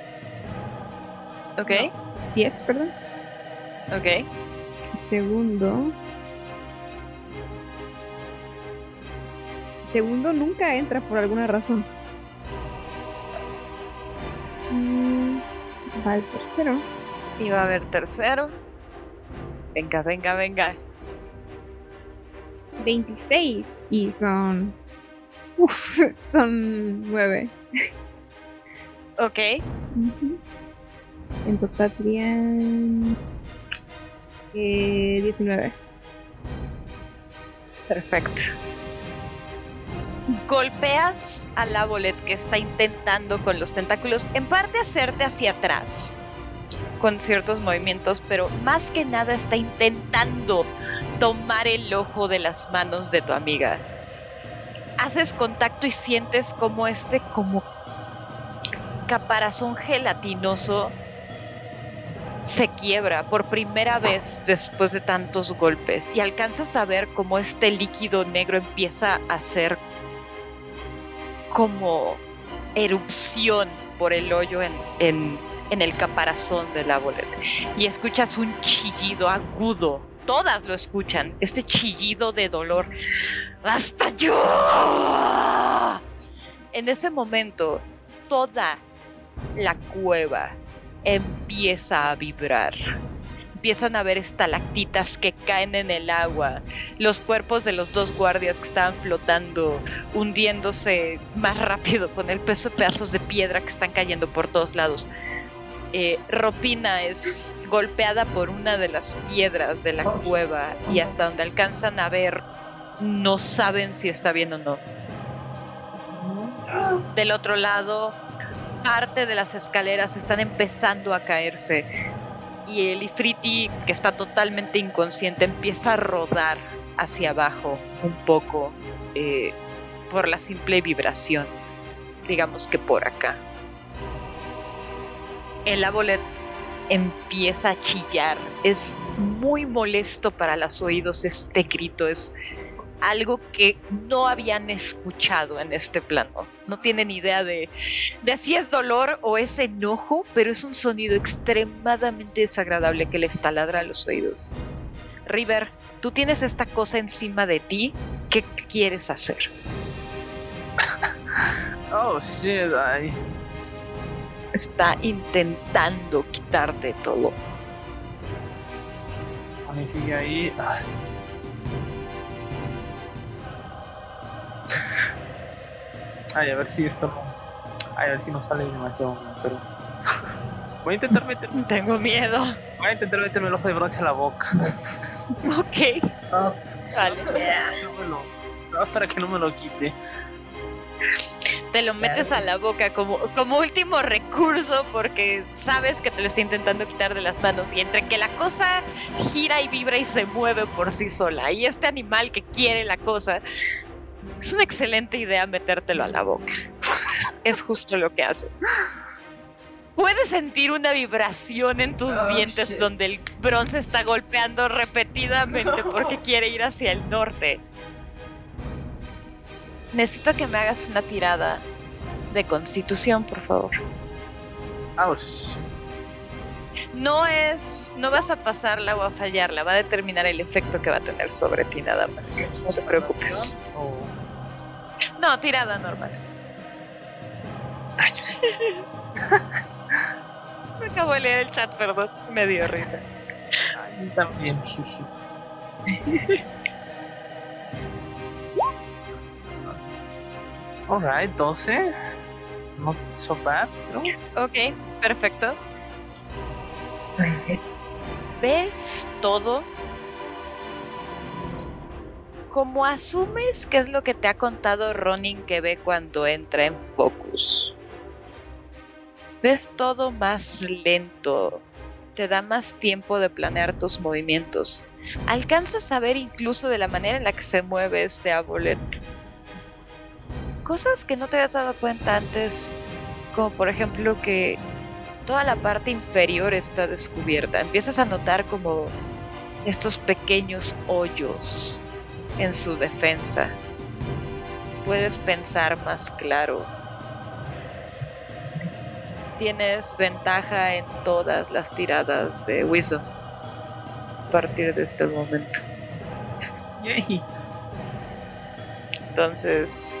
Ok, 10 perdón ok. segundo segundo nunca entra por alguna razón Mm, va el tercero Y va a haber tercero. Venga, venga, venga. 26 y son uf, <laughs> son 9 Ok. En total serían eh, 19 Perfecto. Golpeas a la bolet que está intentando con los tentáculos, en parte hacerte hacia atrás con ciertos movimientos, pero más que nada está intentando tomar el ojo de las manos de tu amiga. Haces contacto y sientes como este como caparazón gelatinoso se quiebra por primera vez después de tantos golpes y alcanzas a ver cómo este líquido negro empieza a hacer como erupción por el hoyo en, en- en el caparazón de la boleta. Y escuchas un chillido agudo. Todas lo escuchan. Este chillido de dolor. ¡Hasta yo! En ese momento, toda la cueva empieza a vibrar. Empiezan a ver estalactitas que caen en el agua. Los cuerpos de los dos guardias que estaban flotando, hundiéndose más rápido con el peso de pedazos de piedra que están cayendo por todos lados. Eh, Ropina es golpeada por una de las piedras de la cueva y hasta donde alcanzan a ver no saben si está bien o no. Del otro lado, parte de las escaleras están empezando a caerse y el Ifriti, que está totalmente inconsciente, empieza a rodar hacia abajo un poco eh, por la simple vibración. Digamos que por acá. El abolet empieza a chillar. Es muy molesto para los oídos este grito. Es algo que no habían escuchado en este plano. No tienen idea de, de si es dolor o es enojo, pero es un sonido extremadamente desagradable que les taladra a los oídos. River, tú tienes esta cosa encima de ti. ¿Qué quieres hacer? <laughs> Oh, shit, ay. Está intentando quitarte todo. A mí sigue ahí. Ay. Ay, a ver si esto no. Ay, a ver si no sale demasiado pero. Voy a intentar meterme. Tengo miedo. Voy a intentar meterme el ojo de bronce a la boca. Ok, Oh, vale. No me lo- no, para que no me lo quite. Te lo metes a la boca como, como último recurso porque sabes que te lo está intentando quitar de las manos y entre que la cosa gira y vibra y se mueve por sí sola y este animal que quiere la cosa, es una excelente idea metértelo a la boca. Es, justo lo que hace. Puedes sentir una vibración en tus Oh, dientes shit. donde el bronce está golpeando repetidamente porque quiere ir hacia el norte. Necesito que me hagas una tirada de constitución, por favor. Ouch. No es. No vas a pasarla o a fallarla, va a determinar el efecto que va a tener sobre ti nada más. No te preocupes. Oh. No, tirada normal. <laughs> Me acabo de leer el chat, perdón. Me dio risa. Ay, también. Alright, 12. Not so bad, ¿no? Ok, perfecto. ¿Ves todo? Como asumes que es lo que te ha contado Ronin que ve cuando entra en Focus. Ves todo más lento. Te da más tiempo de planear tus movimientos. Alcanzas a ver incluso de la manera en la que se mueve este Abolet. Cosas que no te habías dado cuenta antes, como por ejemplo que toda la parte inferior está descubierta. Empiezas a notar como estos pequeños hoyos en su defensa. Puedes pensar más claro. Tienes ventaja en todas las tiradas de Wisdom a partir de este momento. Yay. Entonces,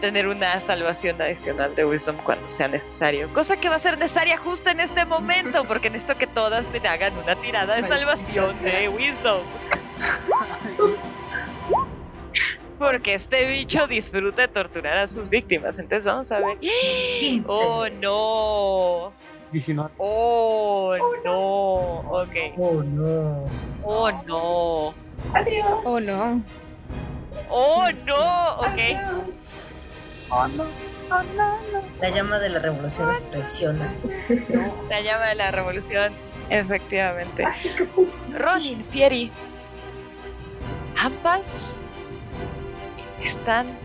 tener una salvación adicional de Wisdom cuando sea necesario. Cosa que va a ser necesaria justo en este momento, porque necesito que todas me hagan una tirada de salvación de Wisdom. Porque este bicho disfruta de torturar a sus víctimas. Entonces vamos a ver. 15. Oh no. 19. Oh no. Ok. Oh, no. Oh no. Adiós. Oh no. Oh no. Ok. Adiós. Oh, no. La llama de la revolución nos traiciona. La llama de la revolución. Efectivamente. Así que puto. Ronin, Fieri. Ambas están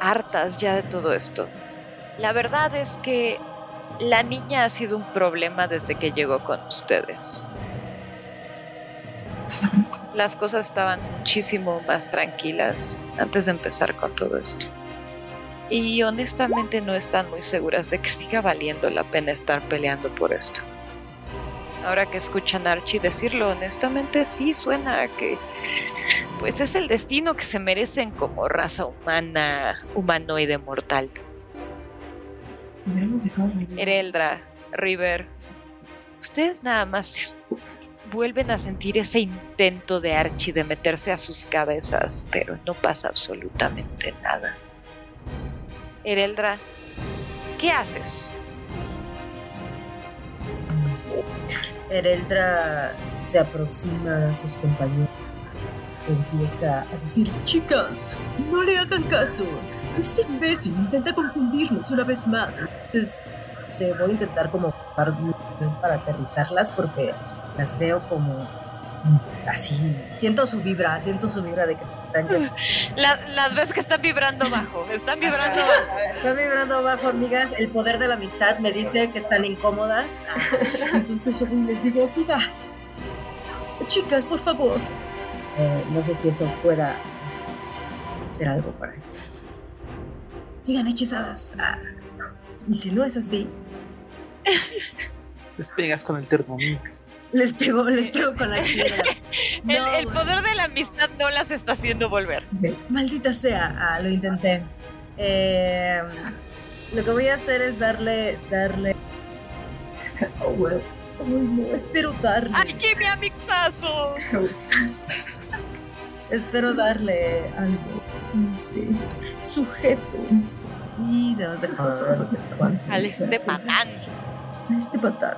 hartas ya de todo esto. La verdad es que la niña ha sido un problema desde que llegó con ustedes. Las cosas estaban muchísimo más tranquilas antes de empezar con todo esto. Y honestamente no están muy seguras de que siga valiendo la pena estar peleando por esto. Ahora que escuchan a Archie decirlo, honestamente sí suena a que pues es el destino que se merecen como raza humana, humanoide mortal. Ereldra, River, ustedes nada más vuelven a sentir ese intento de Archie de meterse a sus cabezas, pero no pasa absolutamente nada. Ereldra, ¿qué haces? Ereldra se aproxima a sus compañeros. Empieza a decir, chicas, no le hagan caso. Este imbécil intenta confundirnos una vez más. Entonces, se voy a intentar como para aterrizarlas porque las veo como mm, así. Siento su vibra, siento su vibra de que están ya <laughs> La- las ves que están vibrando bajo, están vibrando bajo. Están vibrando abajo, amigas. El poder de la amistad me dice que están incómodas. <laughs> Entonces yo les digo, mira, chicas, por favor, Eh, no sé si eso pueda hacer algo para Sigan hechizadas. Ah, Y si no es así, Les pegas con el Thermomix. Les pego, les pego con la <laughs> piedra. El, No, el poder de la amistad no las está haciendo volver. Maldita sea, ah, lo intenté. Eh, lo que voy a hacer es darle, darle. Oh, well. Ay, no, espero darle. ¡Ay, qué mi amixazo! Espero darle algo. Este sujeto. Y debes dejar. Al este patán. A este patán.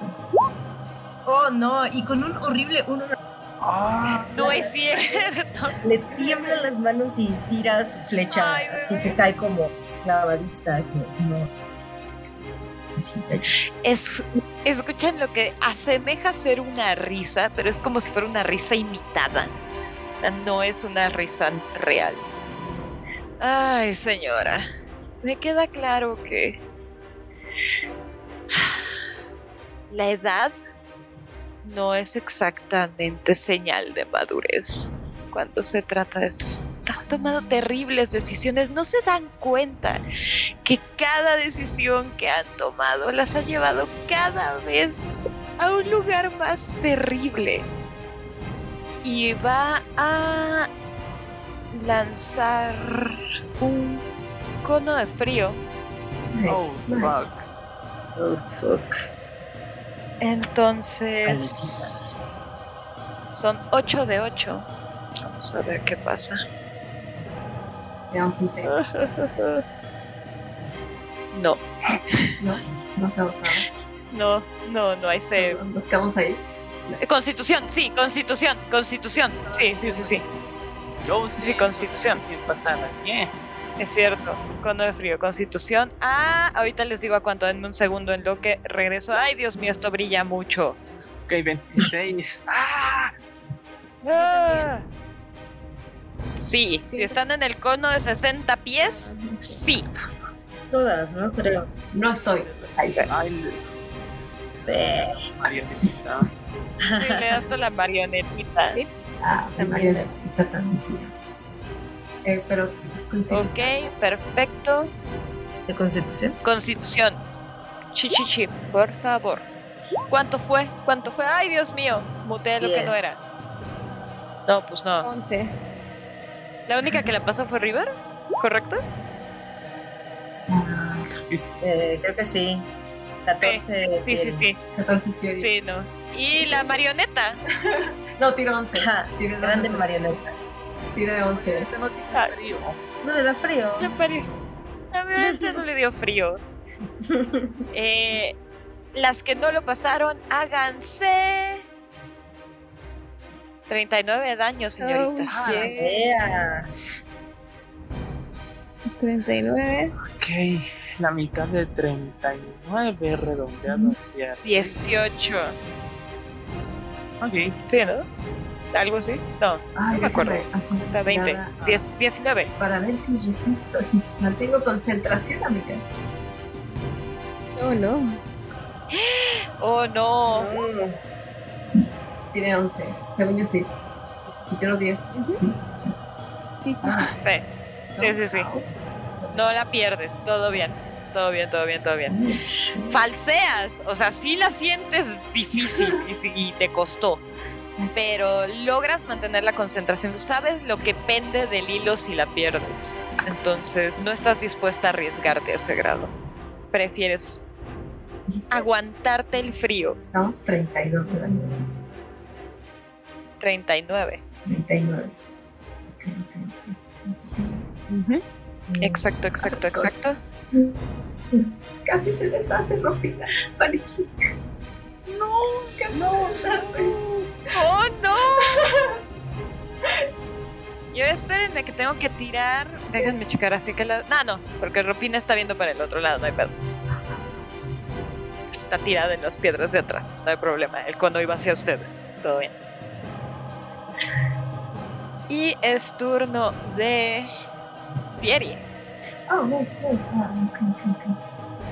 Oh no, y con un horrible uno ¡Ah! No es cierto. le tiemblan las manos y tira su flecha, Ay, así que cae como clavadista, que no. Es, escuchan lo que asemeja ser una risa, pero es como si fuera una risa imitada. O sea, No es una risa real. Ay, señora. Me queda claro que la edad no es exactamente señal de madurez cuando se trata de estos. Han tomado terribles decisiones, no se dan cuenta que cada decisión que han tomado las ha llevado cada vez a un lugar más terrible. Y va a lanzar un cono de frío. Oh, fuck. Oh, fuck. Entonces son 8 de 8. Vamos a ver qué pasa. Tenemos un save. No, No, no hacemos nada. no, no, no hay save. Buscamos ahí. Constitución, sí, constitución, constitución. Sí, sí, sí, sí. Yo Sí, constitución. ¿Qué pasa aquí? Es cierto, cono de frío, constitución. Ah, ahorita les digo a cuánto, denme un segundo en lo que regreso. Ay, Dios mío, esto brilla mucho. Ok, 26. <laughs> ¡Ah! Ah. Sí, si están en el cono de 60 pies, sí. Todas, ¿no? Creo. No estoy. Ahí sí. Sí. marionetita. Sí, le das a la marionetita. Ah, la marionetita también. Eh, pero constitución. Ok, perfecto. ¿De constitución? Constitución. Chichichi, por favor. ¿Cuánto fue? ¿Cuánto fue? Ay, Dios mío. Muteé lo que no era. No, pues no. 11. La única que la pasó fue River, ¿correcto? Eh, creo que sí. 14. Sí, sí, sí. 14 Fury. Sí, no. Y la marioneta. <laughs> No, tiro 11. Ajá, Tiro grande marioneta. Tiro 11. Este no tiene frío. No le da frío. Mari- la marioneta no le dio frío. <laughs> Eh, las que no lo pasaron, háganse 39 de daño, señoritas. Oh. Ea. 39. Ok, la mitad de 39 redondeado hacia. arriba. 18. Ok, Sí, ¿no? ¿Algo así? No, Ay, me acuerdo. está 20. tirada, ah, 10, 19. Para ver si resisto, si mantengo concentración, amigas. Oh, no. Oh, no. Tiré 11. Según yo sí. Si tiro 10, sí. Sí, sí. Ah, Sí, sí, sí, sí. No la pierdes. Todo bien. Todo bien, todo bien, todo bien. Falseas. O sea, sí la sientes difícil y te costó. Pero logras mantener la concentración. Tú sabes lo que pende del hilo si la pierdes. Entonces, no estás dispuesta a arriesgarte a ese grado. Prefieres aguantarte el frío. Estamos 32 de daño. 39. 39. Ok, ok, ok. Exacto, exacto, exacto. <laughs> Casi se deshace Ropina. Maniquí. No, casi no. ¡Oh, no! Yo espérenme que tengo que tirar. Déjenme checar así que la. No, no, porque Ropina está viendo para el otro lado, no hay pedo. Está tirada en las piedras de atrás, no hay problema. El cono iba hacia ustedes, todo bien. Y es turno de. Fieri. Oh, nice, nice. Ah, ok, ok, ok.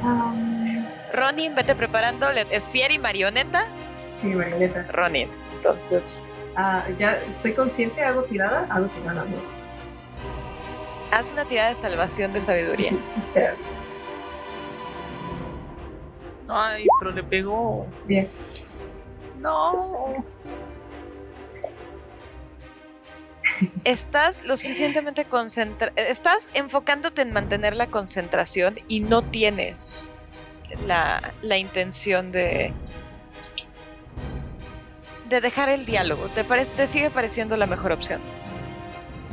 Um, Ronin, vete preparando. Es Fieri marioneta. sí, marioneta. Ronin. Entonces, Ah, ya estoy consciente, hago tirada, hago tirada, ¿no? Haz una tirada de salvación de sabiduría. <laughs> Ay, pero le pegó. 10. No. <laughs> Estás lo suficientemente concentrado. Estás enfocándote en mantener la concentración y no tienes la, la intención de. de dejar el diálogo. Te, parece, te sigue pareciendo la mejor opción.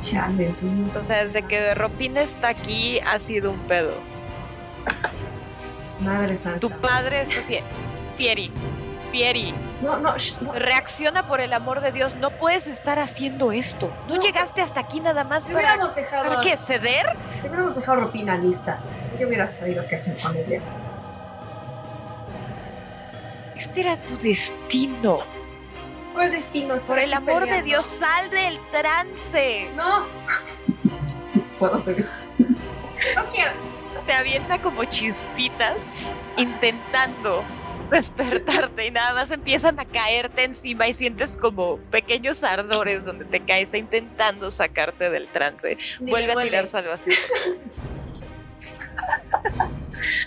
Chale, entonces. O sea, desde que Ropina está aquí ha sido un pedo. Madre santa. Tu padre está así. Fieri, Fieri, No, no, no. reacciona por el amor de Dios. No puedes estar haciendo esto. No, llegaste hasta aquí nada más para. hubiéramos dejado. ¿Para qué? ¿Ceder? Hubiéramos dejado Ropina lista. Yo hubiera sabido qué hacer con ella. Este era tu destino. ¿Cuál destino? Por el amor de. Dios, sal del trance. No. <laughs> Puedo hacer eso. No quiero. Te avienta como chispitas intentando despertarte y nada más empiezan a caerte encima y sientes como pequeños ardores donde te caes está intentando sacarte del trance. Vuelve a tirar salvación. <laughs>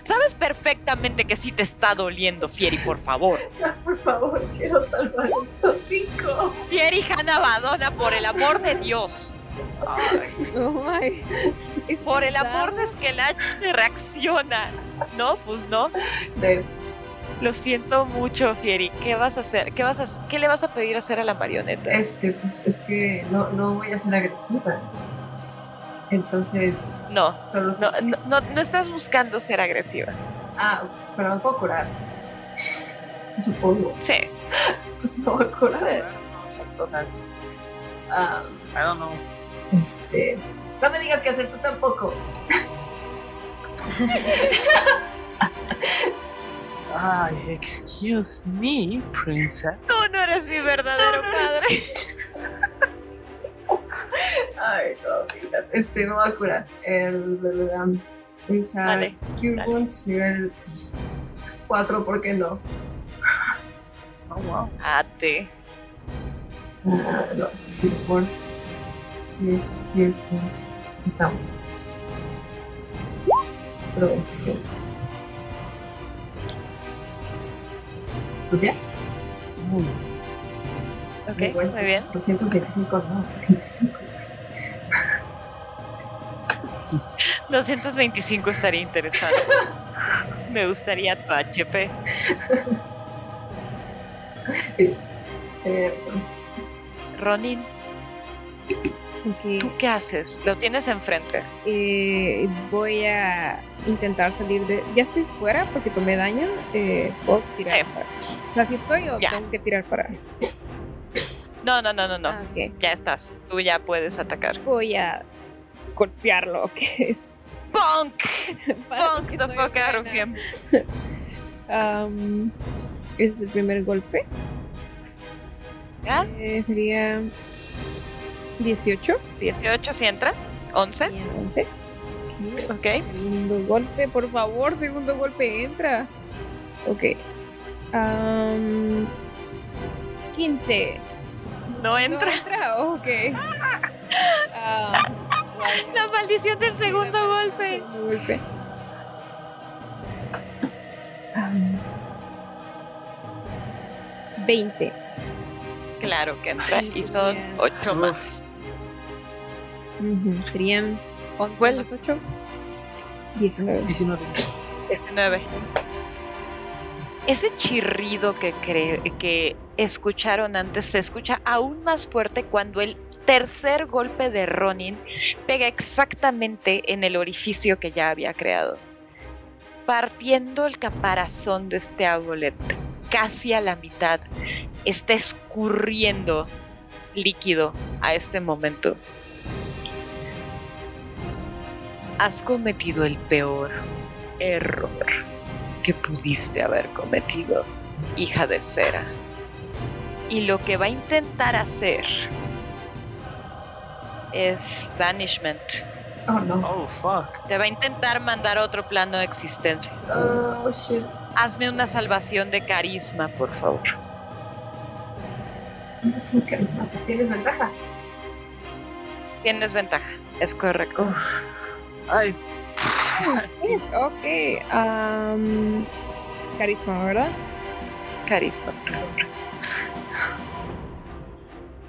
Sabes perfectamente que sí te está doliendo, Fieri, por favor. <laughs> Por favor, quiero salvar estos cinco. Fieri Hanna Badona, por el amor de Dios. Oh my. Por el amor de Skelach se reacciona. No, pues no. De, Lo siento mucho, Fieri. ¿Qué vas a hacer? ¿Qué, vas a, ¿Qué le vas a pedir hacer a la marioneta? este, pues es que no, no voy a ser agresiva. Entonces. No, Solo no, no, no, no estás buscando ser agresiva. Ah, pero me puedo curar. Supongo. Sí. Pues me voy a curar. No, son todas. Ah, I don't know. este. No me digas qué hacer tú tampoco. Ay, excuse me, princess. Tú no eres mi verdadero padre. <laughs> Ay, no digas. Este, me voy a curar. El. el, esa Vale, Cure dale. Wounds nivel 4, ¿por qué no? <laughs> Oh, wow. Ate. Ah, no, este es Cure Wound. Cure- Wounds. Estamos. Pero 25. Pues ya. Muy Ok, Muy bueno, muy bien. 225, no, <laughs> 25. 225 estaría interesante. Me gustaría tu HP. Listo. Eh, Ronin, Ok, ¿tú qué haces? Lo tienes enfrente. eh, voy a intentar salir de. Ya estoy fuera porque tomé daño. Eh, ¿Puedo tirar? Sí. para- O sea, si estoy o Ya. tengo que tirar para. No, no, no, no, no. Ah. Ya estás. Tú ya puedes atacar. Voy a golpearlo, <laughs> que es. ¡Punk! <laughs> ¡Punk the fuck out of him! Es el primer golpe. ¿Ya? Eh, sería 18 18 si entra. 11. y 11. Ok. Segundo golpe, por favor, segundo golpe entra. Ok. Am, 15. No entra. No entra, ok. <laughs> Ah. La maldición del segundo golpe. Segundo golpe. Am, 20. Claro que entra. Y son 8 más. Serían 11 Vuelve. más 8. 19. 19. 19. Ese chirrido que, cre- que escucharon antes se escucha aún más fuerte cuando el tercer golpe de Ronin pega exactamente en el orificio que ya había creado, partiendo el caparazón de este amulet casi a la mitad. Está escurriendo líquido a este momento. Has cometido el peor error que pudiste haber cometido, hija de cera. Y lo que va a intentar hacer es banishment. Oh no. Oh, fuck. Te va a intentar mandar a otro plano de existencia. Oh shit. Hazme una salvación de carisma, por favor. Es muy carismático. Tienes ventaja. Tienes ventaja, es correcto. Uf, Ay, Ok. am, carisma, ¿verdad? Carisma.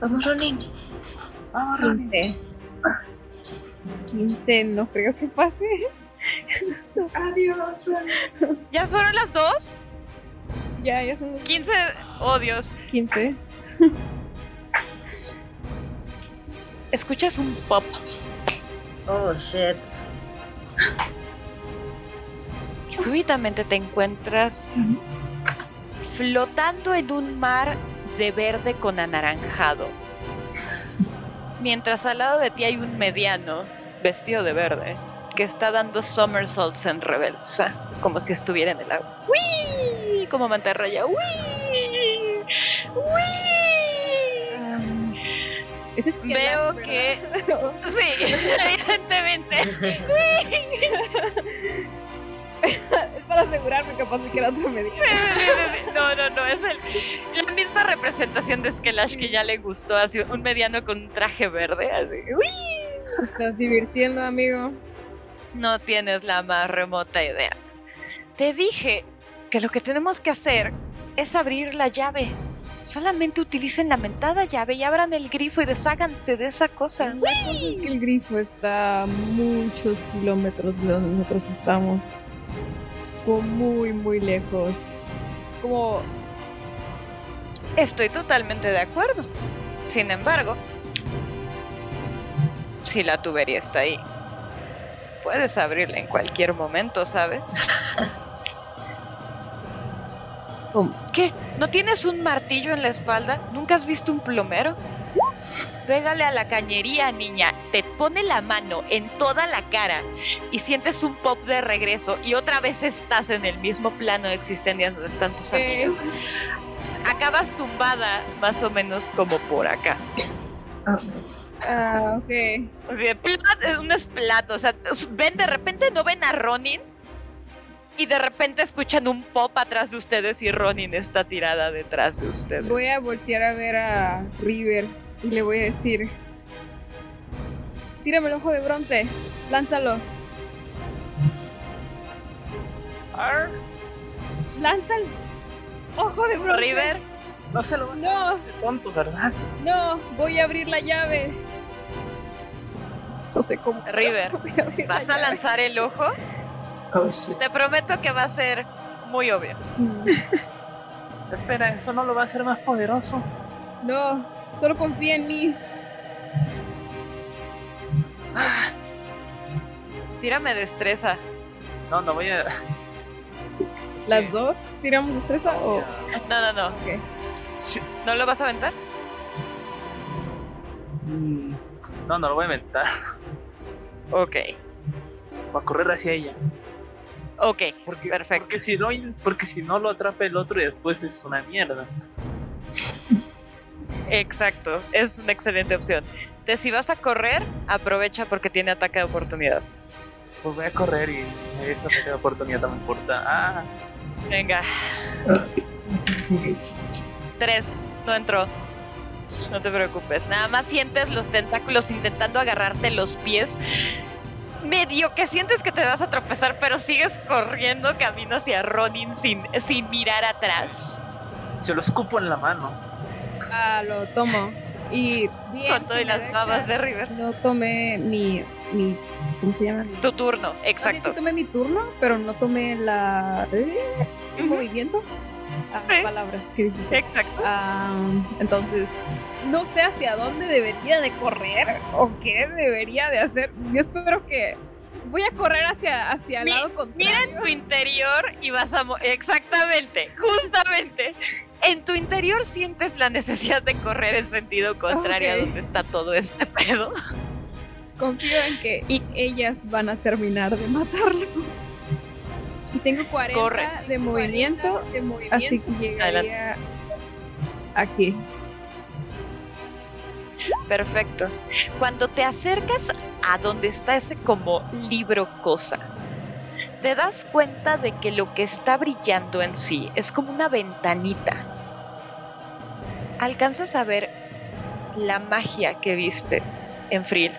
vamos, Ronin. vamos, Ronnie. 15. 15, no creo que pase. <laughs> Adiós. ¿Ya fueron las dos? Ya, ya son los 15. Oh, Dios. 15. Escuchas un pop. Oh, shit. y súbitamente te encuentras flotando en un mar de verde con anaranjado. Mientras al lado de ti hay un mediano vestido de verde que está dando somersaults en reversa, como si estuviera en el agua. ¡Uy! Como mantarraya. Am, ese es Veo Kelas, que-. <laughs> Sí, <laughs> evidentemente. <laughs> <laughs> es para asegurarme capaz de que era otro mediano. No, no, no, es el, la misma representación de Skelash que ya le gustó, así un mediano con un traje verde, así. ¡uy! Estás divirtiendo, amigo. No tienes la más remota idea. Te dije que lo que tenemos que hacer es abrir la llave. Solamente utilicen la mentada llave y abran el grifo y desháganse de esa cosa. La cosa es que el grifo está a muchos kilómetros de donde nosotros estamos. Como muy, muy lejos. Como Estoy totalmente de acuerdo. Sin embargo, si la tubería está ahí, puedes abrirla en cualquier momento, ¿sabes? ¿Qué? ¿No tienes un martillo en la espalda? ¿Nunca has visto un plomero? Pégale a la cañería, niña. Te pone la mano en toda la cara y sientes un pop de regreso y otra vez estás en el mismo plano de existencia donde están tus amigos. Acabas tumbada más o menos como por acá. Ah, ok. O sea, plat- eh, un esplat, o sea, ven de repente no ven a Ronin y de repente escuchan un pop atrás de ustedes y Ronin está tirada detrás de ustedes. Voy a voltear a ver a River y le voy a decir: Tírame el ojo de bronce, lánzalo, Ar, lanza el ojo de bronce. River, no se lo van a No, hacer tonto, ¿verdad? no, voy a abrir la llave. No sé cómo. River, <laughs> a la ¿vas a llave. lanzar el ojo? Oh. Te prometo que va a ser muy obvio. Mm, <laughs> Espera, eso no lo va a hacer más poderoso. No, solo confía en mí. Ah, Tírame destreza. no, no voy a. ¿Las dos? ¿Tiramos destreza o.? No, no, no. ¿No lo vas a aventar? Mm, No, no lo voy a inventar. Ok. Va a correr hacia ella. Ok, Porque, Perfecto. Porque si, no, porque si no lo atrapa el otro y después es una mierda. <laughs> exacto. Es una excelente opción. Entonces, si vas a correr, aprovecha porque tiene ataque de oportunidad. Pues voy a correr y eso me da oportunidad, no me importa. Ah, Venga, tres. No entró. No te preocupes. Nada más sientes los tentáculos intentando agarrarte los pies. Medio que sientes que te vas a tropezar, pero sigues corriendo camino hacia Ronin sin, sin mirar atrás. se lo escupo en la mano. Ah, lo tomo. Y bien, Con me las babas de River. No tomé mi, mi. ¿Cómo se llama? Tu turno, bien, exacto. sí tomé mi turno, pero no tomé la. ¿eh? ¿El Ujú, movimiento? Ah, Sí. palabras que dijiste. Exacto. Ah, entonces, no sé hacia dónde debería de correr o qué debería de hacer. Yo espero que voy a correr hacia, hacia el Mi- lado Mira contrario. en tu interior y vas a... Exactamente, justamente. En tu interior sientes la necesidad de correr en sentido contrario a donde está todo este pedo. Confío en que Y- ellas van a terminar de matarlo. Y tengo 40 Corres. de movimiento, así que llegaría aquí. Perfecto. Cuando te acercas a donde está ese como libro cosa, te das cuenta de que lo que está brillando en sí es como una ventanita. alcanzas a ver la magia que viste en Frill,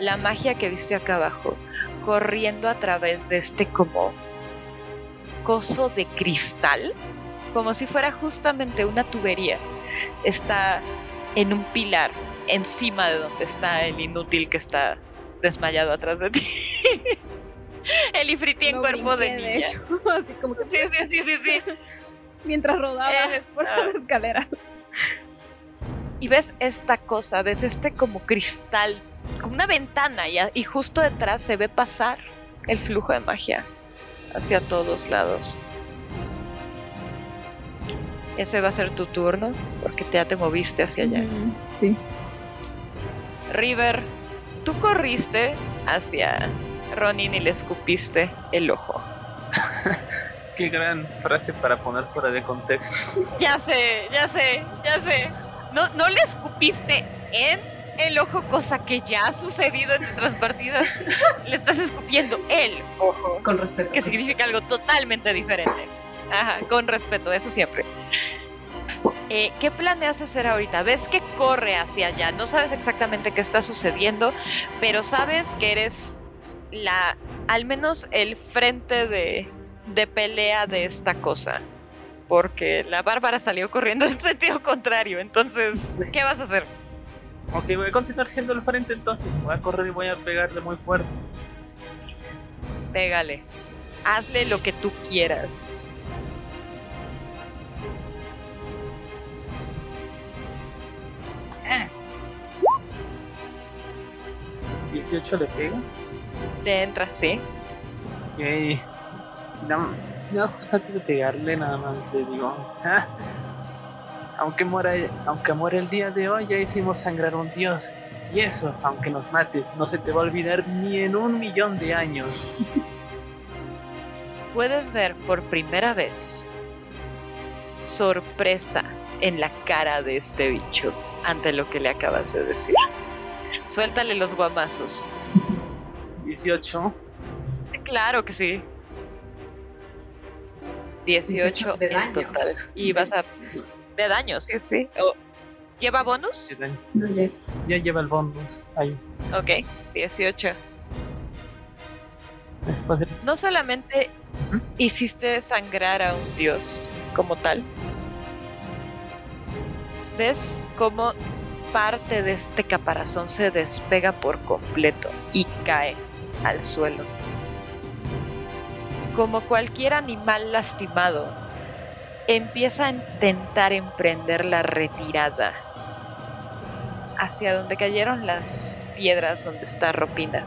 la magia que viste acá abajo, corriendo a través de este como coso de cristal, como si fuera justamente una tubería. Está en un pilar encima de donde está el inútil que está desmayado atrás de ti. <laughs> <laughs> el ifriti en No cuerpo de niña. hecho, <laughs> así como que Sí, sí, sí, sí, sí. <laughs> mientras rodaba Eres- por ah. las escaleras. Y ves esta cosa, ves este como cristal, como una ventana, y, justo detrás se ve pasar el flujo de magia hacia todos lados. Ese va a ser tu turno, porque ya te moviste hacia allá. Sí. River, tú corriste hacia Ronin y le escupiste el ojo. <laughs> Qué gran frase para poner fuera de contexto. <laughs> Ya sé, ya sé, ya sé. No, no le escupiste en el ojo, cosa que ya ha sucedido en nuestras partidas. <laughs> le estás escupiendo el ojo, Con respeto. que significa algo totalmente diferente. Ajá, con respeto, eso siempre. Eh, ¿Qué planeas hacer ahorita? Ves que corre hacia allá, no sabes exactamente qué está sucediendo, pero sabes que eres la, al menos el frente de, de pelea de esta cosa. Porque la Bárbara salió corriendo <laughs> en sentido contrario. Entonces, ¿qué vas a hacer? Ok, voy a continuar siendo el frente entonces. Voy a correr y voy a pegarle muy fuerte. Pégale. Hazle lo que tú quieras. 18 le pega. Te entra, ¿sí? Ok. No, no, justo antes de pegarle nada más le digo. "Ah, aunque muera, aunque muera el día de hoy, ya hicimos sangrar un dios. Y eso, aunque nos mates, no se te va a olvidar ni en un millón de años. <laughs> Puedes ver por primera vez sorpresa en la cara de este bicho ante lo que le acabas de decir. Suéltale los guamazos. 18. Claro que sí. 18 de en daño. total. Y vas a... De daño, sí, sí. O- ¿Lleva bonus? ya. Ya lleva el bonus. Ahí. Ok, 18. Después de- No solamente hiciste sangrar a un dios como tal, ves cómo parte de este caparazón se despega por completo y cae al suelo. Como cualquier animal lastimado, empieza a intentar emprender la retirada hacia donde cayeron las piedras donde está Ropina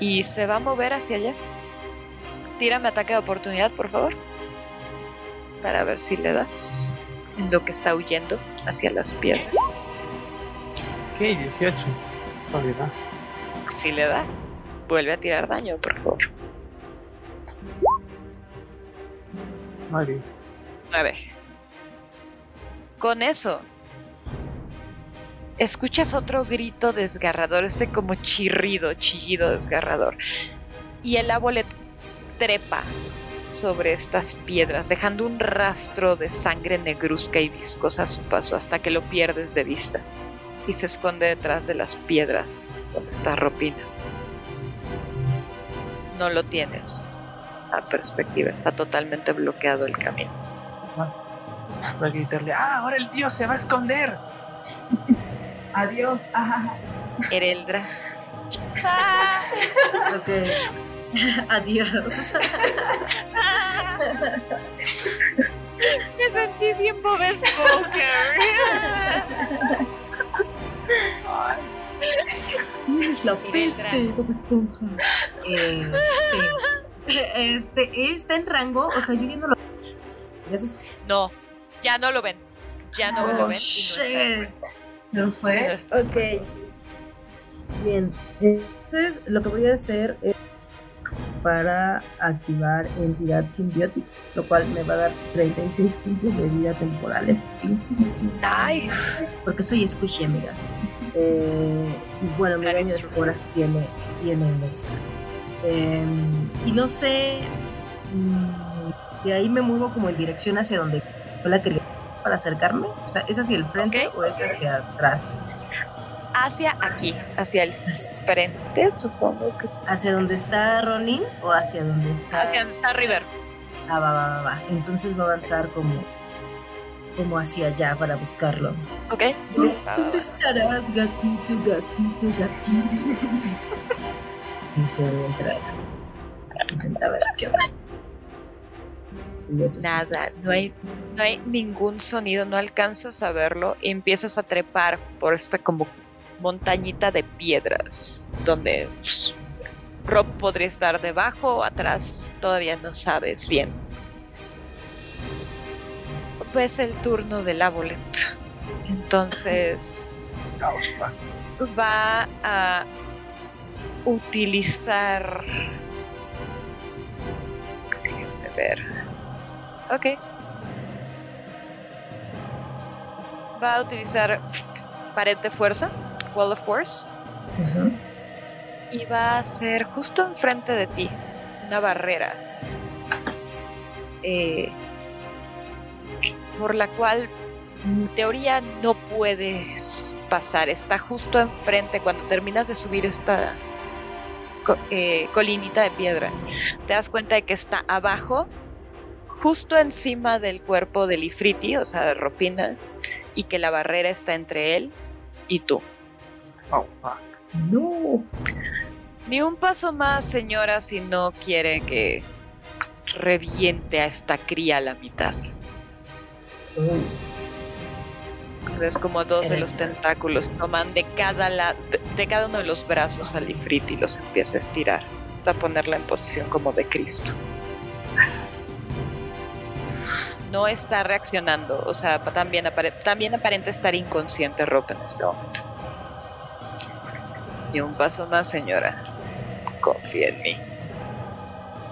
y se va a mover hacia allá. Tírame ataque de oportunidad, por favor. Para ver si le das en lo que está huyendo hacia las piedras. Ok, 18. Todavía da. Si le da, vuelve a tirar daño, por favor. Bien. 9. Con eso, escuchas otro grito desgarrador, este como chirrido, chillido desgarrador. Y el árbol trepa sobre estas piedras, dejando un rastro de sangre negruzca y viscosa a su paso hasta que lo pierdes de vista. Y se esconde detrás de las piedras donde está Ropina. No lo tienes a perspectiva, está totalmente bloqueado el camino. Voy a gritarle, ah, ahora el dios se va a esconder. <laughs> Adiós. Ajá. Ereldra. <laughs> Ok. <laughs> Adiós. Me sentí bien Bob Esponja. Es la peste, Bob Esponja. Eh, sí. Este, está en rango, o sea, yo ya no lo. Ya se. No, ya no lo ven. Ya no lo Oh, ven. no shit. Se nos No fue. Ok. Bien. Entonces, lo que voy a hacer es para activar entidad simbiótica, lo cual me va a dar 36 puntos de vida temporales. Porque soy squishy, amigas. Eh, y bueno, mi daño de esporas tiene, tiene un extra. Eh, y no sé. mm, de ahí me muevo como en dirección hacia donde yo la quería. para acercarme? O sea, ¿es hacia el frente o es hacia atrás? Hacia aquí, hacia el frente, supongo que es. ¿Hacia donde está Ronin o hacia donde está? Hacia donde está River. Ah, va, va, va, va. Entonces va a avanzar como, como hacia allá para buscarlo. ¿Ok? ¿Dó- ¿Dónde estarás, gatito, gatito, gatito? <laughs> Dice mientras intenta ver qué onda. Nada, no hay, no hay ningún sonido, no alcanzas a verlo y empiezas a trepar por esta como montañita de piedras donde pues, Rob podría estar debajo o atrás, todavía no sabes bien. Pues el turno del Abolet. Entonces va a utilizar. Déjenme ver. Ok. Va a utilizar pared de fuerza, wall of force, y va a ser justo enfrente de ti una barrera eh, por la cual en teoría no puedes pasar. Está justo enfrente cuando terminas de subir esta co- eh, colinita de piedra. Te das cuenta de que está abajo, justo encima del cuerpo del Ifriti, o sea, de Ropina, y que la barrera está entre él y tú. Oh, fuck. No. Ni un paso más, señora, si no quiere que reviente a esta cría a la mitad. Uy, Ves como dos de los tentáculos toman de cada, la- de, de cada uno de los brazos al Ifrit y los empieza a estirar hasta ponerla en posición como de Cristo. No está reaccionando, o sea, también, apare- también aparenta estar inconsciente Rob en este momento. Y un paso más, señora. Confía en mí.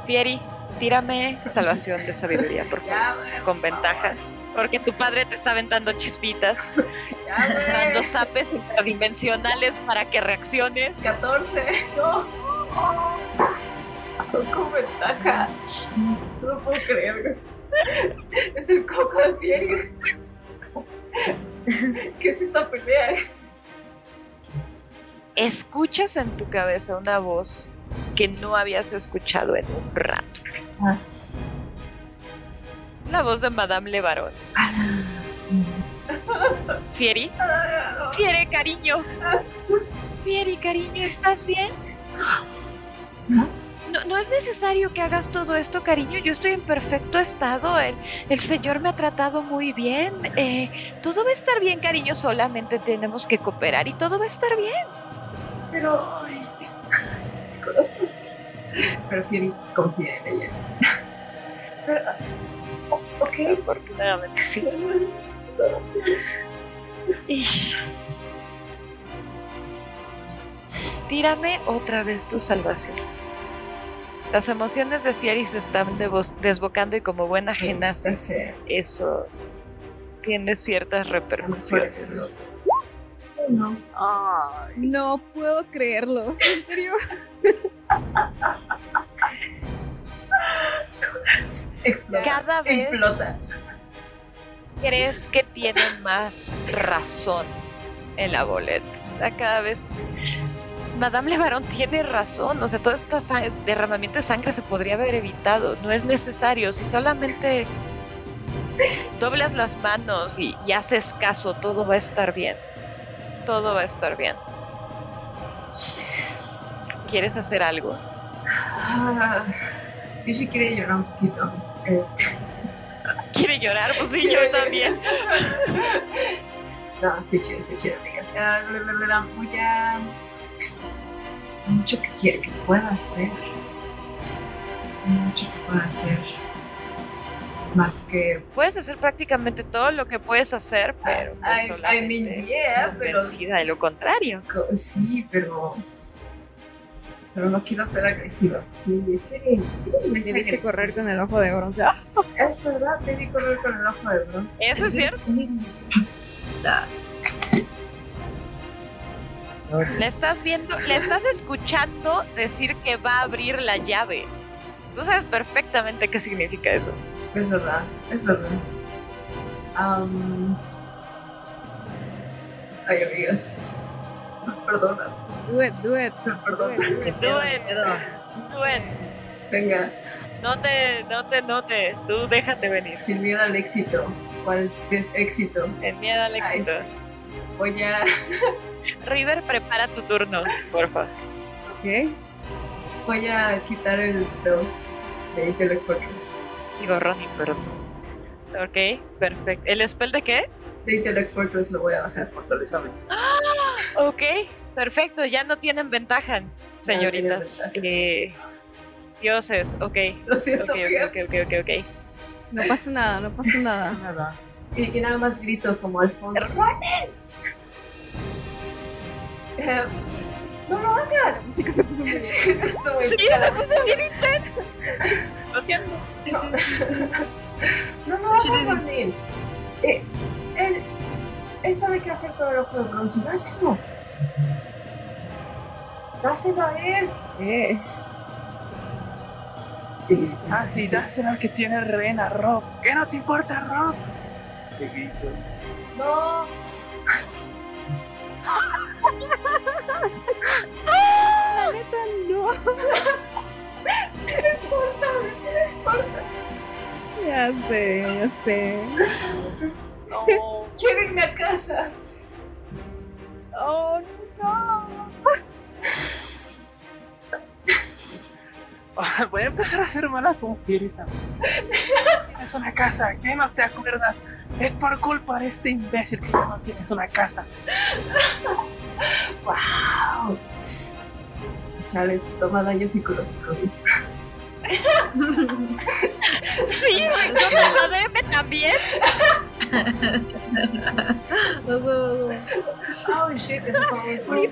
Fieri, tírame salvación de sabiduría, por favor, con ventaja. Porque tu padre te está aventando chispitas, <laughs> dando zapes interdimensionales para que reacciones. 14. No. Con ventaja. No lo puedo creer. Es el coco de Fieri. ¿Qué es esta pelea? Escuchas en tu cabeza una voz que no habías escuchado en un rato. Ah. La voz de Madame Levarón. Fieri, Fieri, cariño. Fieri, cariño, ¿estás bien? No, no es necesario que hagas todo esto, cariño. Yo estoy en perfecto estado. El, el señor me ha tratado muy bien. Eh, todo va a estar bien, cariño. Solamente tenemos que cooperar y todo va a estar bien. Pero. ay, Corazón. Pero Fieri confía en ella. Pero. ok. Afortunadamente sí. Y- Tírame otra vez tu salvación. Las emociones de Fieri se están desbocando y como buena Tercero. eso tiene ciertas repercusiones. No. Ay, No puedo creerlo. ¿En serio? Explota. Cada vez Explotas. crees que tiene más razón en la boleta. O sea, Cada vez Madame Levarón tiene razón. O sea, todo este derramamiento de sangre se podría haber evitado. No es necesario. Si solamente doblas las manos y, y haces caso, todo va a estar bien. Todo va a estar bien. ¿Quieres hacer algo? Ah, yo sí quiero llorar un poquito. Este. ¿Quiere llorar? Pues sí, yo también. No, estoy chido, estoy chido, amigas. Ah, bla, bla, bla, Voy a. Mucho que quiero que pueda hacer. Mucho que pueda hacer. Más que. Puedes hacer prácticamente todo lo que puedes hacer, pero pues I, I mean, yeah, pero. de lo contrario. co- Sí, pero. Pero no quiero ser agresiva. Me correr con el ojo de bronce. Ah, Es verdad, debí correr con el ojo de bronce. Eso es cierto. Le estás viendo, le estás escuchando decir que va a abrir la llave. Tú sabes perfectamente qué significa eso. Es verdad, es verdad. Am, Ay, amigas. Perdona, Do it, do it. perdona. Qué it. Venga, no te, no te, no te, tú déjate venir. sin miedo al éxito. ¿Cuál es éxito? En miedo al Ay, éxito. Voy a, <laughs> River, prepara tu turno, por favor. ¿Qué? voy a quitar el spell de Intellect Focus. Digo, Ronnie, perdón. Ok, perfecto. ¿El spell de qué? De Intellect Focus lo voy a bajar. Fortalezame. Ok, perfecto, ya no tienen ventaja, señoritas. tienen ventaja. Eh, dioses, ok. Lo siento, ok, amigas. ok, ok, ok, ok. No pasa nada, no pasa <laughs> nada. Nada. Y, y nada más grito como al fondo. ¡No lo hagas! Así que se puso muy <laughs> Se puso muy Sí, se puso bien intenso. Lo siento. Sí, sí, sí, sí. No lo Sí, sí, hagas, sí. Ronen. Eh, él, él sabe qué hacer con el ojo de bronce. Dáselo. Dáselo a él. Eh, Y- Ah, sí, sí. dáselo al que tiene rena, Rob. ¿Qué no te importa, Rob? Te grito. No. La neta, no. Ya sé, ya sé. No. <laughs> Quiero irme a casa. Oh, no. <laughs> <laughs> Voy a empezar a ser mala con Kirita. Tienes una casa, ¿qué no te acuerdas? Es por culpa de este imbécil que no tienes una casa. ¡Wow! Chale, toma daño psicológico. Sí, güey, yo me lo debe también. Oh, shit, eso fue muy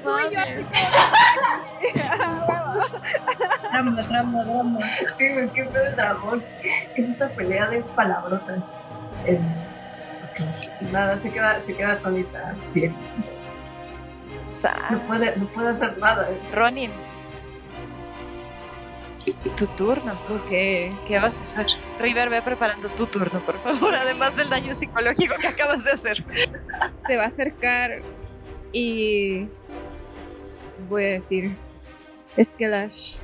Drama, drama, drama. Sí, güey, qué pedo dragón. ¿Qué es esta pelea de palabrotas? Eh, ok, Nada, se queda, se queda. Bien. No puede, no puede hacer nada. Ronin. Tu turno. Ok. ¿Qué vas a hacer? River, ve preparando tu turno, por favor, <laughs> además del daño psicológico que acabas de hacer. Se va a acercar y voy a decir Skelash,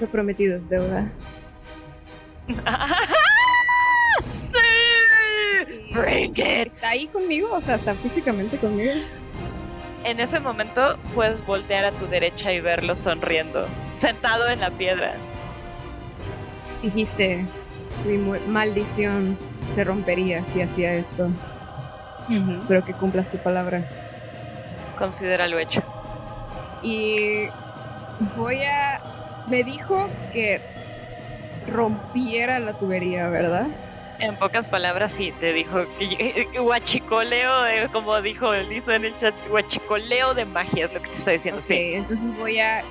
lo prometido es deuda. <laughs> ¡Sí! Bring it. ¿Está ahí conmigo? O sea, está físicamente conmigo. En ese momento puedes voltear a tu derecha y verlo sonriendo, sentado en la piedra. Dijiste, mi maldición se rompería si hacía esto. Espero que cumplas tu palabra. Considera lo hecho. Y voy a... Me dijo que rompiera la tubería, ¿verdad? En pocas palabras, sí, te dijo <laughs> guachicoleo, de- como dijo Lizo en el chat, guachicoleo de magia es lo que te está diciendo, Ok, sí. entonces voy a...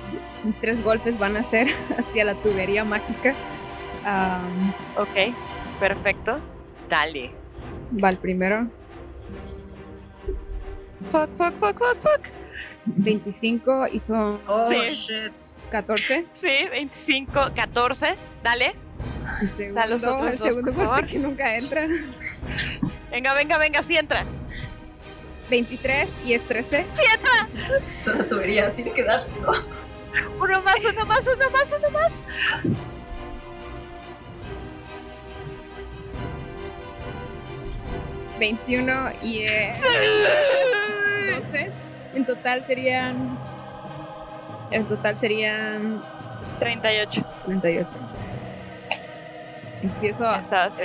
Mis tres golpes van a ser <laughs> hacia la tubería mágica. Am, Ok, perfecto. Dale. va el primero. Fuck, fuck, fuck, fuck, fuck. 25 y son Oh, Sí. shit. 14. Sí, 25, 14. Dale. <laughs> El segundo, Da los otros el dos, segundo por golpe favor. que nunca entra. <laughs> Venga, venga, venga, sí entra. 23 y es 13. Es una tubería, tiene que dar. ¿no? Uno más, uno más, uno más, uno más. 21 y es 12. En total serían. En total serían 38. 38. Empiezo a.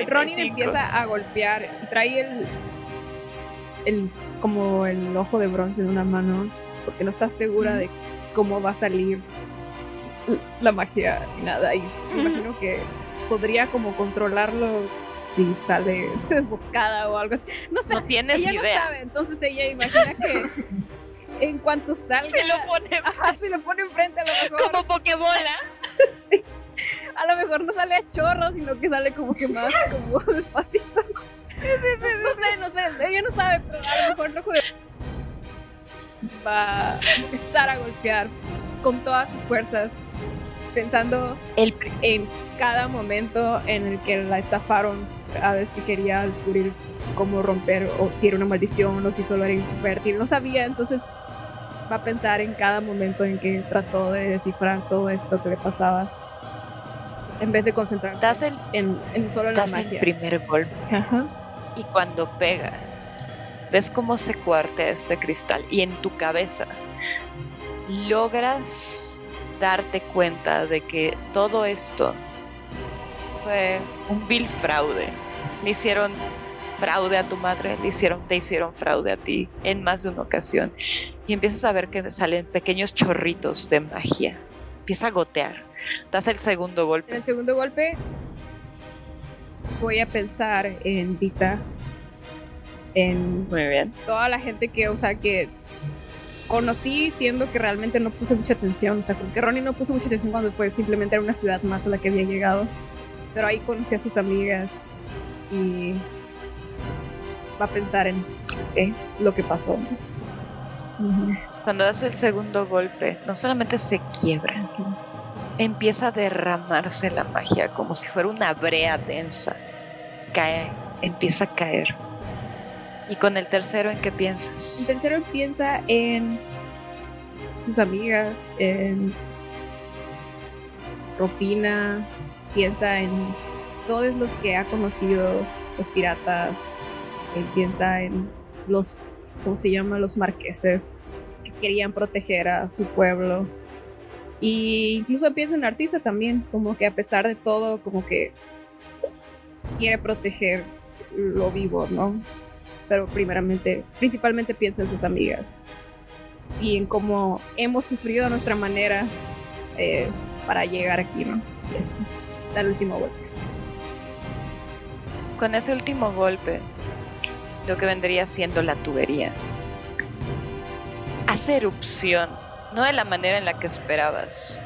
Ronin 35. empieza a golpear y trae el. el como el ojo de bronce en una mano. Porque no está segura de cómo va a salir la magia y nada. Y imagino que podría como controlarlo si sale <laughs> desbocada o algo así. No sé. No tienes ella idea. no sabe, entonces ella imagina que en cuanto salga. <laughs> Se lo pone Ajá, se lo pone enfrente a lo mejor. como pokebola. <laughs> <laughs> A lo mejor no sale a chorro, sino que sale como que más <laughs> como despacito. <laughs> No sé, no sé, ella no sabe, pero a lo mejor no juega. Va a empezar a golpear con todas sus fuerzas pensando El en cada momento en el que la estafaron, cada vez que quería descubrir cómo romper o si era una maldición o si solo era invertir, no sabía, entonces va a pensar en cada momento en que trató de descifrar todo esto que le pasaba en vez de concentrarse das el, en, en solo la das el magia. primer golpe. Ajá. Y cuando pega, ves cómo se cuartea este cristal y en tu cabeza logras darte cuenta de que todo esto fue un vil fraude. Le hicieron fraude a tu madre, le hicieron, te hicieron fraude a ti en más de una ocasión. Y empiezas a ver que salen pequeños chorritos de magia. Empieza a gotear. Das el segundo En golpe. el segundo golpe voy a pensar en Vita, en Muy bien. toda la gente que, o sea, que conocí siendo que realmente no puse mucha atención. O sea, como que Ronnie no puso mucha atención cuando fue simplemente era una ciudad más a la que había llegado. Pero ahí conocí a sus amigas y va a pensar en eh, lo que pasó. Ujú. Cuando das el segundo golpe, no solamente se quiebra, empieza a derramarse la magia como si fuera una brea densa. Cae, empieza a caer. Y con el tercero, ¿en qué El piensas? tercero piensa en sus amigas, en Ropina, piensa en todos los que ha conocido, los piratas, él piensa en los, ¿cómo se llama? Los marqueses que querían proteger a su pueblo. Y incluso piensa en Narcisa también, como que a pesar de todo, como que quiere proteger lo vivo, ¿no? pero primeramente, principalmente pienso en sus amigas y en cómo hemos sufrido a nuestra manera eh, para llegar aquí, ¿no? Y eso, da el último golpe. Con ese último golpe, lo que vendría siendo la tubería, hace erupción, no de la manera en la que esperabas.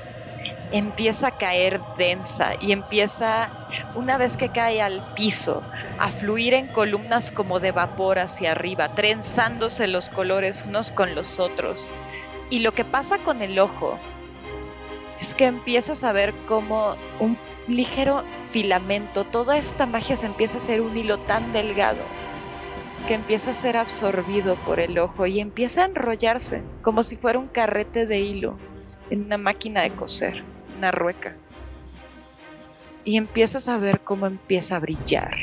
Empieza a caer densa y empieza, una vez que cae al piso, a fluir en columnas como de vapor hacia arriba, trenzándose los colores unos con los otros. Y lo que pasa con el ojo es que empiezas a ver como un ligero filamento, toda esta magia se empieza a hacer un hilo tan delgado que empieza a ser absorbido por el ojo y empieza a enrollarse como si fuera un carrete de hilo en una máquina de coser, una rueca. Y empiezas a ver cómo empieza a brillar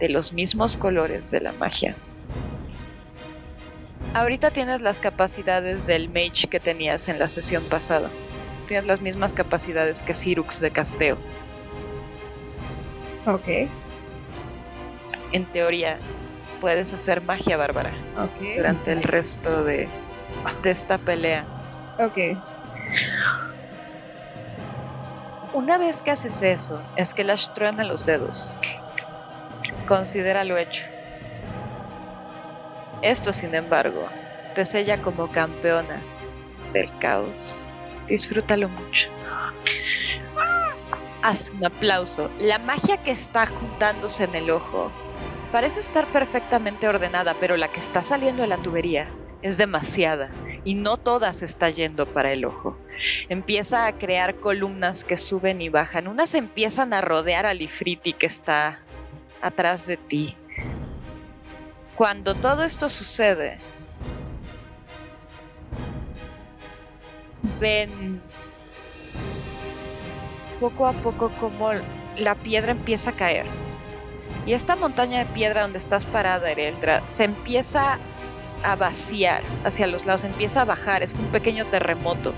de los mismos colores de la magia. Ahorita tienes las capacidades del mage que tenías en la sesión pasada. Tienes las mismas capacidades que Cyrux de casteo. Ok, En teoría, puedes hacer magia bárbara durante el resto de, de esta pelea. Ok, Una vez que haces eso, es que Lash truena los dedos. Considéralo hecho. Esto, sin embargo, te sella como campeona del caos. Disfrútalo mucho. Haz un aplauso. La magia que está juntándose en el ojo parece estar perfectamente ordenada, pero la que está saliendo de la tubería es demasiada y no toda se está yendo para el ojo empieza a crear columnas que suben y bajan. Unas empiezan a rodear al Ifriti que está atrás de ti. Cuando todo esto sucede, ven poco a poco como la piedra empieza a caer. Y esta montaña de piedra donde estás parada, Ereldra, se empieza a vaciar hacia los lados, empieza a bajar, es un pequeño terremoto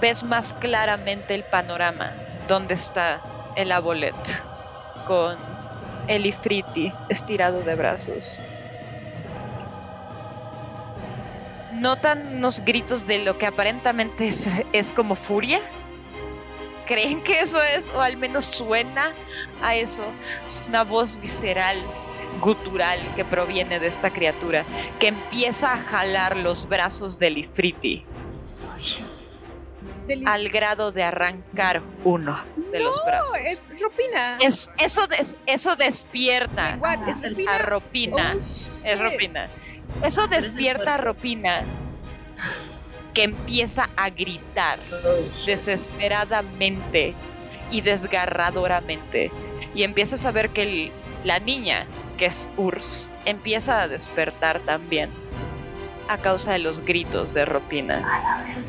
ves más claramente el panorama donde está el abolet con el ifriti estirado de brazos. Notan unos gritos de lo que aparentemente es como furia. ¿Creen que eso es? O al menos suena a eso. Es una voz visceral, gutural que proviene de esta criatura, que empieza a jalar los brazos del ifriti al grado de arrancar uno de los brazos. No, es, es Ropina. Es- eso, des- eso despierta a Ropina. Oh. Es Ropina. Eso despierta a. Ropina. Que empieza a gritar desesperadamente y desgarradoramente. Y empiezas a ver que la niña, que es Urs, empieza a despertar también a causa de los gritos de Ropina.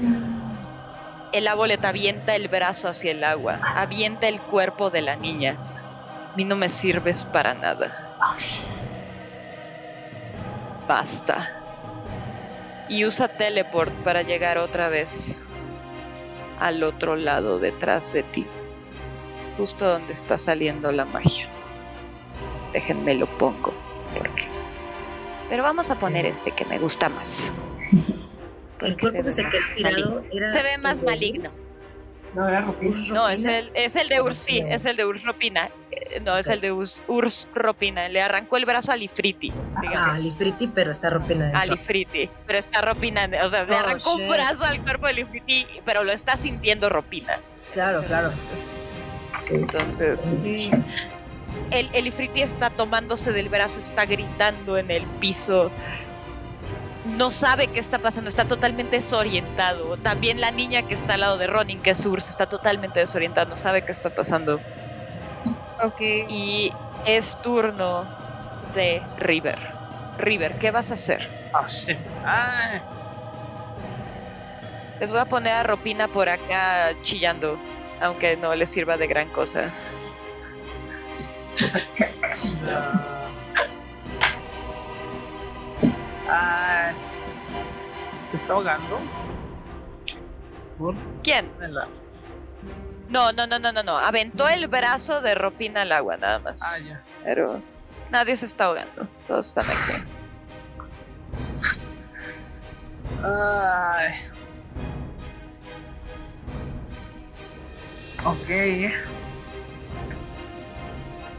El abuelet avienta el brazo hacia el agua, avienta el cuerpo de la niña. A mí no me sirves para nada. Basta. Y usa teleport para llegar otra vez al otro lado detrás de ti. Justo donde está saliendo la magia. Déjenme lo pongo. Porque... Pero vamos a poner este que me gusta más. El cuerpo que se quedó tirado era. Se ve más maligno. No, era. Urs No, es el, es el de Urs, sí, es el de Urs Ropina. Eh, No, es el de Urs, Urs Ropina. Le arrancó el brazo a Lifriti. Ah, Lifriti, pero está Ropina a. Lifriti. Pero está Ropina. O sea, le Oh, arrancó un brazo al cuerpo de Lifriti, pero lo está sintiendo Ropina. Claro, claro. Sí, Entonces, sí. el, el Ifriti está tomándose del brazo, está gritando en el piso. No sabe qué está pasando, está totalmente desorientado. También la niña que está al lado de Ronin, que es Urs, está totalmente desorientada, no sabe qué está pasando. Ok. Y es turno de River. River, ¿qué vas a hacer? Ah, sí. Ay, Les voy a poner a Ropina por acá chillando, aunque no le sirva de gran cosa. <laughs> Ay. ¿Se está ahogando? Por ¿Quién? la- No, no, no, no, no, no. Aventó el brazo de Ropina al agua, nada más. Ah, ya. Pero nadie se está ahogando. Todos están aquí. Ay. Ok.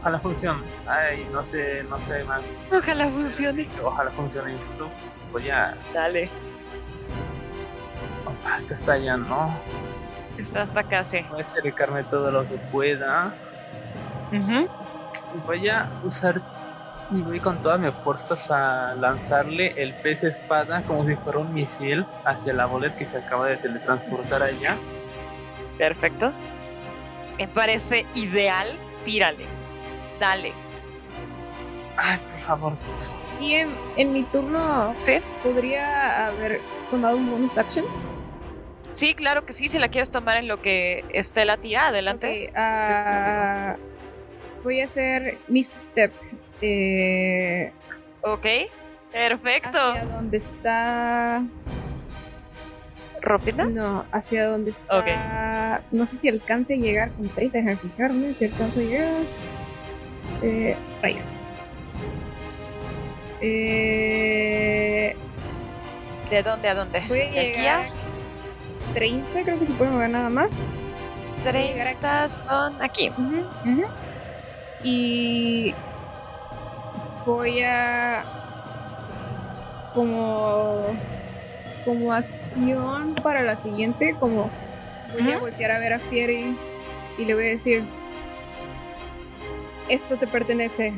Ojalá funcione. Ay, no sé, no sé más. Ojalá funcione. Ojalá funcione esto. Voy a. Dale. Ah, Acá está ya, ¿no? Está hasta casi. Voy a acercarme todo lo que pueda. Ujú. Y voy a usar. Y voy con todas mis fuerzas a lanzarle el pez espada como si fuera un misil hacia la bolet que se acaba de teletransportar allá. Perfecto. Me parece ideal. Tírale. Dale. Ay, por favor, pues. Y en, en mi turno, ¿Sí? ¿podría haber tomado un bonus action? Sí, claro que sí. Si la quieres tomar en lo que esté la tira, adelante. Ok, ah, voy a hacer Misty Step. Eh, Ok. Perfecto. hacia donde está. ¿Ropina? No, hacia donde está. No sé si alcance a llegar con 30, déjame fijarme si alcanza a llegar. Eh, rayos. Eh, ¿De dónde a dónde? voy a ¿De aquí llegar. a 30, creo que se puede mover nada más. 30 son aquí. Y voy a como como acción para la siguiente, como voy a voltear a ver a Fieri y le voy a decir esto te pertenece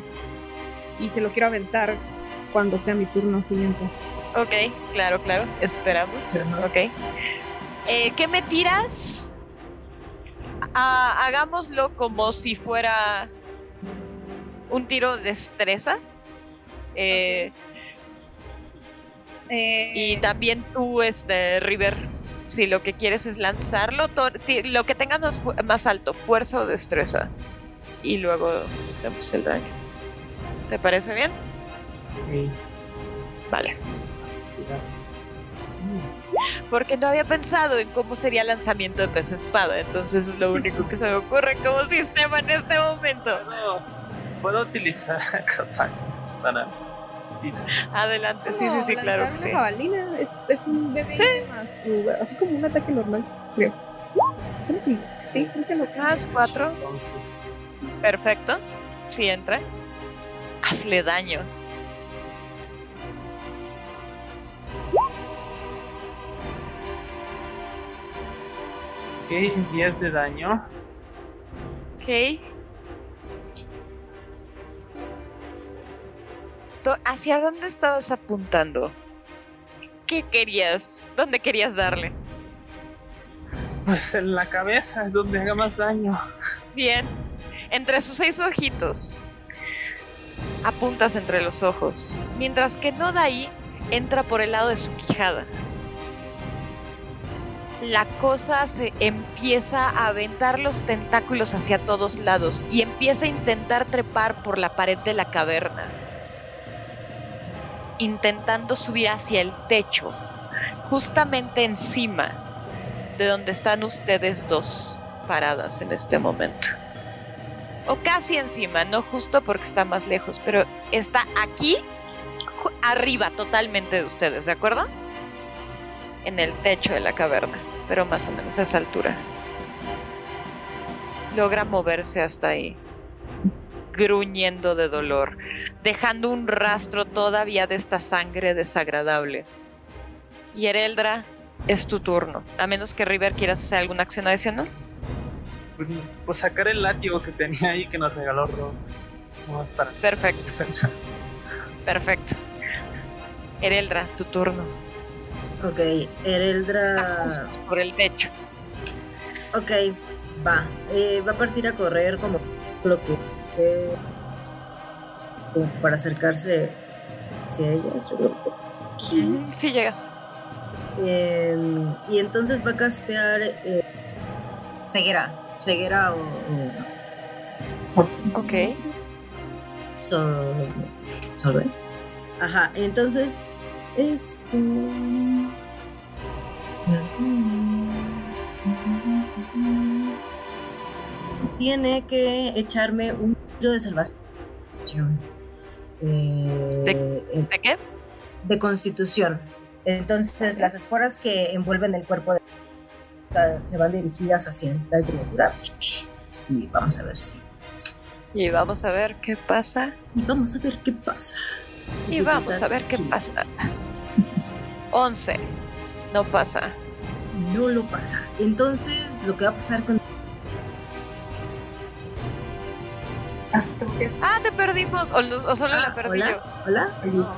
y se lo quiero aventar cuando sea mi turno siguiente. Ok, claro, claro. Esperamos. Ajá. Ok. Eh, ¿Qué me tiras? Ah, hagámoslo como si fuera un tiro de destreza. Eh, Eh, Y también tú, este, River, si lo que quieres es lanzarlo, lo que tengas más, fu- más alto, fuerza o destreza. Y luego vemos el daño. ¿Te parece bien? Sí, Vale. sí, ya. Porque no había pensado en cómo sería el lanzamiento de pez espada, entonces es lo único que se me ocurre como sistema en este momento. Puedo, puedo utilizar <laughs> capaces para. Adelante, sí, sí, sí, claro que sí. una jabalina es, es un D20 más tu, así como un ataque normal, creo. Sí, creo que lo Más cuatro, Entonces. Perfecto. Sí entra. Hazle daño. Ok, 10 de daño. Ok. ¿Hacia dónde estabas apuntando? Qué querías? ¿Dónde querías darle? Pues en la cabeza es donde haga más daño. Bien. Entre sus seis ojitos. Apuntas entre los ojos. Mientras que Nodai entra por el lado de su quijada. La cosa se empieza a aventar los tentáculos hacia todos lados y empieza a intentar trepar por la pared de la caverna. Intentando subir hacia el techo, justamente encima de donde están ustedes dos paradas en este momento. O casi encima, no justo porque está más lejos, pero está aquí, arriba totalmente de ustedes, ¿de acuerdo? En el techo de la caverna, pero más o menos a esa altura. Logra moverse hasta ahí, gruñendo de dolor, dejando un rastro todavía de esta sangre desagradable. Y Ereldra, es tu turno. A menos que River quieras hacer alguna acción adicional. Pues sacar el látigo que tenía ahí que nos regaló Rob. No, para Perfecto, <laughs> defensa. perfecto. Ereldra, tu turno. Ok, Está Ereldra. justo sobre el techo. Ok, va. Eh, va a partir a correr como lo que. eh, como para acercarse hacia creo que aquí. Sí llegas. Eh, y entonces va a castear eh, ceguera. Ceguera o. o Ok. sol, solo es. Ajá, entonces. Esto. Tiene que echarme un tiro de salvación. Eh, en- ¿De qué? de constitución. Entonces, las esporas que envuelven el cuerpo de, sea, se van dirigidas hacia esta criatura. Y vamos a ver si. Y vamos a ver qué pasa. Y vamos a ver qué pasa. Y vamos a ver qué pasa. 11. <laughs> No pasa. 15. No lo pasa. Entonces, lo que va a pasar con. Ah, te perdimos. O, lo- o solo la Ah, perdí yo. hola, hola.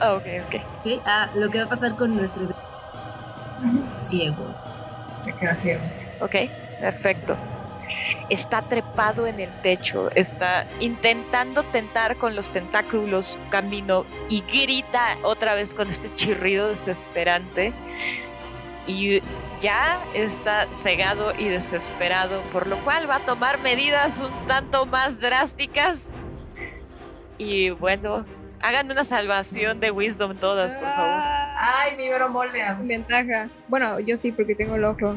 Ah, ok, ok. Sí, ah, lo que va a pasar con nuestro ciego. Se queda ciego. Ok, perfecto. Está trepado en el techo, está intentando tentar con los tentáculos su camino y grita otra vez con este chirrido desesperante. Y ya está cegado y desesperado, por lo cual va a tomar medidas un tanto más drásticas. Y bueno, hagan una salvación de Wisdom todas, por favor. Ay, mi vero mole. Ventaja. Bueno, yo sí, porque tengo el ojo.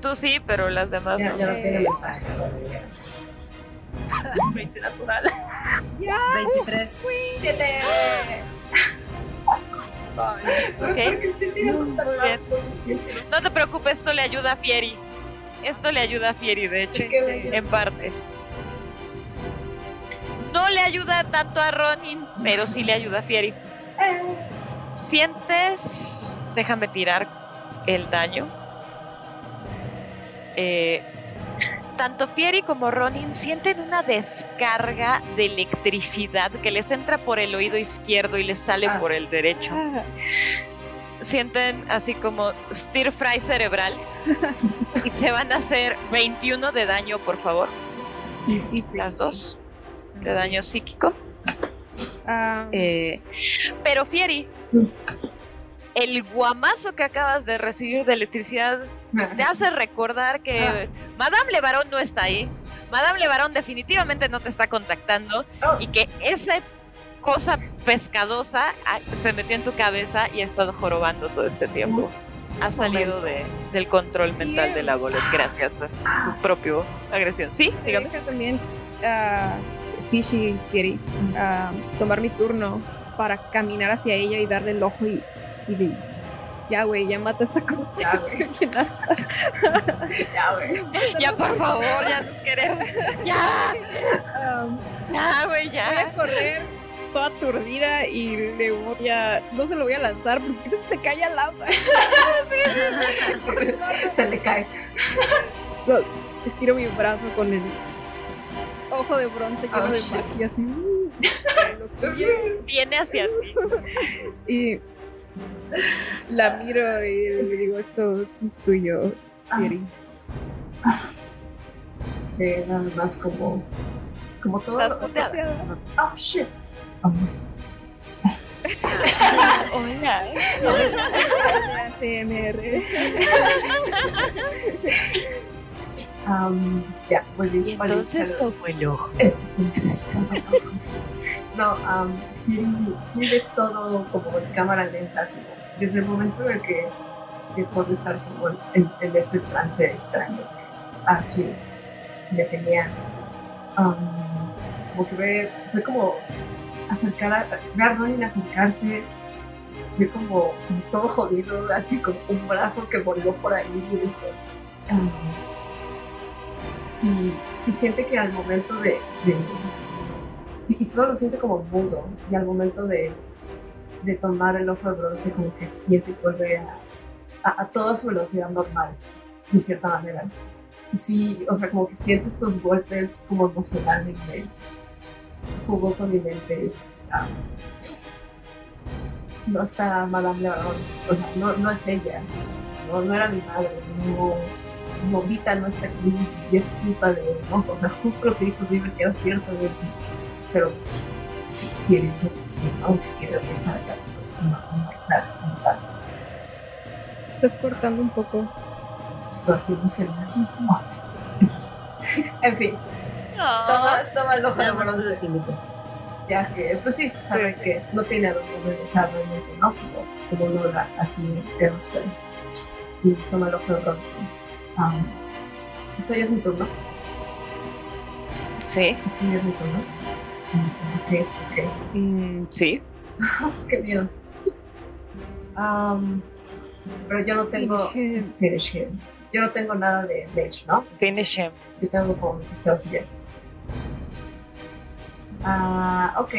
Tú sí, pero las demás Ya, no. ya no tiene Eh. ventaja. yes. 20 <laughs> natural. 23. Siete. Ok. Muy bien. No te preocupes, esto le ayuda a Fieri. Esto le ayuda a Fieri, de hecho, en parte. No le ayuda tanto a Ronin, pero sí le ayuda a Fieri. Sientes. Déjame tirar el daño. Eh, tanto Fieri como Ronin sienten una descarga de electricidad que les entra por el oído izquierdo y les sale por el derecho sienten así como stir fry cerebral y se van a hacer 21 de daño, por favor. Y sí, Las dos de daño psíquico. Ah, Eh, pero Fieri, el guamazo que acabas de recibir de electricidad te hace recordar que Madame Levarón no está ahí. Madame Levarón definitivamente no te está contactando Oh. y que esa cosa pescadosa ah, se metió en tu cabeza y ha estado jorobando todo este tiempo. Ha salido de, del control mental de la bola gracias a su propia agresión. Sí, me dígame. también ah, Fishy Fieri ah, tomar mi turno para caminar hacia ella y darle el ojo y, y de- ya güey, ya mata esta cosa. Ya, güey. <laughs> Ya, güey. <laughs> Ya, por favor, ya nos queremos. Ya, Ah, ya, güey, voy a ya. correr toda aturdida y le voy a no se lo voy a lanzar porque <laughs> se cae al lado. Se, se le cae. Lo- Estiro mi brazo con el ojo de bronce lleno Oh, de shit. magia así. uh. <laughs> Viene hacia ti. <laughs> y La miro y le digo, esto, es tuyo, Siri. Eh, nada más como. Como todo. Estás. Oh shit. Oh, <laughs> Hola. ASMR. Um, ya. Y entonces Saludos. tomó el ojo. Entonces, <laughs> no, um, fui- fui de todo como en cámara lenta, desde el momento en el que dejó de estar como en, en ese trance extraño Archie le tenía. um, como que ve, fue como acercar a, ver a Ronin acercarse, ve como, como todo jodido, así como un brazo que volvió por ahí y este, um, y, y siente que al momento de, y, y todo lo siente como mudo y al momento de, de tomar el ojo de bronce como que siente que vuelve a, a, toda su velocidad normal de cierta manera. Y sí, o sea como que siente estos golpes como emocionales de jugó con mi mente ah, no está Madame Levarón o sea no, no es ella no, no era mi madre no no, Vita no está aquí y es culpa de él, ¿no? O sea, justo lo que dijo River que era cierto, de, pero si quiere, si aunque quiere regresar a casa, pues no, no. Estás cortando un poco. Aquí <laughs> emocional. En fin, toma, toma el ojo de el tiempo. ya que, pues sí, sabe que no tiene a dónde regresar realmente, ¿no? Como, como Lola aquí en usted. Y toma el ojo de bronce. Um, esto ya es mi turno. Sí. Esto ya es mi turno. Ok, ok. Mm, sí. <laughs> Qué miedo. Am, pero yo no tengo. Finish him. Finish him. Yo no tengo nada de Mage, ¿no? Finish him. Yo tengo como mis spells y ya. Ah, ok.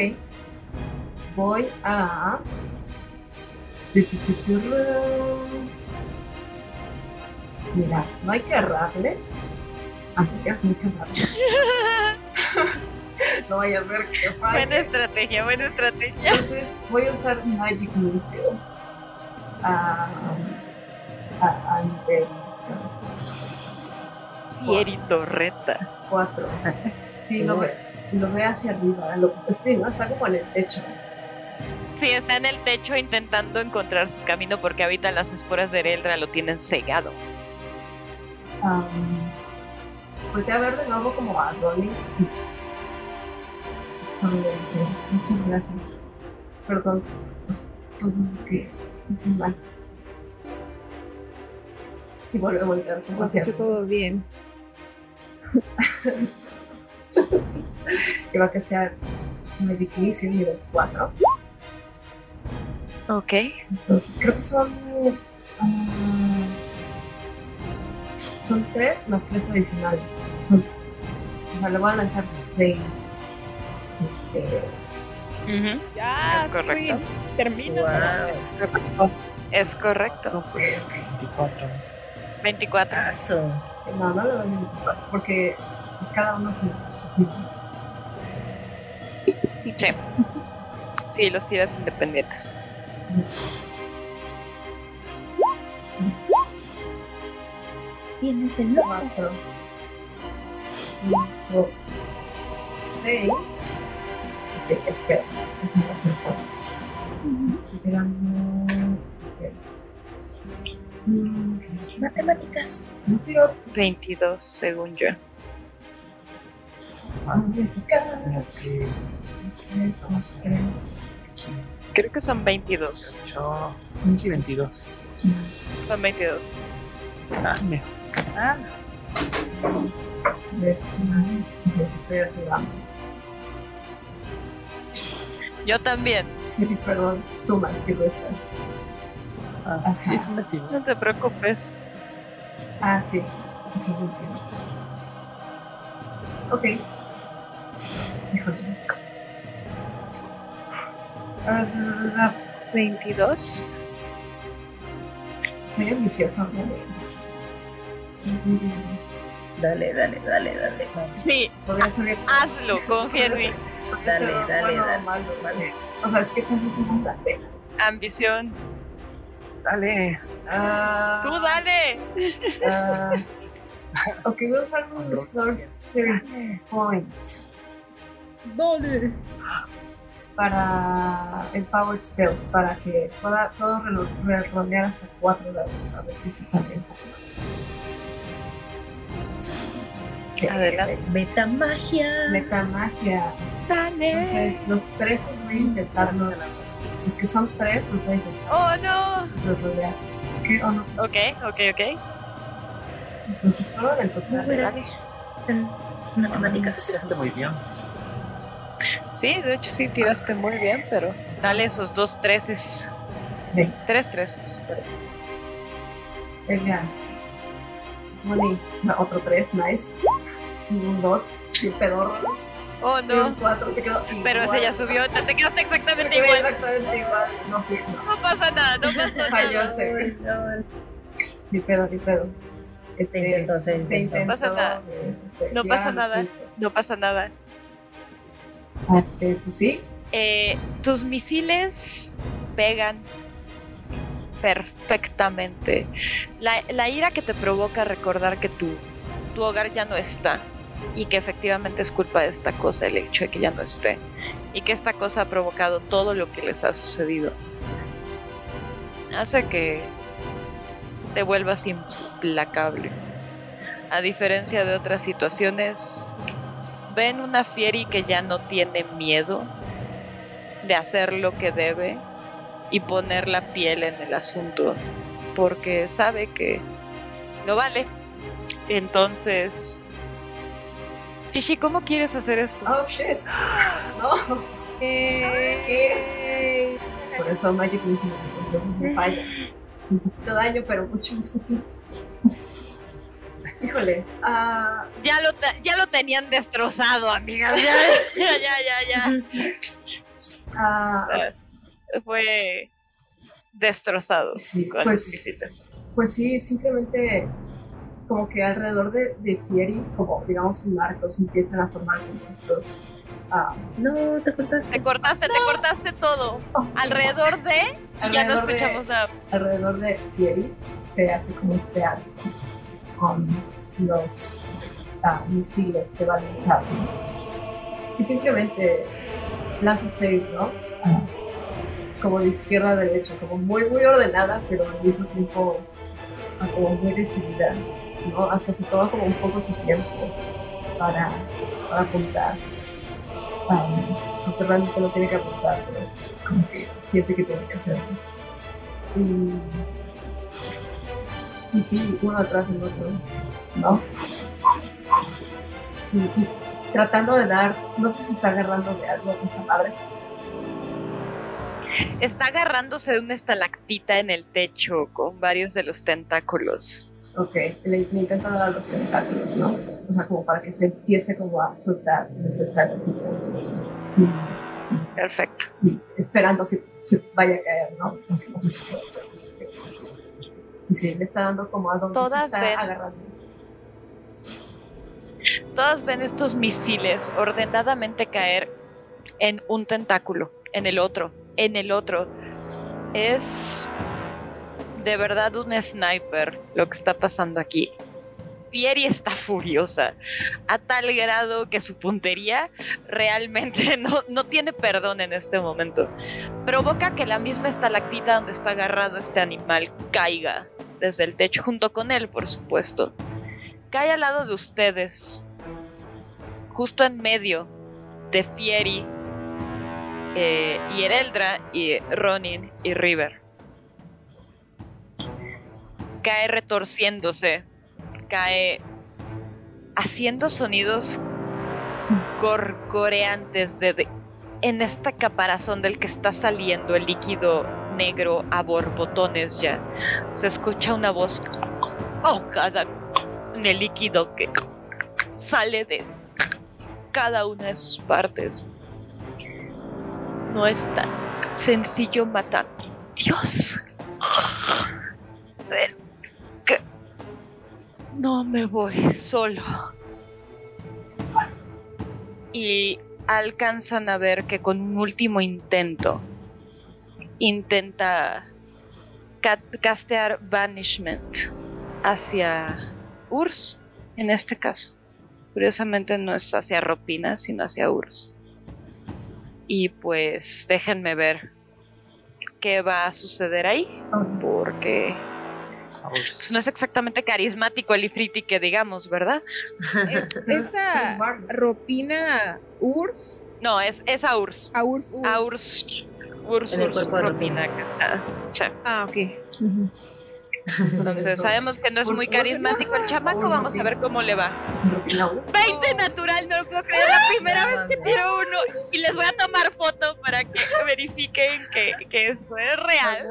Voy a. Mira, no hay que errarle. Amigas, no hay que errarle. No vaya a ser que falle. buena estrategia, buena estrategia. Entonces voy a usar Magic Missile a, a, a nivel Fierito reta. 4. Sí, lo ve, lo ve hacia arriba. Lo, sí, ¿no? Está como en el techo. Sí, está en el techo intentando encontrar su camino porque ahorita las esporas de Eldra lo tienen cegado. Um, a ver de nuevo como a le dice, muchas gracias. Perdón por todo lo que hice mal. Y vuelve a voltear como hacia hecho todo bien. <laughs> que va a castear Magic Missile nivel 4. Ok. Entonces creo que son. ah, son 3 más 3 adicionales. Son, o sea, le voy a lanzar 6. Este. Ujú. Ya, Es correcto. Queen, Termina. Wow. Es correcto. Ok, ok. 24. 24. Paso. No, no le doy 24. Porque es, es cada uno su, su tipo. Sí. Sí, los tiras independientes. Tienes el ojo. 4. 5. 6. Ok, espera. Ok. Mm, Matemáticas. No tiro 22, según yo. Tres. Creo que son 22. 8. Sí, 22. Son 22. Ah, mejor. Ah, más. Sí, estoy así. Yo también. Sí, sí, perdón. Sumas que restas. ah, sí, es un 22. No te preocupes. Ah, sí. Sí, sí, entiendes. Ok. Hijos mío. Ah, 22. soy ambicioso, ¿no? Dale, dale, dale, dale. Sí, hazlo, confía en mí. Dale, dale, dale. O sea, es que me la pena. Ambición. Dale. Ah, ¡Tú dale! ah, ok, voy a usar un Sorcery Point Dale. para el Power Spell, para que pueda, puedo relo- re-rolear hasta cuatro dados, a ver si se sale un poco más. Sí, Adelante. Meta magia. Metamagia. ¡Dale! Entonces, los tres voy a intentarlos. Los que son tres, los voy a intentar ¡Oh, no! rodear. ¿Qué? ¿O no? Ok, ok, ok. Entonces, fueron en total. Bueno. Dale. En matemáticas. Tiraste muy bien. Sí, de hecho sí tiraste muy bien, pero dale esos dos treces. Ven. Tres treces. perdón. Venga. No, otro tres, nice. Y un dos, y un pedorro. Oh, Y un no. cuatro, se quedó igual. Pero ese ya subió, te te quedaste Me exactamente igual. exactamente igual. No, no. No pasa nada, no pasa <laughs> Falló, nada. se Ni pedo, ni pedo. Este, Se intentó, se Se intentó. intentó. No pasa nada. eh, se- No pasa nada. cinco. No pasa nada. Este, pues sí. Eh, tus misiles pegan perfectamente. La, la ira que te provoca recordar que tu, tu hogar ya no está y que efectivamente es culpa de esta cosa el hecho de que ya no esté y que esta cosa ha provocado todo lo que les ha sucedido. Hace que te vuelvas implacable. A diferencia de otras situaciones, ven una Fieri que ya no tiene miedo de hacer lo que debe y poner la piel en el asunto porque sabe que lo vale. Entonces, Shishi, ¿cómo quieres hacer esto? Oh shit. <gasps> No. ¿Qué? Por eso Magic Missile, entonces me falla. Un poquito daño, pero mucho más útil. Híjole. Ah, Ya lo, ya lo tenían destrozado, amigas. Ya, ya, ya, ya. ya. <laughs> Fue destrozado Sí, con pues- misiles. pues sí, simplemente como que alrededor de, de Fieri, como digamos un arco, se empiezan a formar estos. ah, No, te cortaste. Te cortaste, te cortaste todo. Alrededor de. ya no Alrededor de- escuchamos nada. alrededor de Fieri se hace como este arco con los ah, misiles que va a lanzar. Y simplemente lanza seis, ¿no? Ah, como de izquierda a derecha, como muy, muy ordenada, pero al mismo tiempo como muy decidida, Hasta se toma como un poco su tiempo para, para apuntar. Um, realmente no tiene que apuntar, pero como que siente que tiene que hacerlo. Y, y sí, uno atrás del otro, ¿no? Y, tratando de dar, no sé si está agarrando de algo esta madre. Está agarrándose de una estalactita en el techo con varios de los tentáculos. Ok, le, le intenta dar los tentáculos, ¿no? O sea, como para que se empiece como a soltar de su estalactita. Perfecto. y esperando que se vaya a caer, ¿no? No sé si. Y sí, le está dando como a donde Todas se está ven. agarrando. Todas ven estos misiles ordenadamente caer en un tentáculo, en el otro, en el otro. Es de verdad un sniper lo que está pasando aquí. Fieri está furiosa, a tal grado que su puntería realmente <laughs> no, no tiene perdón en este momento. Provoca que la misma estalactita donde está agarrado este animal caiga desde el techo, junto con él, por supuesto. Cae al lado de ustedes, justo en medio de Fieri eh, y Ereldra y Ronin y River. Cae retorciéndose, cae haciendo sonidos gorgoreantes de, en esta caparazón del que está saliendo el líquido negro a borbotones ya. Se escucha una voz ahogada en el líquido que sale de cada una de sus partes. No es tan sencillo matar. Dios. Pero no me voy solo. Y alcanzan a ver que con un último intento intenta ca- castear Banishment hacia Urs, en este caso. Curiosamente no es hacia Ropina, sino hacia Urs. Y pues déjenme ver qué va a suceder ahí, porque. Pues, no es exactamente carismático el Ifriti que digamos, ¿verdad? Es- <laughs> esa ropina Urs. No, es, es a Urs. A Urs. Urs. A Urs. Urs, Ropina, que está- sí. Ah, ok. Entonces sabemos que no es muy carismático el chamaco, vamos a ver cómo le va. Rupina. 20 natural, no lo puedo creer, la primera vez que tiro uno. Y les voy a tomar foto para que verifiquen que, que esto es real.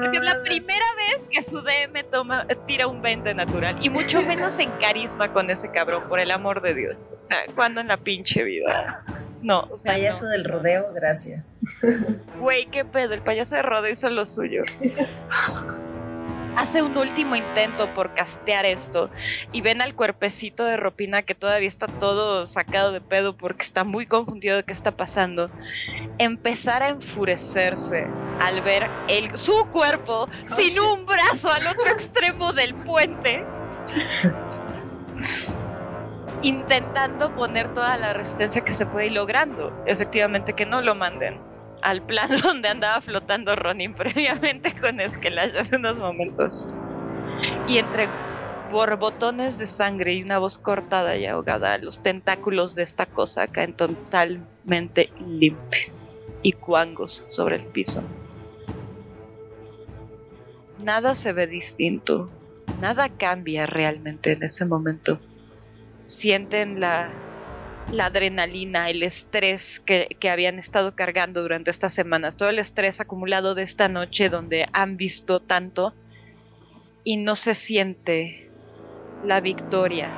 Porque es la primera vez que su DM toma, tira un 20 natural. Y mucho menos en carisma con ese cabrón, por el amor de Dios. O sea, ¿cuándo en la pinche vida? No, o sea, Payaso no. del rodeo, gracias. Güey, qué pedo, el payaso de Rodeo hizo lo suyo. <laughs> Hace un último intento por castear esto y ven al cuerpecito de Ropina que todavía está todo sacado de pedo porque está muy confundido de qué está pasando. Empezar a enfurecerse al ver el, su cuerpo sin un brazo al otro extremo del puente. <laughs> Intentando poner toda la resistencia que se puede y logrando efectivamente que no lo manden al plano <laughs> donde andaba flotando Ronin previamente con Esquelash hace unos momentos. Y entre borbotones de sangre y una voz cortada y ahogada, los tentáculos de esta cosa caen totalmente limpios y cuangos sobre el piso. Nada se ve distinto, nada cambia realmente en ese momento. Sienten la la adrenalina, el estrés que, que habían estado cargando durante estas semanas, todo el estrés acumulado de esta noche donde han visto tanto y no se siente la victoria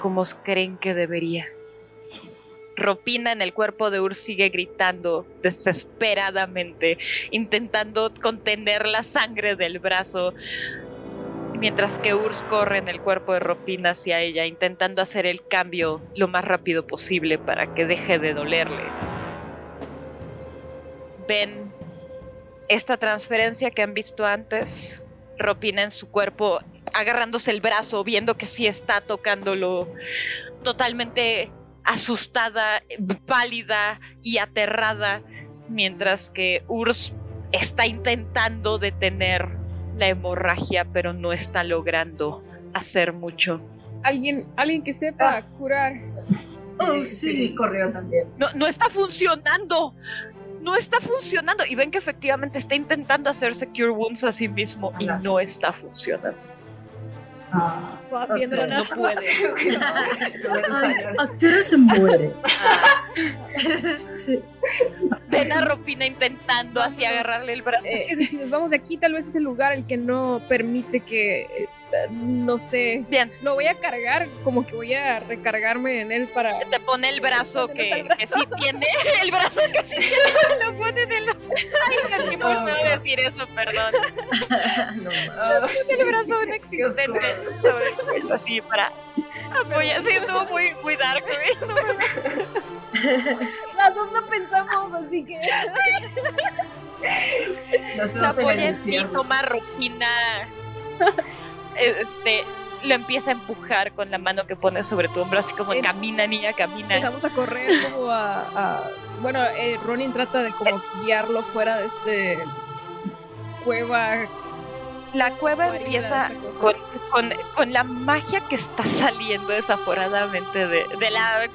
como creen que debería. Ropina en el cuerpo de Ur sigue gritando desesperadamente, intentando contener la sangre del brazo, mientras que Urs corre en el cuerpo de Ropina hacia ella, intentando hacer el cambio lo más rápido posible para que deje de dolerle. Ven esta transferencia que han visto antes, Ropina en su cuerpo agarrándose el brazo, viendo que sí está tocándolo, totalmente asustada, pálida y aterrada, mientras que Urs está intentando detener la hemorragia, pero no está logrando hacer mucho. Alguien, alguien que sepa curar. Oh, sí. Corrió también. No, no está funcionando. No está funcionando. Y ven que efectivamente está intentando hacerse Cure Wounds a sí mismo y no está funcionando. Ah. Vas Ok. viéndolo No puede. <laughs> Ay, ¿A qué hora se muere? Sí. Ven a Ropina intentando así agarrarle el brazo. Eh, si nos vamos de aquí, tal vez es el lugar el que no permite que, eh, no sé, Bien, lo voy a cargar, como que voy a recargarme en él para... te pone el brazo ¿Dónde que, el que sí tiene. <laughs> El brazo que sí tiene, <laughs> lo pone en el. Ay, sentí muy Oh, feo no. decir eso, perdón. <laughs> No. Ah, el brazo inexistente sobre así para apoyar. Sí, estuvo muy, muy dark. No Las dos no pensamos, así que... Nos se vemos en toma ropina. Este, lo empieza a empujar con la mano que pone sobre tu hombro, así como Em- camina, niña, camina. Empezamos a correr como a... a- bueno, eh, Ronin trata de como guiarlo fuera de este cueva. La cueva empieza con, con, con la magia que está saliendo desaforadamente de, de la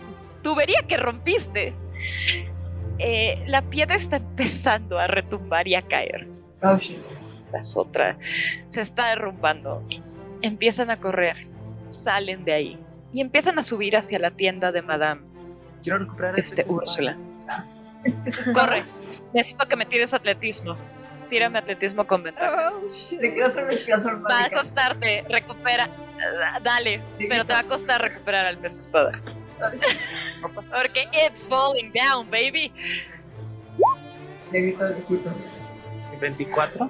tubería que rompiste. Eh, la piedra está empezando a retumbar y a caer. Oh, shit. tras otra. Se está derrumbando. Empiezan a correr. Salen de ahí. Y empiezan a subir hacia la tienda de Madame Quiero recuperar este, peso Úrsula. <laughs> Corre. Necesito que me tires atletismo. Tírame atletismo con ventaja. Oh. Te quiero hacer Va a costarte. Recupera. Ah, Dale. Pero te va a costar recuperar al pez espada. <laughs> Porque it's falling down, baby. Le grito lejitos. 24.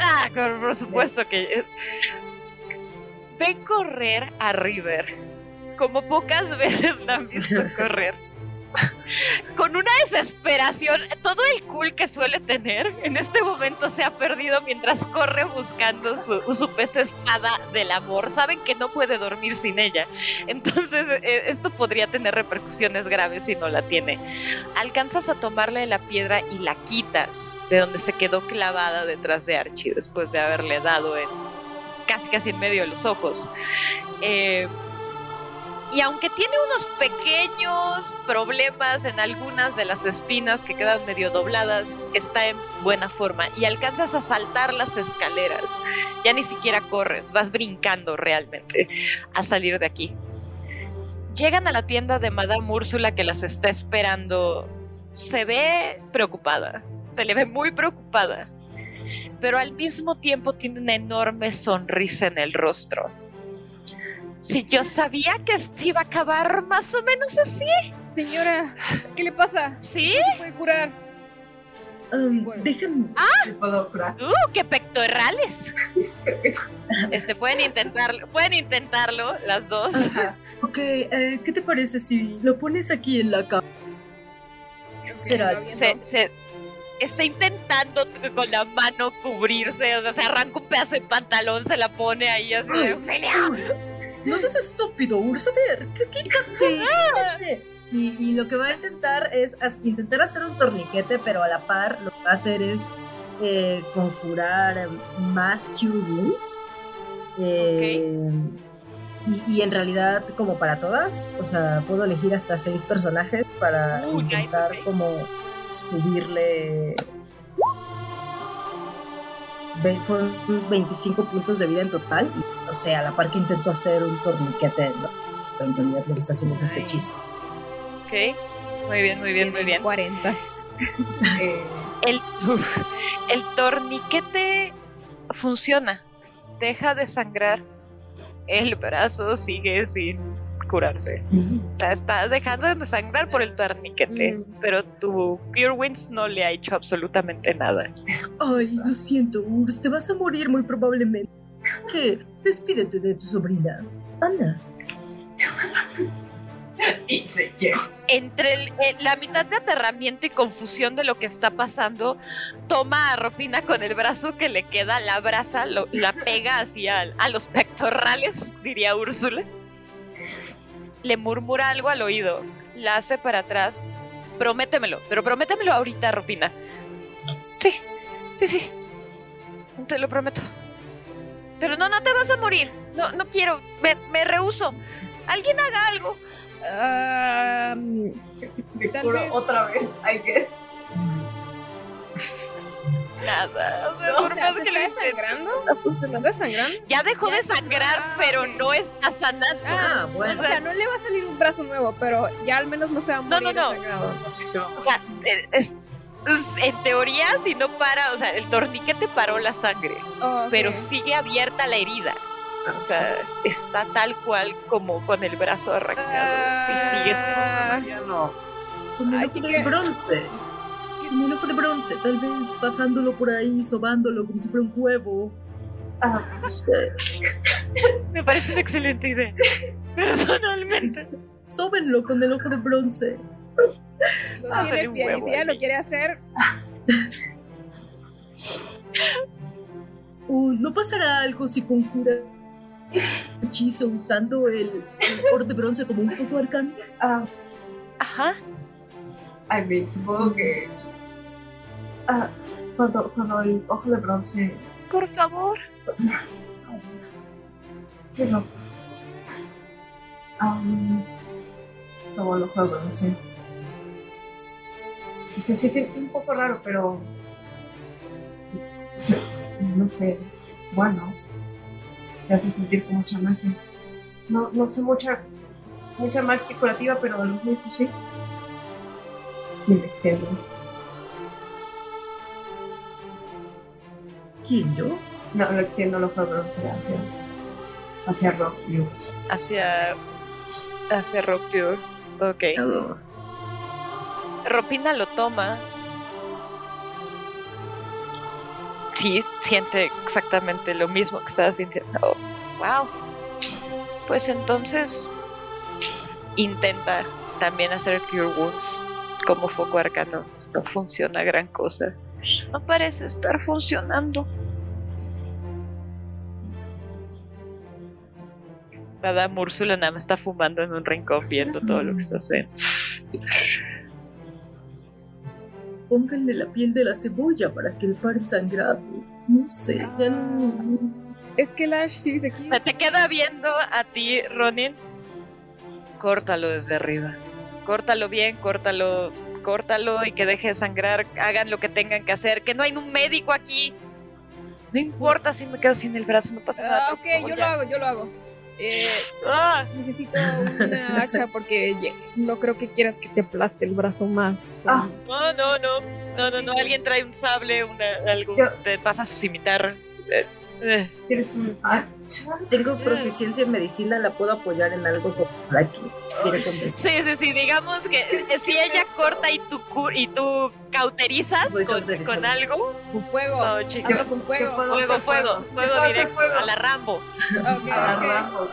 Ah, por, supuesto que. Ven correr a River como pocas <laughs> veces la han visto correr. <laughs> con una desesperación, todo el cool que suele tener en este momento se ha perdido mientras corre buscando su, su pez espada del amor. Saben que no puede dormir sin ella. Entonces, eh, esto podría tener repercusiones graves si no la tiene. Alcanzas a tomarle la piedra y la quitas de donde se quedó clavada detrás de Archie después de haberle dado en casi casi en medio de los ojos. Eh, y aunque tiene unos pequeños problemas en algunas de las espinas que quedan medio dobladas, está en buena forma y alcanzas a saltar las escaleras. Ya ni siquiera corres, vas brincando realmente a salir de aquí. Llegan a la tienda de Madame Úrsula que las está esperando. Se ve preocupada, se le ve muy preocupada, pero al mismo tiempo tiene una enorme sonrisa en el rostro si yo sabía que esto iba a acabar más o menos así. Señora, ¿qué le pasa? ¿Sí? ¿Se puede curar? Um, Bueno. déjenme. ¿Te puedo curar? ¡Uh, qué pectorales! <laughs> Este, pueden intentarlo, pueden intentarlo las dos. Ok, eh, ¿qué te parece si lo pones aquí en la cama? Será. Se, se- está intentando con la mano cubrirse, o sea, se arranca un pedazo de pantalón, se la pone ahí así de auxilio. No seas estúpido, Urs. A ver, qué- quítate. quítate. Y, y lo que va a intentar es intentar hacer un torniquete, pero a la par lo que va a hacer es eh, conjurar más Cure Wounds. Eh, y, y en realidad, como para todas, o sea, puedo elegir hasta seis personajes para Uh, nice, intentar como subirle. Ve- Fueron 25 puntos de vida en total. Y, o sea, a la par que intento hacer un torniquete, ¿no? Pero en realidad lo que está haciendo es este hechizo. Ok, muy bien, muy bien, muy bien. 40. <laughs> Eh, El, el torniquete funciona, deja de sangrar, el brazo sigue sin curarse. O sea, está dejando de sangrar por el torniquete, Mm. pero tu Cure Winds no le ha hecho absolutamente nada. Ay, lo siento, Urs, te vas a morir muy probablemente. ¿Qué? Despídete de tu sobrina. Ana. y se llega. Entre el- eh, la mitad de aterramiento y confusión de lo que está pasando, toma a Ropina con el brazo que le queda, la abraza, lo- la pega hacia a los pectorales, diría Úrsula. Le murmura algo al oído, la hace para atrás. Prométemelo, pero prométemelo ahorita, Ropina. Sí, sí, sí. Te lo prometo. Pero no, no te vas a morir. No, no quiero. Me, me rehuso. Alguien haga algo. Me Tal curo vez. otra vez, I guess. Nada. o sea, o por sea, más ¿se que lo está desangrando? no. ¿Está sangrando? Ya dejó Ya de sangrar, ah, pero no está sanando. Ah, bueno. O sea, no le va a salir un brazo nuevo, pero ya al menos no se va a No, morir no, no. se va. O sea, eh, es- es- en teoría, si no para, o sea, el torniquete paró la sangre, Oh, pero sigue abierta la herida. O sea, está tal cual como con el brazo arrancado. y sigue Ah. No. Con el bronce. Con el ojo de bronce, tal vez pasándolo por ahí, sobándolo como si fuera un huevo. Ah. <laughs> Me parece una excelente idea. <laughs> Personalmente. Sóbenlo con el ojo de bronce. Lo Ah, tiene un fiel, y si ella lo quiere hacer, <laughs> Uh, ¿No pasará algo si conjura hechizo usando el, el oro de bronce como un fuego arcano? ah, Ajá. I mean, supongo que. Ah, cuando, cuando el ojo de bronce. Por favor. Sí, no. Um, ojo de bronce. Sí, sí, sí, es un poco raro, pero. sí, no sé, es bueno. Te hace sentir con mucha magia. No, no sé mucha, mucha magia curativa, pero el ojo sí. Y el externo. ¿Quién, yo? No, lo extiendo de bronce hacia, hacia Rock News. Hacia. Hacia Rock Tours. Ok. Oh, Ropina lo toma. Sí, siente exactamente lo mismo que estaba sintiendo. Oh, wow. Pues entonces intenta también hacer Cure Wounds como foco arcano no funciona gran cosa. No parece estar funcionando. Madame Úrsula nada más está fumando en un rincón viendo todo lo que está haciendo. Pónganle la piel de la cebolla para que le paren sangrado. No sé, ya no. Es que Lash sigue aquí. Me te queda viendo a ti, Ronin. Córtalo desde arriba. Córtalo bien, córtalo, córtalo y que deje de sangrar. Hagan lo que tengan que hacer. Que no hay un médico aquí. No importa si me quedo sin el brazo, no pasa nada. Ah, ok, yo lo hago, yo lo hago. Eh, Ah, necesito una hacha porque no creo que quieras que te aplaste el brazo más. Ah. no, no, no. No, no, no. Alguien trae un sable, una, algo. Yo- Te pasa su cimitarra. Eh, eh. ¿Tienes un hacha? Tengo proficiencia en medicina, la puedo apoyar en algo como comer. Sí, sí, sí, digamos que eh, si ella corta y tú, y tú cauterizas con, algo, Con fuego. no, chica. Con fuego. Fuego, fuego, fuego directo, fuego. a la Rambo. Ok, A la. Rambo.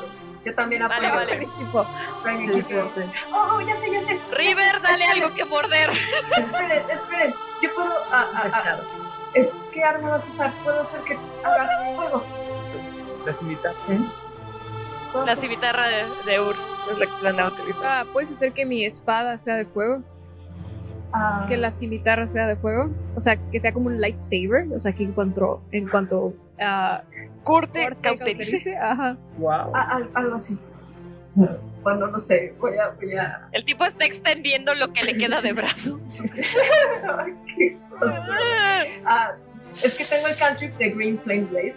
Yo también Vale, apoyo. vale. Buen equipo. Sí, equipo. sí, sí. Oh, ya sé, ya sé. River, dale Esperen, algo que morder. Esperen, esperen. Yo puedo. ah, ah, ah, Pescado. eh, ¿Qué arma vas a usar? Puedo hacer que haga fuego. La cimitarra. Puedo La cimitarra de, de Urs es la que van a utilizar. Ah, ¿Puedes hacer que mi espada sea de fuego? ah, Que la cimitarra sea de fuego. O sea, que sea como un lightsaber. O sea, que en cuanto, en cuanto a Corte, corte, cauterice. cauterice, Ajá. Wow. ah, al- algo así. <laughs> Bueno, no sé. Voy a. Voy a... El tipo está extendiendo lo que le queda de brazo. <laughs> Qué. Ah, es que tengo el cantrip de Green Flame Blade.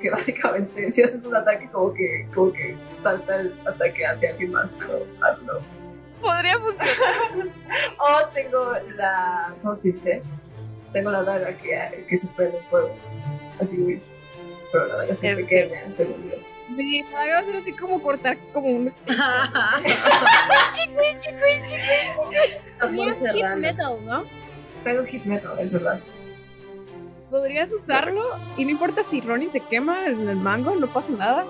Que básicamente, si haces un ataque, como que, como que salta el ataque hacia alguien más, pero know. Podría funcionar. <laughs> O tengo la. ¿Cómo se dice? Tengo la daga que, que se prende en fuego. Así. Pero la daga es muy pequeña, se me Sí, va a ser así como cortar como un Amor Tenías hit serrano. metal, ¿no? Tengo hit metal, es verdad. Podrías usarlo y no importa si Ronnie se quema en el mango, no pasa nada.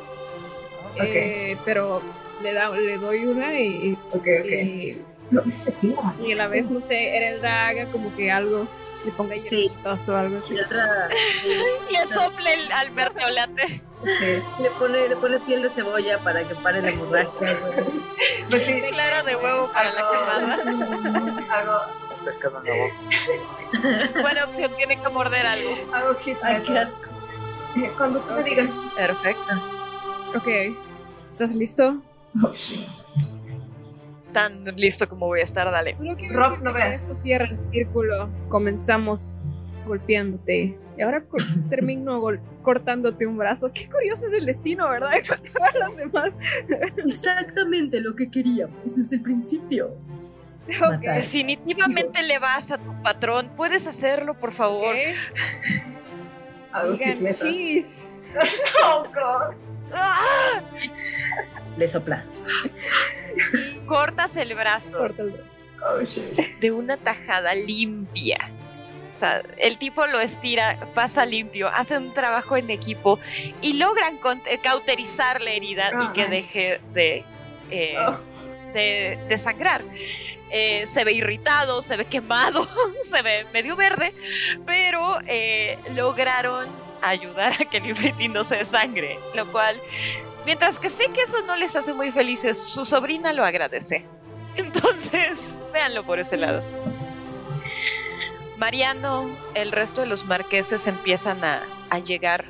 Ok, Eh, pero le, da, le doy una y, ok, ok. y, No, se pida. y a la vez, no sé, Erelda haga como que algo, le ponga Sí. o algo así. Y otra <laughs> Le sople el, al verteolate. Sí. le pone, le pone piel de cebolla para que pare la hemorragia. <laughs> güey. Pues sí, Clara de huevo para la quemada. hago, Pescado en la boca. <laughs> Buena opción, tiene que morder algo. hago hit Ay, qué asco. Cuando tú me digas. Perfecto. Ok, ¿estás listo? Oh, shit. Tan listo como voy a estar, dale. Solo quiero Rob, no veas. esto cierra el círculo. Comenzamos golpeándote. Y ahora co- <laughs> termino gol- cortándote un brazo. Qué curioso es el destino, ¿verdad? <laughs> Todas las demás. Exactamente lo que queríamos desde el principio. <laughs> Definitivamente le vas a tu patrón. ¿Puedes hacerlo, por favor? hit Digan cheese. Oh, God. ¡Ah! Le sopla. Cortas el brazo corta el brazo. Oh, shit. de una tajada limpia. O sea, el tipo lo estira, pasa limpio, hace un trabajo en equipo y logran eh, cauterizar la herida y que deje de, eh, Oh. de, de sangrar. Eh, se ve irritado, se ve quemado, <laughs> se ve medio verde, pero eh, lograron ayudar a que el infetti no se desangre, lo cual, mientras que sé que eso no les hace muy felices, su sobrina lo agradece. <laughs> Entonces, véanlo por ese lado. Mariano, el resto de los marqueses empiezan a, a llegar.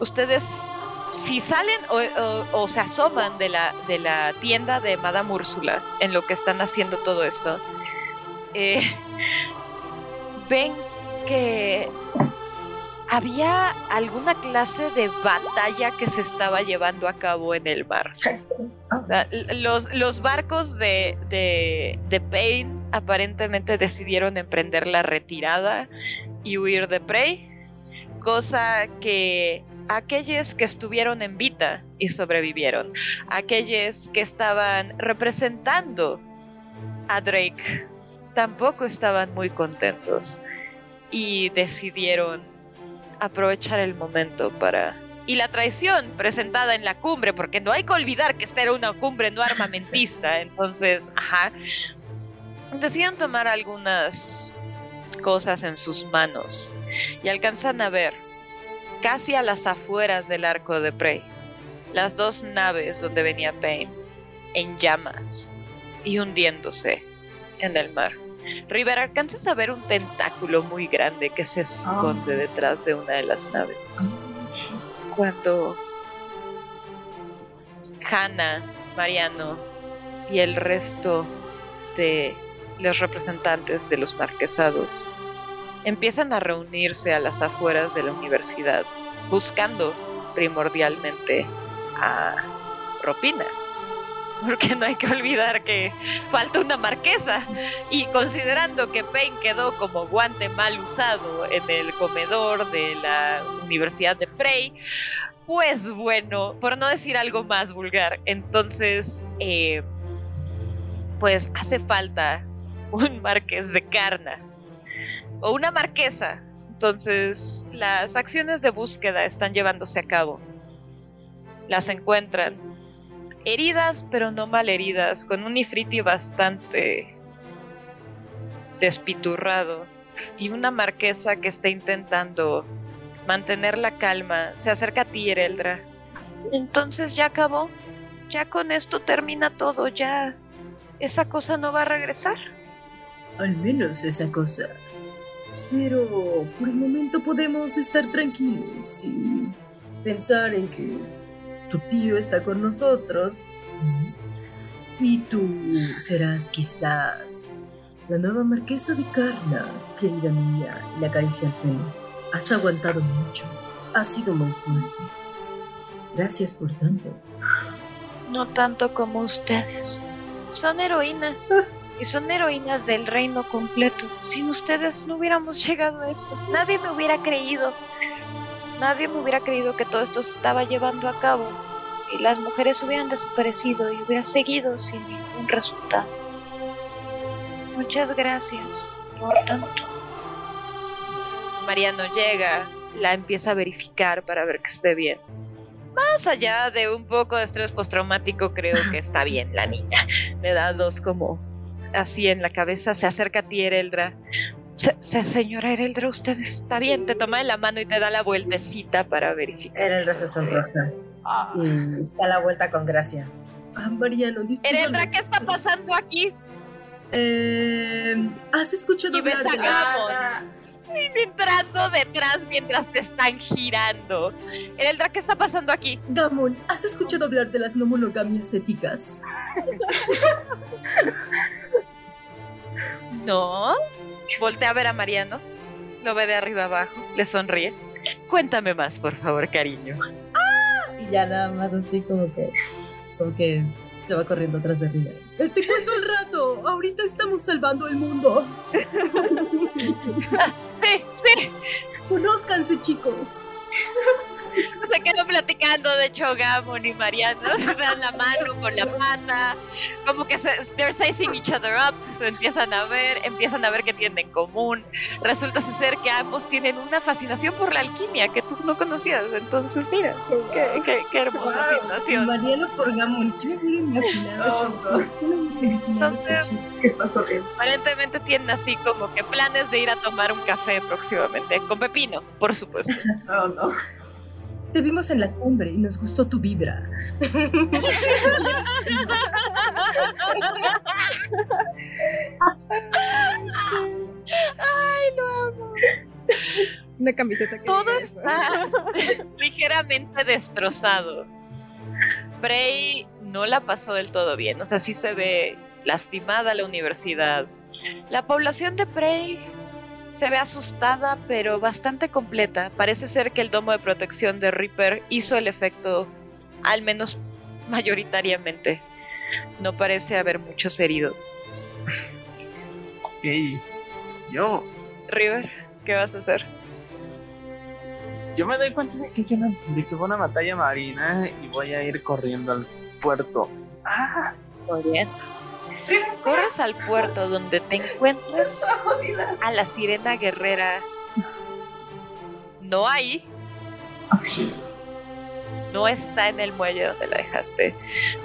Ustedes, si salen o, se asoman de la, de la tienda de Madame Úrsula en lo que están haciendo todo esto, eh, <laughs> ven que había alguna clase de batalla que se estaba llevando a cabo en el mar. <laughs> O sea, l- Los, los barcos de, de, de Pain aparentemente decidieron emprender la retirada y huir de Prey, cosa que aquellos que estuvieron en Vita y sobrevivieron, aquellos que estaban representando a Drake, tampoco estaban muy contentos y decidieron aprovechar el momento para y la traición presentada en la cumbre, porque no hay que olvidar que esta era una cumbre no armamentista, <laughs> entonces, ajá, deciden tomar algunas cosas en sus manos y alcanzan a ver, casi a las afueras del arco de Prey, las dos naves donde venía Pain en llamas y hundiéndose en el mar. River, alcanzas a ver un tentáculo muy grande que se esconde detrás de una de las naves. Cuando Hannah, Mariano y el resto de los representantes de los marquesados empiezan a reunirse a las afueras de la universidad, buscando primordialmente a Ropina. Porque no hay que olvidar que falta una marquesa. Y considerando que Payne quedó como guante mal usado en el comedor de la Universidad de Prey, pues bueno, por no decir algo más vulgar, entonces, eh, pues hace falta un marqués de Carna o una marquesa. Entonces, las acciones de búsqueda están llevándose a cabo. Las encuentran heridas, pero no mal heridas, con un ifriti bastante despiturrado y una marquesa que está intentando mantener la calma. Se acerca a ti, Ereldra. Entonces ya acabó. Ya con esto termina todo. Ya esa cosa no va a regresar. Al menos esa cosa. Pero por el momento podemos estar tranquilos y pensar en que tu tío está con nosotros y tú serás quizás la nueva marquesa de Carna, querida niña, y le acaricia el pelo. Has aguantado mucho, has sido muy fuerte. Gracias por tanto. No tanto como ustedes. Son heroínas. Y son heroínas del reino completo. Sin ustedes no hubiéramos llegado a esto. Nadie me hubiera creído. Nadie me hubiera creído que todo esto se estaba llevando a cabo. Y las mujeres hubieran desaparecido y hubiera seguido sin ningún resultado. Muchas gracias por tanto. Mariano llega, la empieza a verificar para ver que esté bien. Más allá de un poco de estrés postraumático, creo que está <laughs> bien la niña. Le da dos como así en la cabeza, se acerca a ti, Ereldra. Se- se- señora Ereldra, usted está bien, te toma de la mano y te da la vueltecita para verificar. El se sonroja Ah, y está a la vuelta con gracia. Ah, Mariano, disculpa. Ereldra, ¿qué está pasando aquí? Eh, ¿Has escuchado Y ves hablar a de Gamon entrando detrás mientras te están girando. Ereldra, ¿qué está pasando aquí? Gamon, ¿has escuchado hablar de las <laughs> no monogamias éticas? No. Voltea a ver a Mariano. Lo ve de arriba abajo. Le sonríe. Cuéntame más, por favor, cariño. Y ya nada más así como que, como que se va corriendo atrás de River. Eh, Te cuento el rato. Ahorita estamos salvando el mundo. <laughs> Sí, sí. Conózcanse, chicos. Se quedó platicando, de hecho, Gamon y Mariano se dan la mano con la pata, como que se, they're sizing each other up, se empiezan a ver, empiezan a ver que tienen en común. Resulta ser que ambos tienen una fascinación por la alquimia que tú no conocías, entonces mira, qué, qué- qué hermosa Wow, situación. Mariano por Gamon. ¿Quién hubiera imaginado? Oh, Entonces- este chico? ¿Qué está ocurriendo? Aparentemente tienen así como que planes de ir a tomar un café próximamente, con Pepino, por supuesto. <laughs> Oh, no. Te vimos en la cumbre y nos gustó tu vibra. Ay, lo amo. Una camiseta que Todo está <laughs> ligeramente destrozado. Bray no la pasó del todo bien, o sea, sí se ve lastimada la universidad. La población de Bray se ve asustada, pero bastante completa. Parece ser que el domo de protección de Reaper hizo el efecto, al menos mayoritariamente. No parece haber muchos heridos. ok. Yo, River, ¿qué vas a hacer? yo me doy cuenta de que, yo no- de que fue una batalla marina y voy a ir corriendo al puerto. Ah, Muy bien. Corres al puerto donde te encuentras a la sirena guerrera. No hay. no está en el muelle donde la dejaste.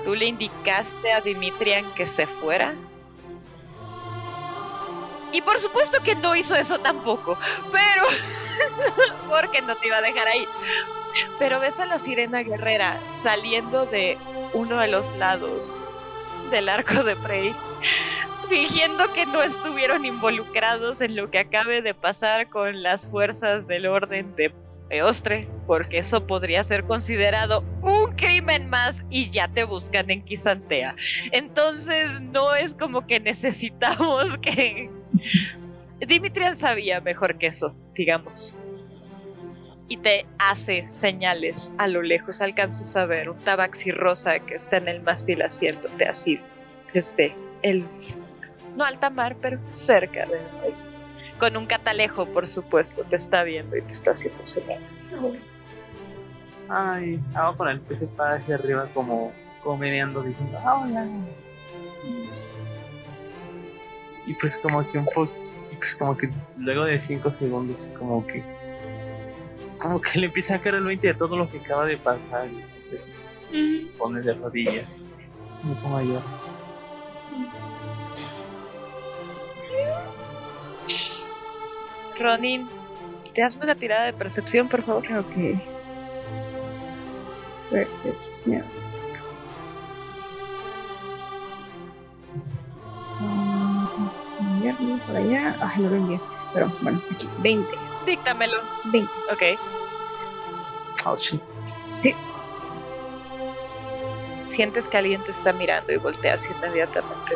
Tú le indicaste a Dimitrian que se fuera. Y por supuesto que no hizo eso tampoco, pero <laughs> porque no te iba a dejar ahí. Pero ves a la sirena guerrera saliendo de uno de los lados del arco de Prey, fingiendo que no estuvieron involucrados en lo que acabe de pasar con las fuerzas del orden de Eostre, porque eso podría ser considerado un crimen más y ya te buscan en Quisantea. Entonces no es como que necesitamos que... Dimitrian sabía mejor que eso, digamos. Y te hace señales a lo lejos. Alcanzas a ver un tabaxi rosa que está en el mástil haciéndote así desde el... No alta mar, pero cerca de con un catalejo, por supuesto, te está viendo y te está haciendo señales. Ay, hago con el pez para hacia arriba como, como meneando diciendo, ah, hola. Y pues como que un poco, y pues como que luego de 5 segundos como que como que le empieza a caer el 20 de todo lo que acaba de pasar y se pone de rodillas. Me pongo a llorar. Ronin, te hazme una tirada de percepción, por favor. Ok. Percepción. Ah, por allá. Ay, no lo envié. Pero bueno, aquí. 20. Díctamelo. 20. Ok. Oh, sí. Sí. Sientes que alguien te está mirando y volteas inmediatamente.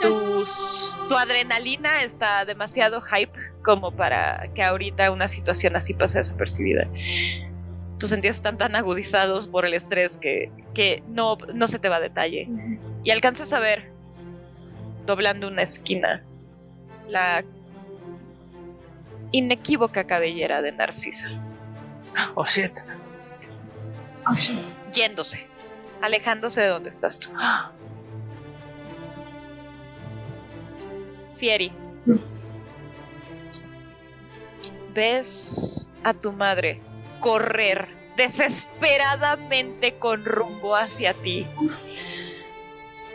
Tus, tu adrenalina está demasiado hype como para que ahorita una situación así pase desapercibida. Tus sentidos están tan agudizados por el estrés que, que no, no se te va a detalle. Y alcanzas a ver, doblando una esquina, la inequívoca cabellera de Narcisa, Oh, shit. yéndose, alejándose de donde estás tú. Fieri. Ves a tu madre correr desesperadamente con rumbo hacia ti.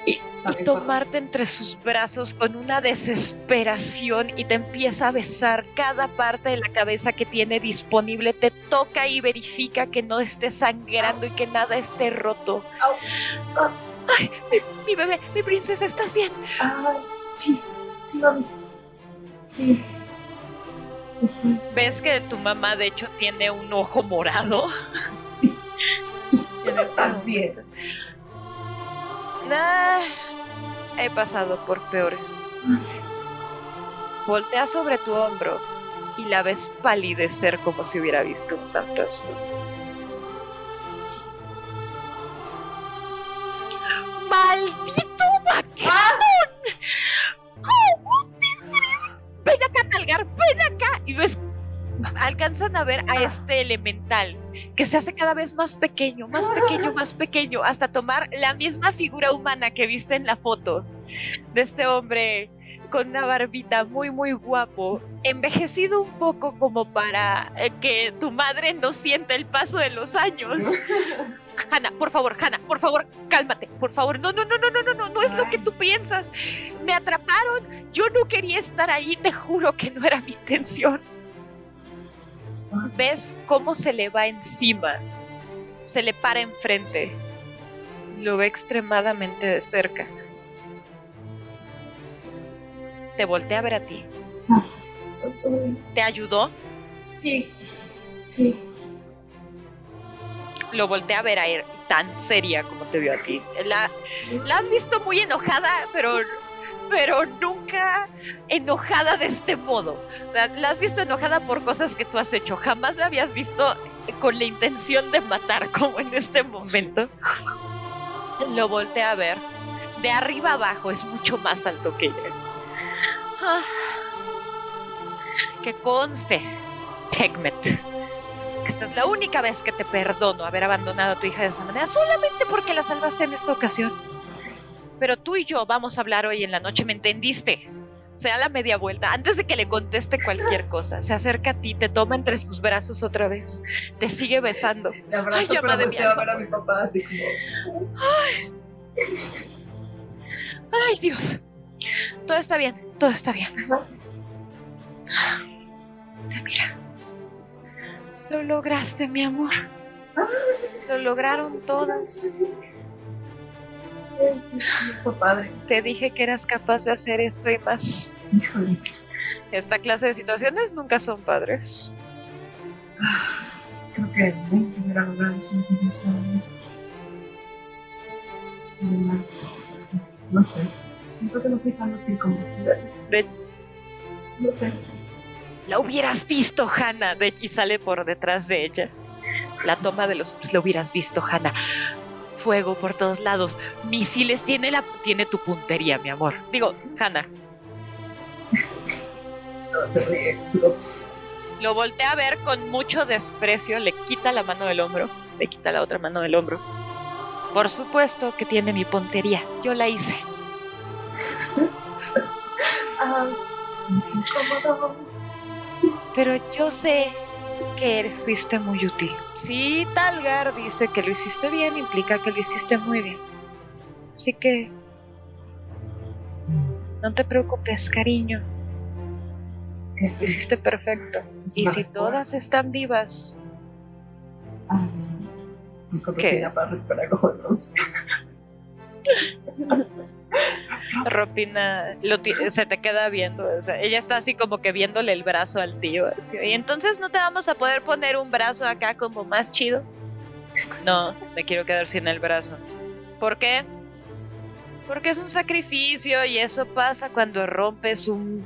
Y, y tomarte entre sus brazos con una desesperación y te empieza a besar cada parte de la cabeza que tiene disponible, te toca y verifica que no esté sangrando y que nada esté roto. Ay, mi, mi bebé, mi princesa, ¿estás bien? Ay, sí, sí, mami. Sí. Estoy. Ves que tu mamá de hecho tiene un ojo morado. <laughs> Este ¿Estás bien? Ah, he pasado por peores. Voltea sobre tu hombro y la ves palidecer como si hubiera visto un fantasma. ¡Maldito Bacramón! ¿Cómo te? Ven acá, Talgar, ven acá. Y ves, alcanzan a ver a este elemental que se hace cada vez más pequeño, más pequeño, <laughs> más pequeño, hasta tomar la misma figura humana que viste en la foto de este hombre con una barbita muy, muy guapo, envejecido un poco como para eh, que tu madre no sienta el paso de los años. <laughs> Hanna, por favor, Hanna, por favor, cálmate, por favor. No, no, no, no, no, no, no, no es lo que tú piensas. Me atraparon, yo no quería estar ahí, te juro que no era mi intención. Ves cómo se le va encima, se le para enfrente, lo ve extremadamente de cerca. Te voltea a ver a ti. ¿Te ayudó? Sí, sí. Lo voltea a ver a él tan seria como te vio a ti. La, la has visto muy enojada, pero, pero nunca enojada de este modo. La, has visto enojada por cosas que tú has hecho. Jamás la habías visto con la intención de matar como en este momento. Lo voltea a ver. De arriba abajo es mucho más alto que ella. Ah. Que conste, Hegmet, que esta es la única vez que te perdono haber abandonado a tu hija de esa manera, solamente porque la salvaste en esta ocasión. Pero tú y yo vamos a hablar hoy en la noche, ¿me entendiste? se da la media vuelta, antes de que le conteste cualquier cosa, se acerca a ti, te toma entre sus brazos otra vez, te sigue besando. Le abrazo, Ay, pero de mi a alma. ver a mi papá así como... Ay, Dios. Todo está bien, todo está bien. Te mira. Lo lograste, mi amor. Lo lograron todas. Fue padre. Te dije que eras capaz de hacer esto y más. Híjole. Esta clase de situaciones nunca son padres. Creo que en mi vida, ¿sabes? Además, no sé. Siento que no fui tan útil como. De- No sé. La hubieras visto, Hannah. De- y sale por detrás de ella. La toma de los hombres. La hubieras visto, Hannah. Fuego por todos lados. Misiles. Tiene, la, tiene tu puntería, mi amor. Digo, Hannah. No, se ríe. Lo voltea a ver con mucho desprecio. Le quita la mano del hombro. Le quita la otra mano del hombro. Por supuesto que tiene mi puntería. Yo la hice. Ah. Pero yo sé que eres, fuiste muy útil. Si Talgar dice que lo hiciste bien, implica que lo hiciste muy bien. Así que... No te preocupes, cariño. Eso Lo hiciste perfecto. es Y si todas están vivas, Ah, ¿Qué? para. <laughs> <laughs> Ropina lo se te queda viendo. o sea, ella está así como que viéndole el brazo al tío. así, y entonces no te vamos a poder poner un brazo acá como más chido. No, me quiero quedar sin el brazo. ¿Por qué? Porque es un sacrificio y eso pasa cuando rompes un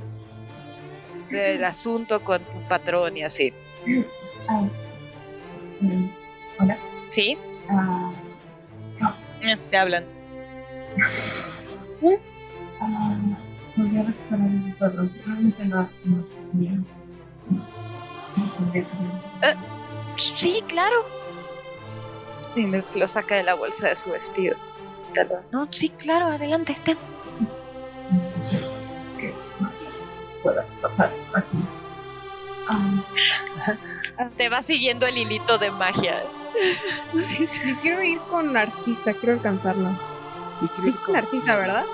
el asunto con tu patrón y así. Ah, mm, hola. ¿Sí? Ah, Eh, Te hablan. <laughs> ah, volví a recuperar mis recuerdos. Realmente no, no, bien. Sí, tendría que revisar. Eh. Sí, claro. Y les- lo saca de la bolsa de su vestido. No, sí, claro, adelante, ten. No sé qué más pueda pasar aquí. Ah, Te va siguiendo el hilito de magia. Yo quiero ir con Narcisa, quiero alcanzarla. Dijiste Narcisa, ¿verdad?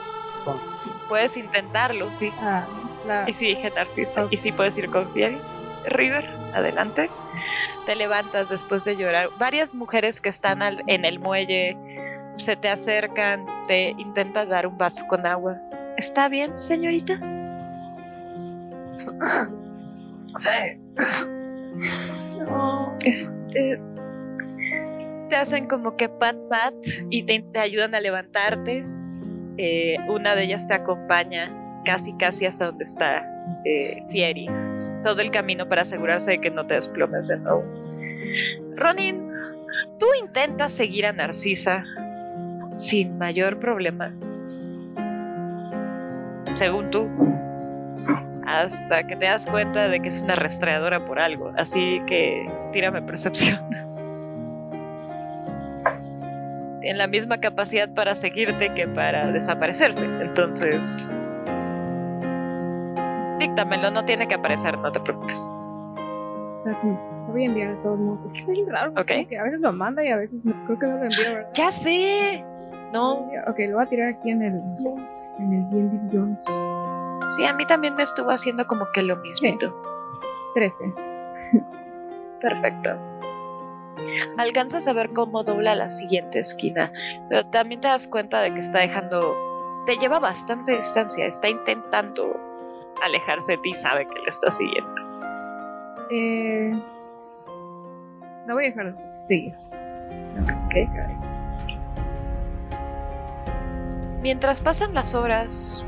Puedes intentarlo, sí. Ah, la... Y sí dije Narcisa. Y sí puedes ir con Fieri. River, adelante. Te levantas después de llorar. Varias mujeres que están al- en el muelle se te acercan, te intentas dar un vaso con agua. ¿Está bien, señorita? No, este. Te hacen como que pat pat y te, ayudan a levantarte. Eh, una de ellas te acompaña casi casi hasta donde está eh, Fieri. Todo el camino para asegurarse de que no te desplomes de nuevo. Ronin, tú intentas seguir a Narcisa sin mayor problema. Según tú. Hasta que te das cuenta de que es una rastreadora por algo. Así que tírame percepción. <laughs> en la misma capacidad para seguirte que para desaparecerse. Entonces, díctamelo, no tiene que aparecer, no te preocupes. Lo voy a enviar de todos modos. Es que está bien raro. Ok. como que a veces lo manda y a veces no. Creo que no lo envía, ¿verdad? Ya sé. No, Ok, lo voy a tirar aquí en el. En el B&B Jones. sí, a mí también me estuvo haciendo como que lo mismo. 13. Perfecto. Alcanzas a ver cómo dobla la siguiente esquina, pero también te das cuenta de que está dejando, te lleva bastante distancia, está intentando alejarse de ti, sabe que le está siguiendo. Eh. No voy a dejar de seguir. Mientras pasan las horas,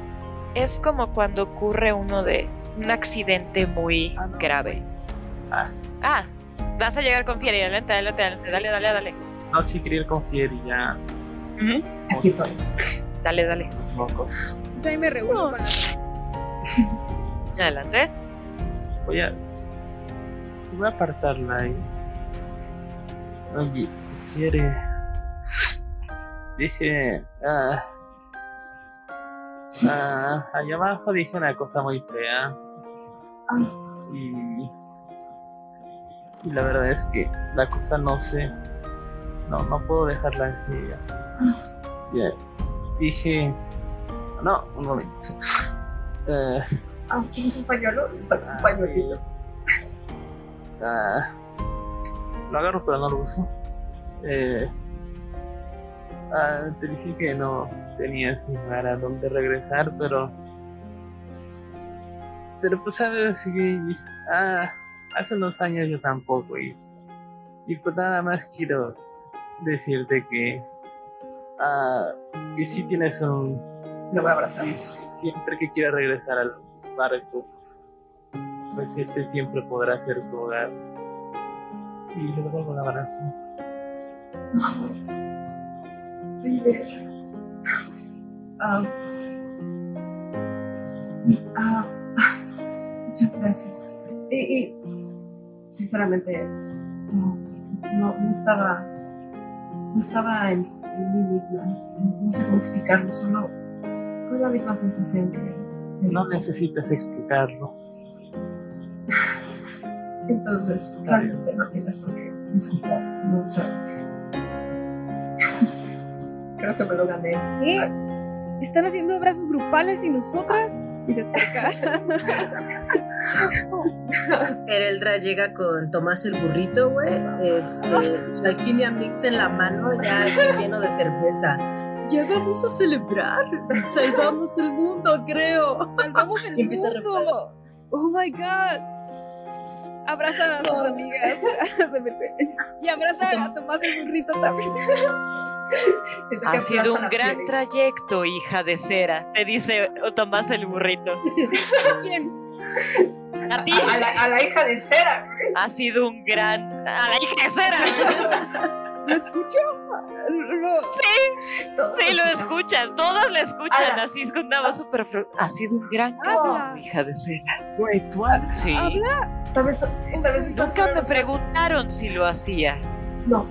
es como cuando ocurre uno de un accidente muy grave. Ah. Ah, vas a llegar con Fieri, adelante, adelante, adelante, dale, dale, dale. No, sí quería ir con Fieri ya. aquí estoy. Dale, dale. Loco. Yo también me reúno No. Adelante. Voy a. Voy a apartarla ahí. Oye, quiere. Dije. Ah, Ah, allá abajo dije una cosa muy fea. Y, y la verdad es que la cosa no sé. No, no puedo dejarla así. Ya, Dije. No, un momento. Eh, Ah, ¿Quieres un pañuelo? Un pañuelito. ah, lo agarro pero no lo uso. Eh, ah, te dije que no tenía sin lugar a dónde regresar, pero. Pero pues sabes que ah, hace unos años yo tampoco y, y pues nada más quiero decirte que ah, que sí tienes un Lo voy a abrazar. y siempre que quieras regresar al barco pues este siempre podrá ser tu hogar y le devuelvo un abrazo Ah, ah, muchas gracias. Y, y, sinceramente, no, no, no estaba, no estaba en, en mí misma. No sé cómo explicarlo, solo fue la misma sensación que. no necesitas explicarlo Entonces, realmente no tienes por qué disculpar. No sé. Creo que me lo gané. ¿Qué? ¿Están haciendo abrazos grupales y nosotras? Y se acerca. <laughs> Ereldra llega con Tomás el burrito, güey. Este, su alquimia mix en la mano, ya está lleno de cerveza. Ya vamos a celebrar. Salvamos el mundo, creo. Salvamos el mundo. Oh my god. Abrazan a sus amigas. <laughs> Y abrazan a Tomás el burrito también. <laughs> <laughs> Siento que Ha sido un gran piel. trayecto, hija de cera, te dice Tomás el burrito. <laughs> ¿Quién? A ti A, a la, a la hija de cera. ha sido un gran... A la hija de cera. <laughs> ¿Lo escucho? Lo- Todo- Sí, lo escuchas, todos lo escuchan, así escuchaba súper... fru- Ha sido un gran Habla. cambio, hija de cera. güey tú hablas. Sí. ¿Habla? Tal vez, tal vez Nunca me preguntaron si lo hacía. No,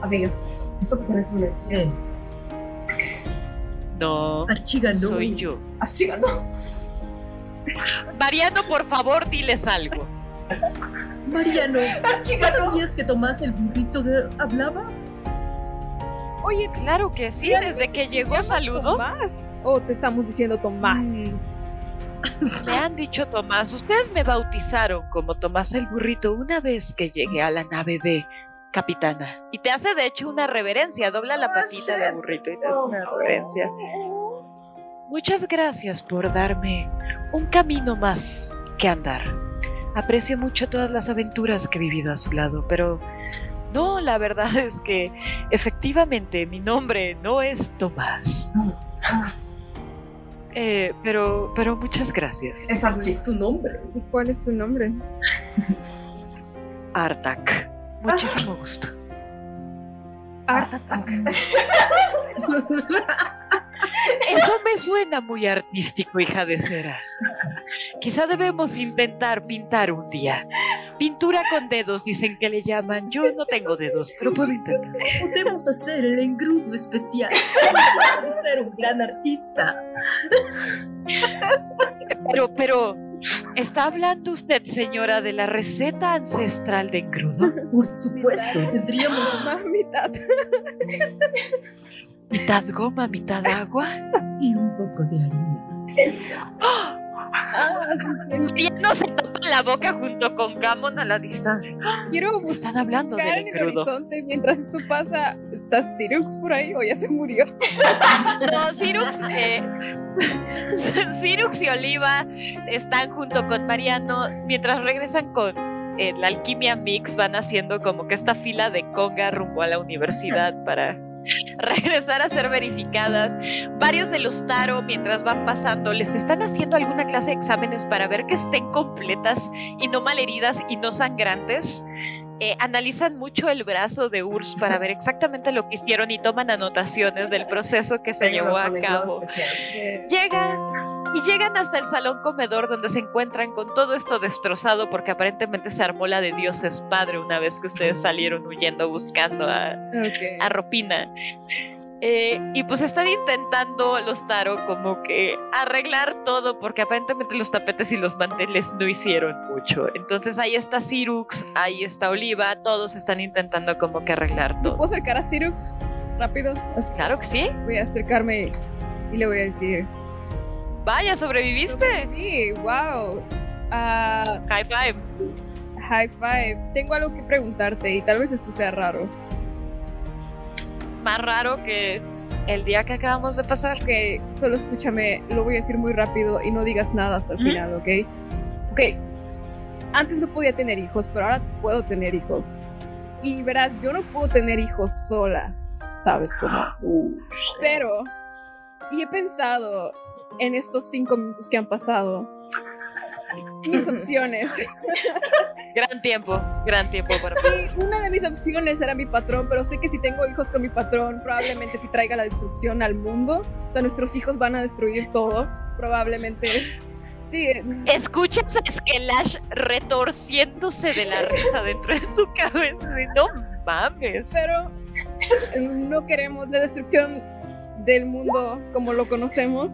amigas, esto pertenece a Eh, No, Archiga, no. soy yo. Archiga, no. Mariano, por favor, diles algo. Mariano, Archiga, ¿no sabías que Tomás el burrito hablaba? Oye, Claro que sí, desde que llegó saludó. Tomás. ¿O te estamos diciendo Tomás? Mm. <laughs> Me han dicho Tomás, ustedes me bautizaron como Tomás el burrito una vez que llegué a la nave de capitana. Y te hace de hecho una reverencia, dobla la Oh, patita de shit. burrito y te hace una reverencia. Muchas gracias por darme un camino más que andar. Aprecio mucho todas las aventuras que he vivido a su lado, pero no, la verdad <laughs> es que efectivamente mi nombre no es Tomás. Eh, pero, pero muchas gracias. Es Archie. Es tu nombre. ¿Y cuál es tu nombre? Artak. Muchísimo gusto. Art Attack. Eso me suena muy artístico, hija de cera. Quizá debemos intentar pintar un día. Pintura con dedos, dicen que le llaman. Yo no tengo dedos, pero puedo intentar. Podemos hacer el engrudo especial. <laughs> Ser un gran artista. Pero, pero, ¿está hablando usted, señora, de la receta ancestral de engrudo? Por supuesto, tendríamos Tomás, <laughs> mitad. ¿Mitad goma, mitad agua? y un poco de harina. <laughs> Y no se toca la boca junto con Gamon a la distancia. Quiero Están hablando del en el horizonte mientras esto pasa. ¿Está Sirux por ahí o ya se murió? <laughs> No, Cirux, eh, <laughs> Cirux y Oliva están junto con Mariano mientras regresan con eh, la alquimia mix, van haciendo como que esta fila de conga rumbo a la universidad para <laughs> regresar a ser verificadas. Varios de los Taro, mientras van pasando, les están haciendo alguna clase de exámenes para ver que estén completas y no malheridas y no sangrantes. Eh, analizan mucho el brazo de Urs para ver exactamente lo que hicieron y toman anotaciones del proceso que se llevó a cabo. especial. Y llegan hasta el salón comedor donde se encuentran con todo esto destrozado porque aparentemente se armó la de Dios es padre una vez que ustedes salieron huyendo buscando a, Ok. a Ropina. Eh, y pues están intentando los Taro como que arreglar todo porque aparentemente los tapetes y los manteles no hicieron mucho. Entonces ahí está Sirux, ahí está Oliva, todos están intentando como que arreglar ¿Me todo. puedo acercar a Sirux? Rápido. Claro que sí. Voy a acercarme y le voy a decir. Vaya, sobreviviste. Sí, wow. Ah, High five. high five. Tengo algo que preguntarte y tal vez esto sea raro. Más raro que el día que acabamos de pasar. Ok, solo escúchame, lo voy a decir muy rápido y no digas nada hasta el final, ¿ok? Ok, antes no podía tener hijos, pero ahora puedo tener hijos. Y verás, yo no puedo tener hijos sola, ¿sabes cómo? Pero, y he pensado en estos cinco minutos que han pasado, mis <laughs> opciones. Gran tiempo, gran tiempo para Y una de mis opciones era mi patrón, pero sé que si tengo hijos con mi patrón, probablemente si traiga la destrucción al mundo. O sea, nuestros hijos van a destruir todo, probablemente. Sí, eh, Escuchas a Skelash retorciéndose de la risa dentro de tu cabeza. No mames. pero no queremos la destrucción del mundo como lo conocemos.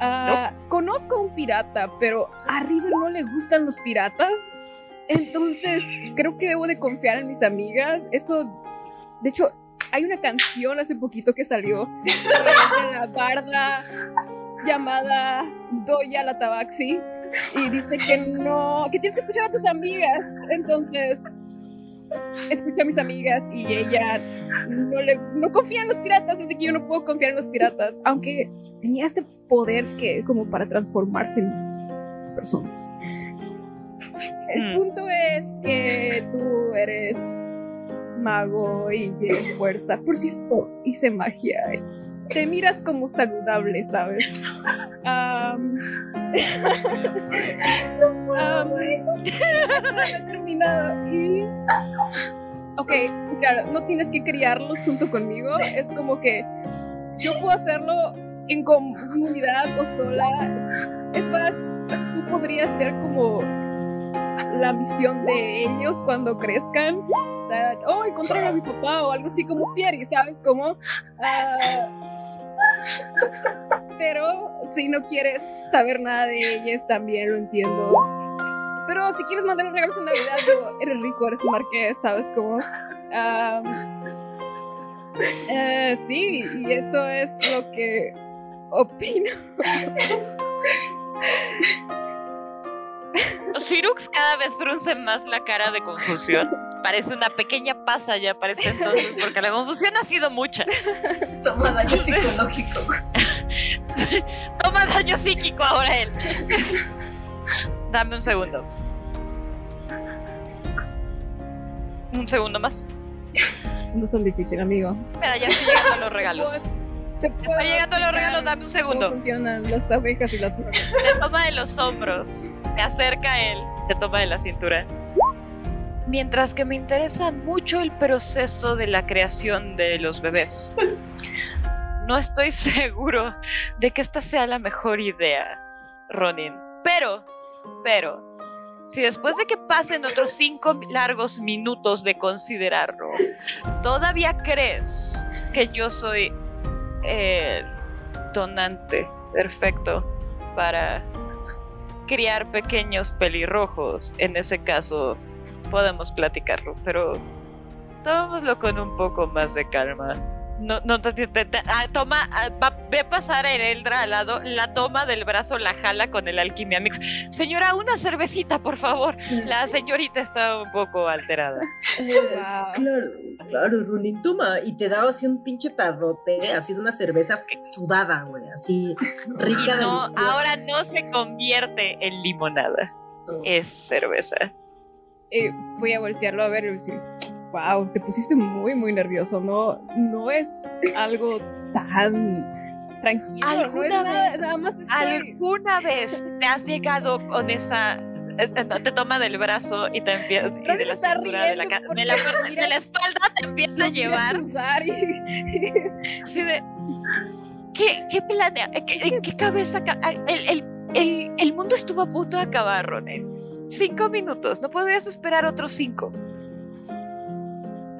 Ah, Conozco a un pirata, pero a River no le gustan los piratas. Entonces, creo que debo de confiar en mis amigas. Eso, de hecho, hay una canción hace poquito que salió <laughs> de la barda llamada Doya la Tabaxi y dice que no, que tienes que escuchar a tus amigas. Entonces, escucha a mis amigas y ella no, le, no confía en los piratas, así que yo no puedo confiar en los piratas, aunque tenía este poder que como para transformarse en persona. El Mm. punto es que tú eres mago y tienes fuerza. Por cierto, hice magia. Te miras como saludable, ¿sabes? Am, no he terminado y Ok, claro, no tienes que criarlos junto conmigo. Es como que yo puedo hacerlo en comunidad o sola. Es más, tú podrías ser como la misión de ellos cuando crezcan. O sea, oh, encontrar a mi papá o algo así como Fieri, ¿sabes? Como. ah, pero si no quieres saber nada de ellas, también lo entiendo. Pero si quieres mandar regalos en Navidad, digo, eres rico, eres un marqués, ¿sabes cómo? Eh, sí, y eso es lo que opino. Sirux cada vez frunce más la cara de confusión. Parece una pequeña pasa ya para este entonces, porque la confusión ha sido mucha. Toma daño psicológico. <laughs> Toma daño psíquico ahora él. Dame un segundo. Un segundo más. No son difíciles, amigo. Espera, ya estoy llegando a los regalos. Estoy llegando los regalos, dame un ¿Cómo segundo. funcionan las abejas y las flores? Te toma de los hombros, te acerca a él, te toma de la cintura. Mientras que me interesa mucho el proceso de la creación de los bebés. <laughs> No estoy seguro de que esta sea la mejor idea, Ronin. Pero, pero, si después de que pasen otros cinco largos minutos de considerarlo, todavía crees que yo soy el donante perfecto para criar pequeños pelirrojos. En ese caso, podemos platicarlo, pero tomémoslo con un poco más de calma. No, no te, te- te- ah, toma, ah, va- ve a pasar a Eldra al lado, la toma del brazo, la jala con el Alquimia Mix. Señora, una cervecita, por favor. La <laughs> señorita está un poco alterada. Wow. Claro, claro, Runin, toma. Y te daba así un pinche tarrote, así de una cerveza sudada, güey, así rica, Y no, deliciosa. ahora no se convierte en limonada, Oh. es cerveza. Eh, voy a voltearlo a ver decir, wow, te pusiste muy, muy nervioso. No, no es algo tan tranquilo. No es ¿Alguna nada, vez- nada más estoy... ¿Alguna vez te has llegado con esa... eh, eh, te toma del brazo y te empieza... Y de la está cintura, de la, riendo ca- de porque la <laughs> parte- mira- de la espalda te empieza a llevar cruzar y- <laughs> así de... ¿Qué, qué planea? eh, ¿Qué, en qué cabeza? ca- El, el, el, el mundo estuvo a punto de acabar, Ronen. Cinco minutos. ¿No podrías esperar otros cinco?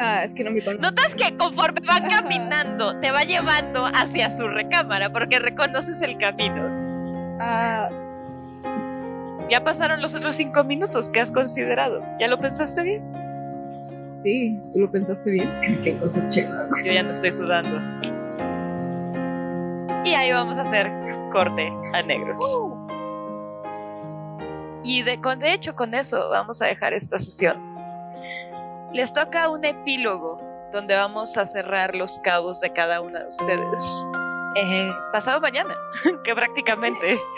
Ah, es que no me conoces. Notas que conforme van caminando, te va llevando hacia su recámara porque reconoces el camino. Ah, Ya pasaron los otros cinco minutos que has considerado. ¿Ya lo pensaste bien? sí, tú lo pensaste bien. <laughs> Qué cosa chévere. Yo ya no estoy sudando. Y ahí vamos a hacer corte a negros. Y de, con, de hecho con eso vamos a dejar esta sesión. Les toca un epílogo donde vamos a cerrar los cabos de cada una de ustedes. Eh, pasado mañana, <laughs> que prácticamente. <laughs>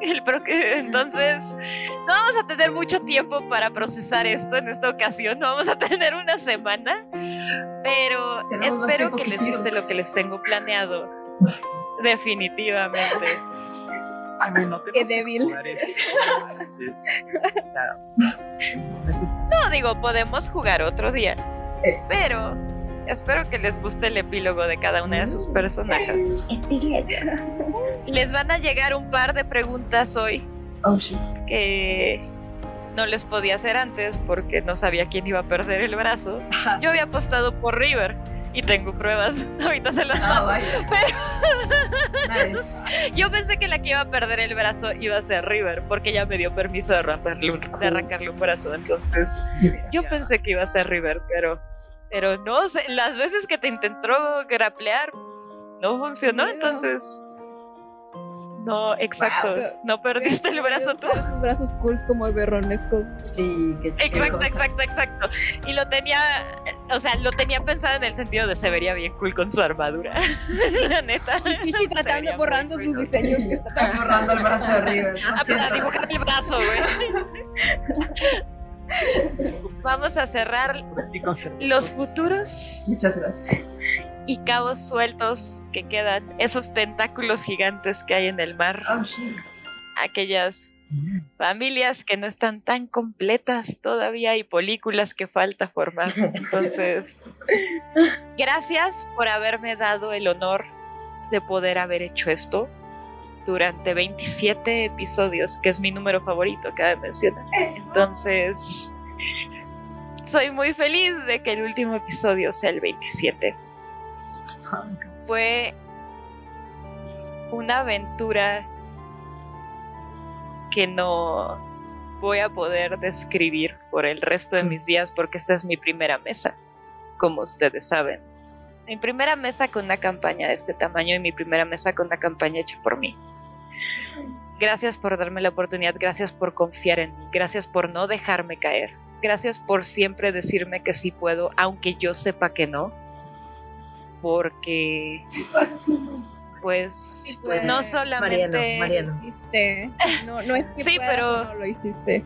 El pro- entonces, no vamos a tener mucho tiempo para procesar esto en esta ocasión. No vamos a tener una semana. Pero Tenemos espero que les guste lo que les tengo planeado. <laughs> Definitivamente. Ay, bueno, Qué débil. O sea, No digo, podemos jugar otro día. Eh. Pero espero que les guste el epílogo de cada una de sus personajes. Les van a llegar un par de preguntas hoy Oh, shit. que no les podía hacer antes porque no sabía quién iba a perder el brazo. Yo había apostado por River y tengo pruebas. <laughs> Ahorita se las Ah, mando. vaya. Nice. <laughs> Yo pensé que la que iba a perder el brazo iba a ser River porque ella me dio permiso de arrancarle un, de arrancarle un brazo. Entonces yo pensé que iba a ser River, pero, pero no sé. Las veces que te intentó graplear no funcionó, entonces. No, exacto. Wow. No perdiste el brazo tú. Sus brazos cools como berronescos. Sí, qué Exacto, cosas. exacto, exacto. Y lo tenía, o sea, lo tenía pensado en el sentido de se vería bien cool con su armadura. <laughs> La neta. Chichi tratando, borrando cool sus diseños que está Está borrando el brazo de River. ¿no? Ah, Cierto. dibujar el brazo, güey. <laughs> Vamos a cerrar los futuros Muchas gracias. Y cabos sueltos que quedan, esos tentáculos gigantes que hay en el mar, Oh, shit. aquellas familias que no están tan completas todavía y películas que falta formar. Entonces, <laughs> gracias por haberme dado el honor de poder haber hecho esto durante 27 episodios, que es mi número favorito, cabe mencionar. Entonces, soy muy feliz de que el último episodio sea el 27 fue una aventura que no voy a poder describir por el resto de mis días porque esta es mi primera mesa, como ustedes saben. Mi primera mesa con una campaña de este tamaño y mi primera mesa con una campaña hecha por mí. Gracias por darme la oportunidad, gracias por confiar en mí, gracias por no dejarme caer, gracias por siempre decirme que sí puedo, aunque yo sepa que no, porque Sí, puedes. pues no solamente Mariano, hiciste. No, no es que Sí, puedas pero- no lo hiciste.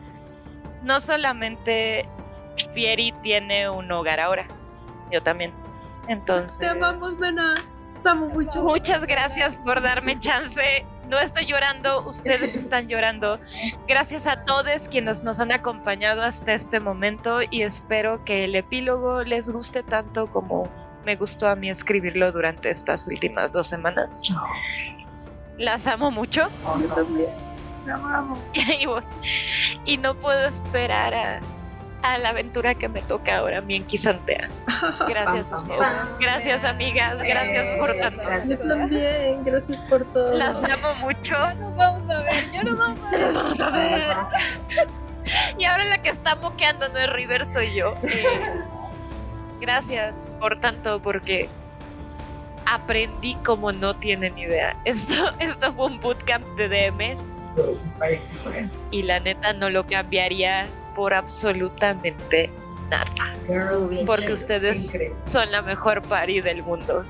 no solamente Fieri tiene un hogar ahora, yo también. Entonces, Te amamos, amo mucho. muchas gracias por darme chance. No estoy llorando, ustedes están llorando. Gracias a todos quienes nos han acompañado hasta este momento y espero que el epílogo les guste tanto como me gustó a mí escribirlo durante estas últimas dos semanas. Las amo mucho. Yo también. <laughs> y, voy- y no puedo esperar a, a la aventura que me toca ahora, mi enquisantea. Gracias, Pam, pam, Osmo. pam. Gracias, amigas. Gracias por Eh, tanto. Yo también. Gracias por todo. Las amo mucho. Nos vamos a ver, yo nos vamos a ver. <laughs> Vamos a ver. Y ahora la que está moqueando no es River, soy yo. Eh, <laughs> gracias por tanto, porque aprendí como no tienen idea. <laughs> Esto, esto fue un bootcamp de DM y la neta no lo cambiaría por absolutamente nada. Porque ustedes Increíble. son la mejor party del mundo.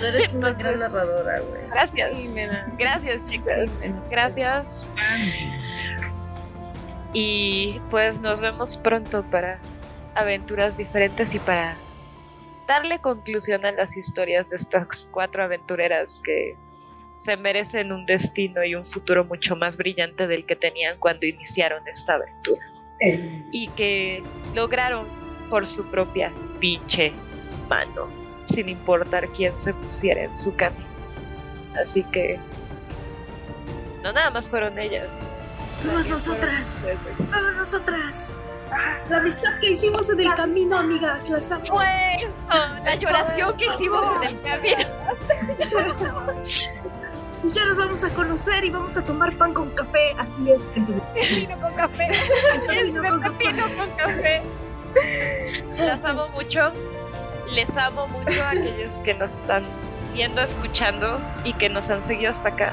Tú eres una gran narradora, güey. Gracias. Sí. Gracias, chicas. Gracias. Y pues nos vemos pronto para aventuras diferentes y para darle conclusión a las historias de estas cuatro aventureras que se merecen un destino y un futuro mucho más brillante del que tenían cuando iniciaron esta aventura. Eh, Y que lograron por su propia pinche mano, sin importar quién se pusiera en su camino. Así que no nada más fueron ellas. Fuimos también fueron nosotras. La amistad que hicimos en el camino, amigas, las amo. Fue eso, la lloración que hicimos en el camino. <laughs> Y ya nos vamos a conocer y vamos a tomar pan con café. Así es, <laughs> con café. Vino con café. Pepino con café. Las amo mucho. Les amo mucho a aquellos que nos están viendo, escuchando y que nos han seguido hasta acá.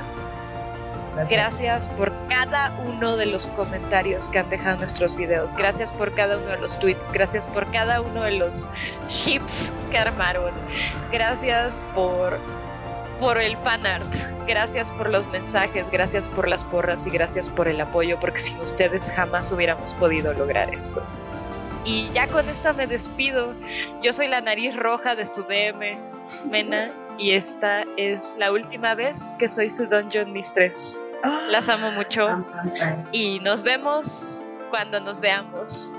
Gracias por cada uno de los comentarios que han dejado nuestros videos. Gracias por cada uno de los tweets. Gracias por cada uno de los ships que armaron. Gracias por, por el fanart. Gracias por los mensajes. Gracias por las porras y gracias por el apoyo. Porque sin ustedes jamás hubiéramos podido lograr esto. Y ya con esta me despido. Yo soy la nariz roja de su DM, Mena. Y esta es la última vez que soy su Dungeon Mistress. Las amo mucho pam. y nos vemos cuando nos veamos.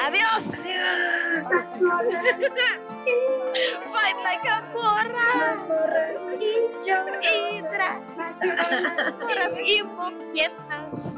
¡Adiós! Adiós. <laughs> Fight like a morra. Las morras y yo. Hidras. Morras y moquientas.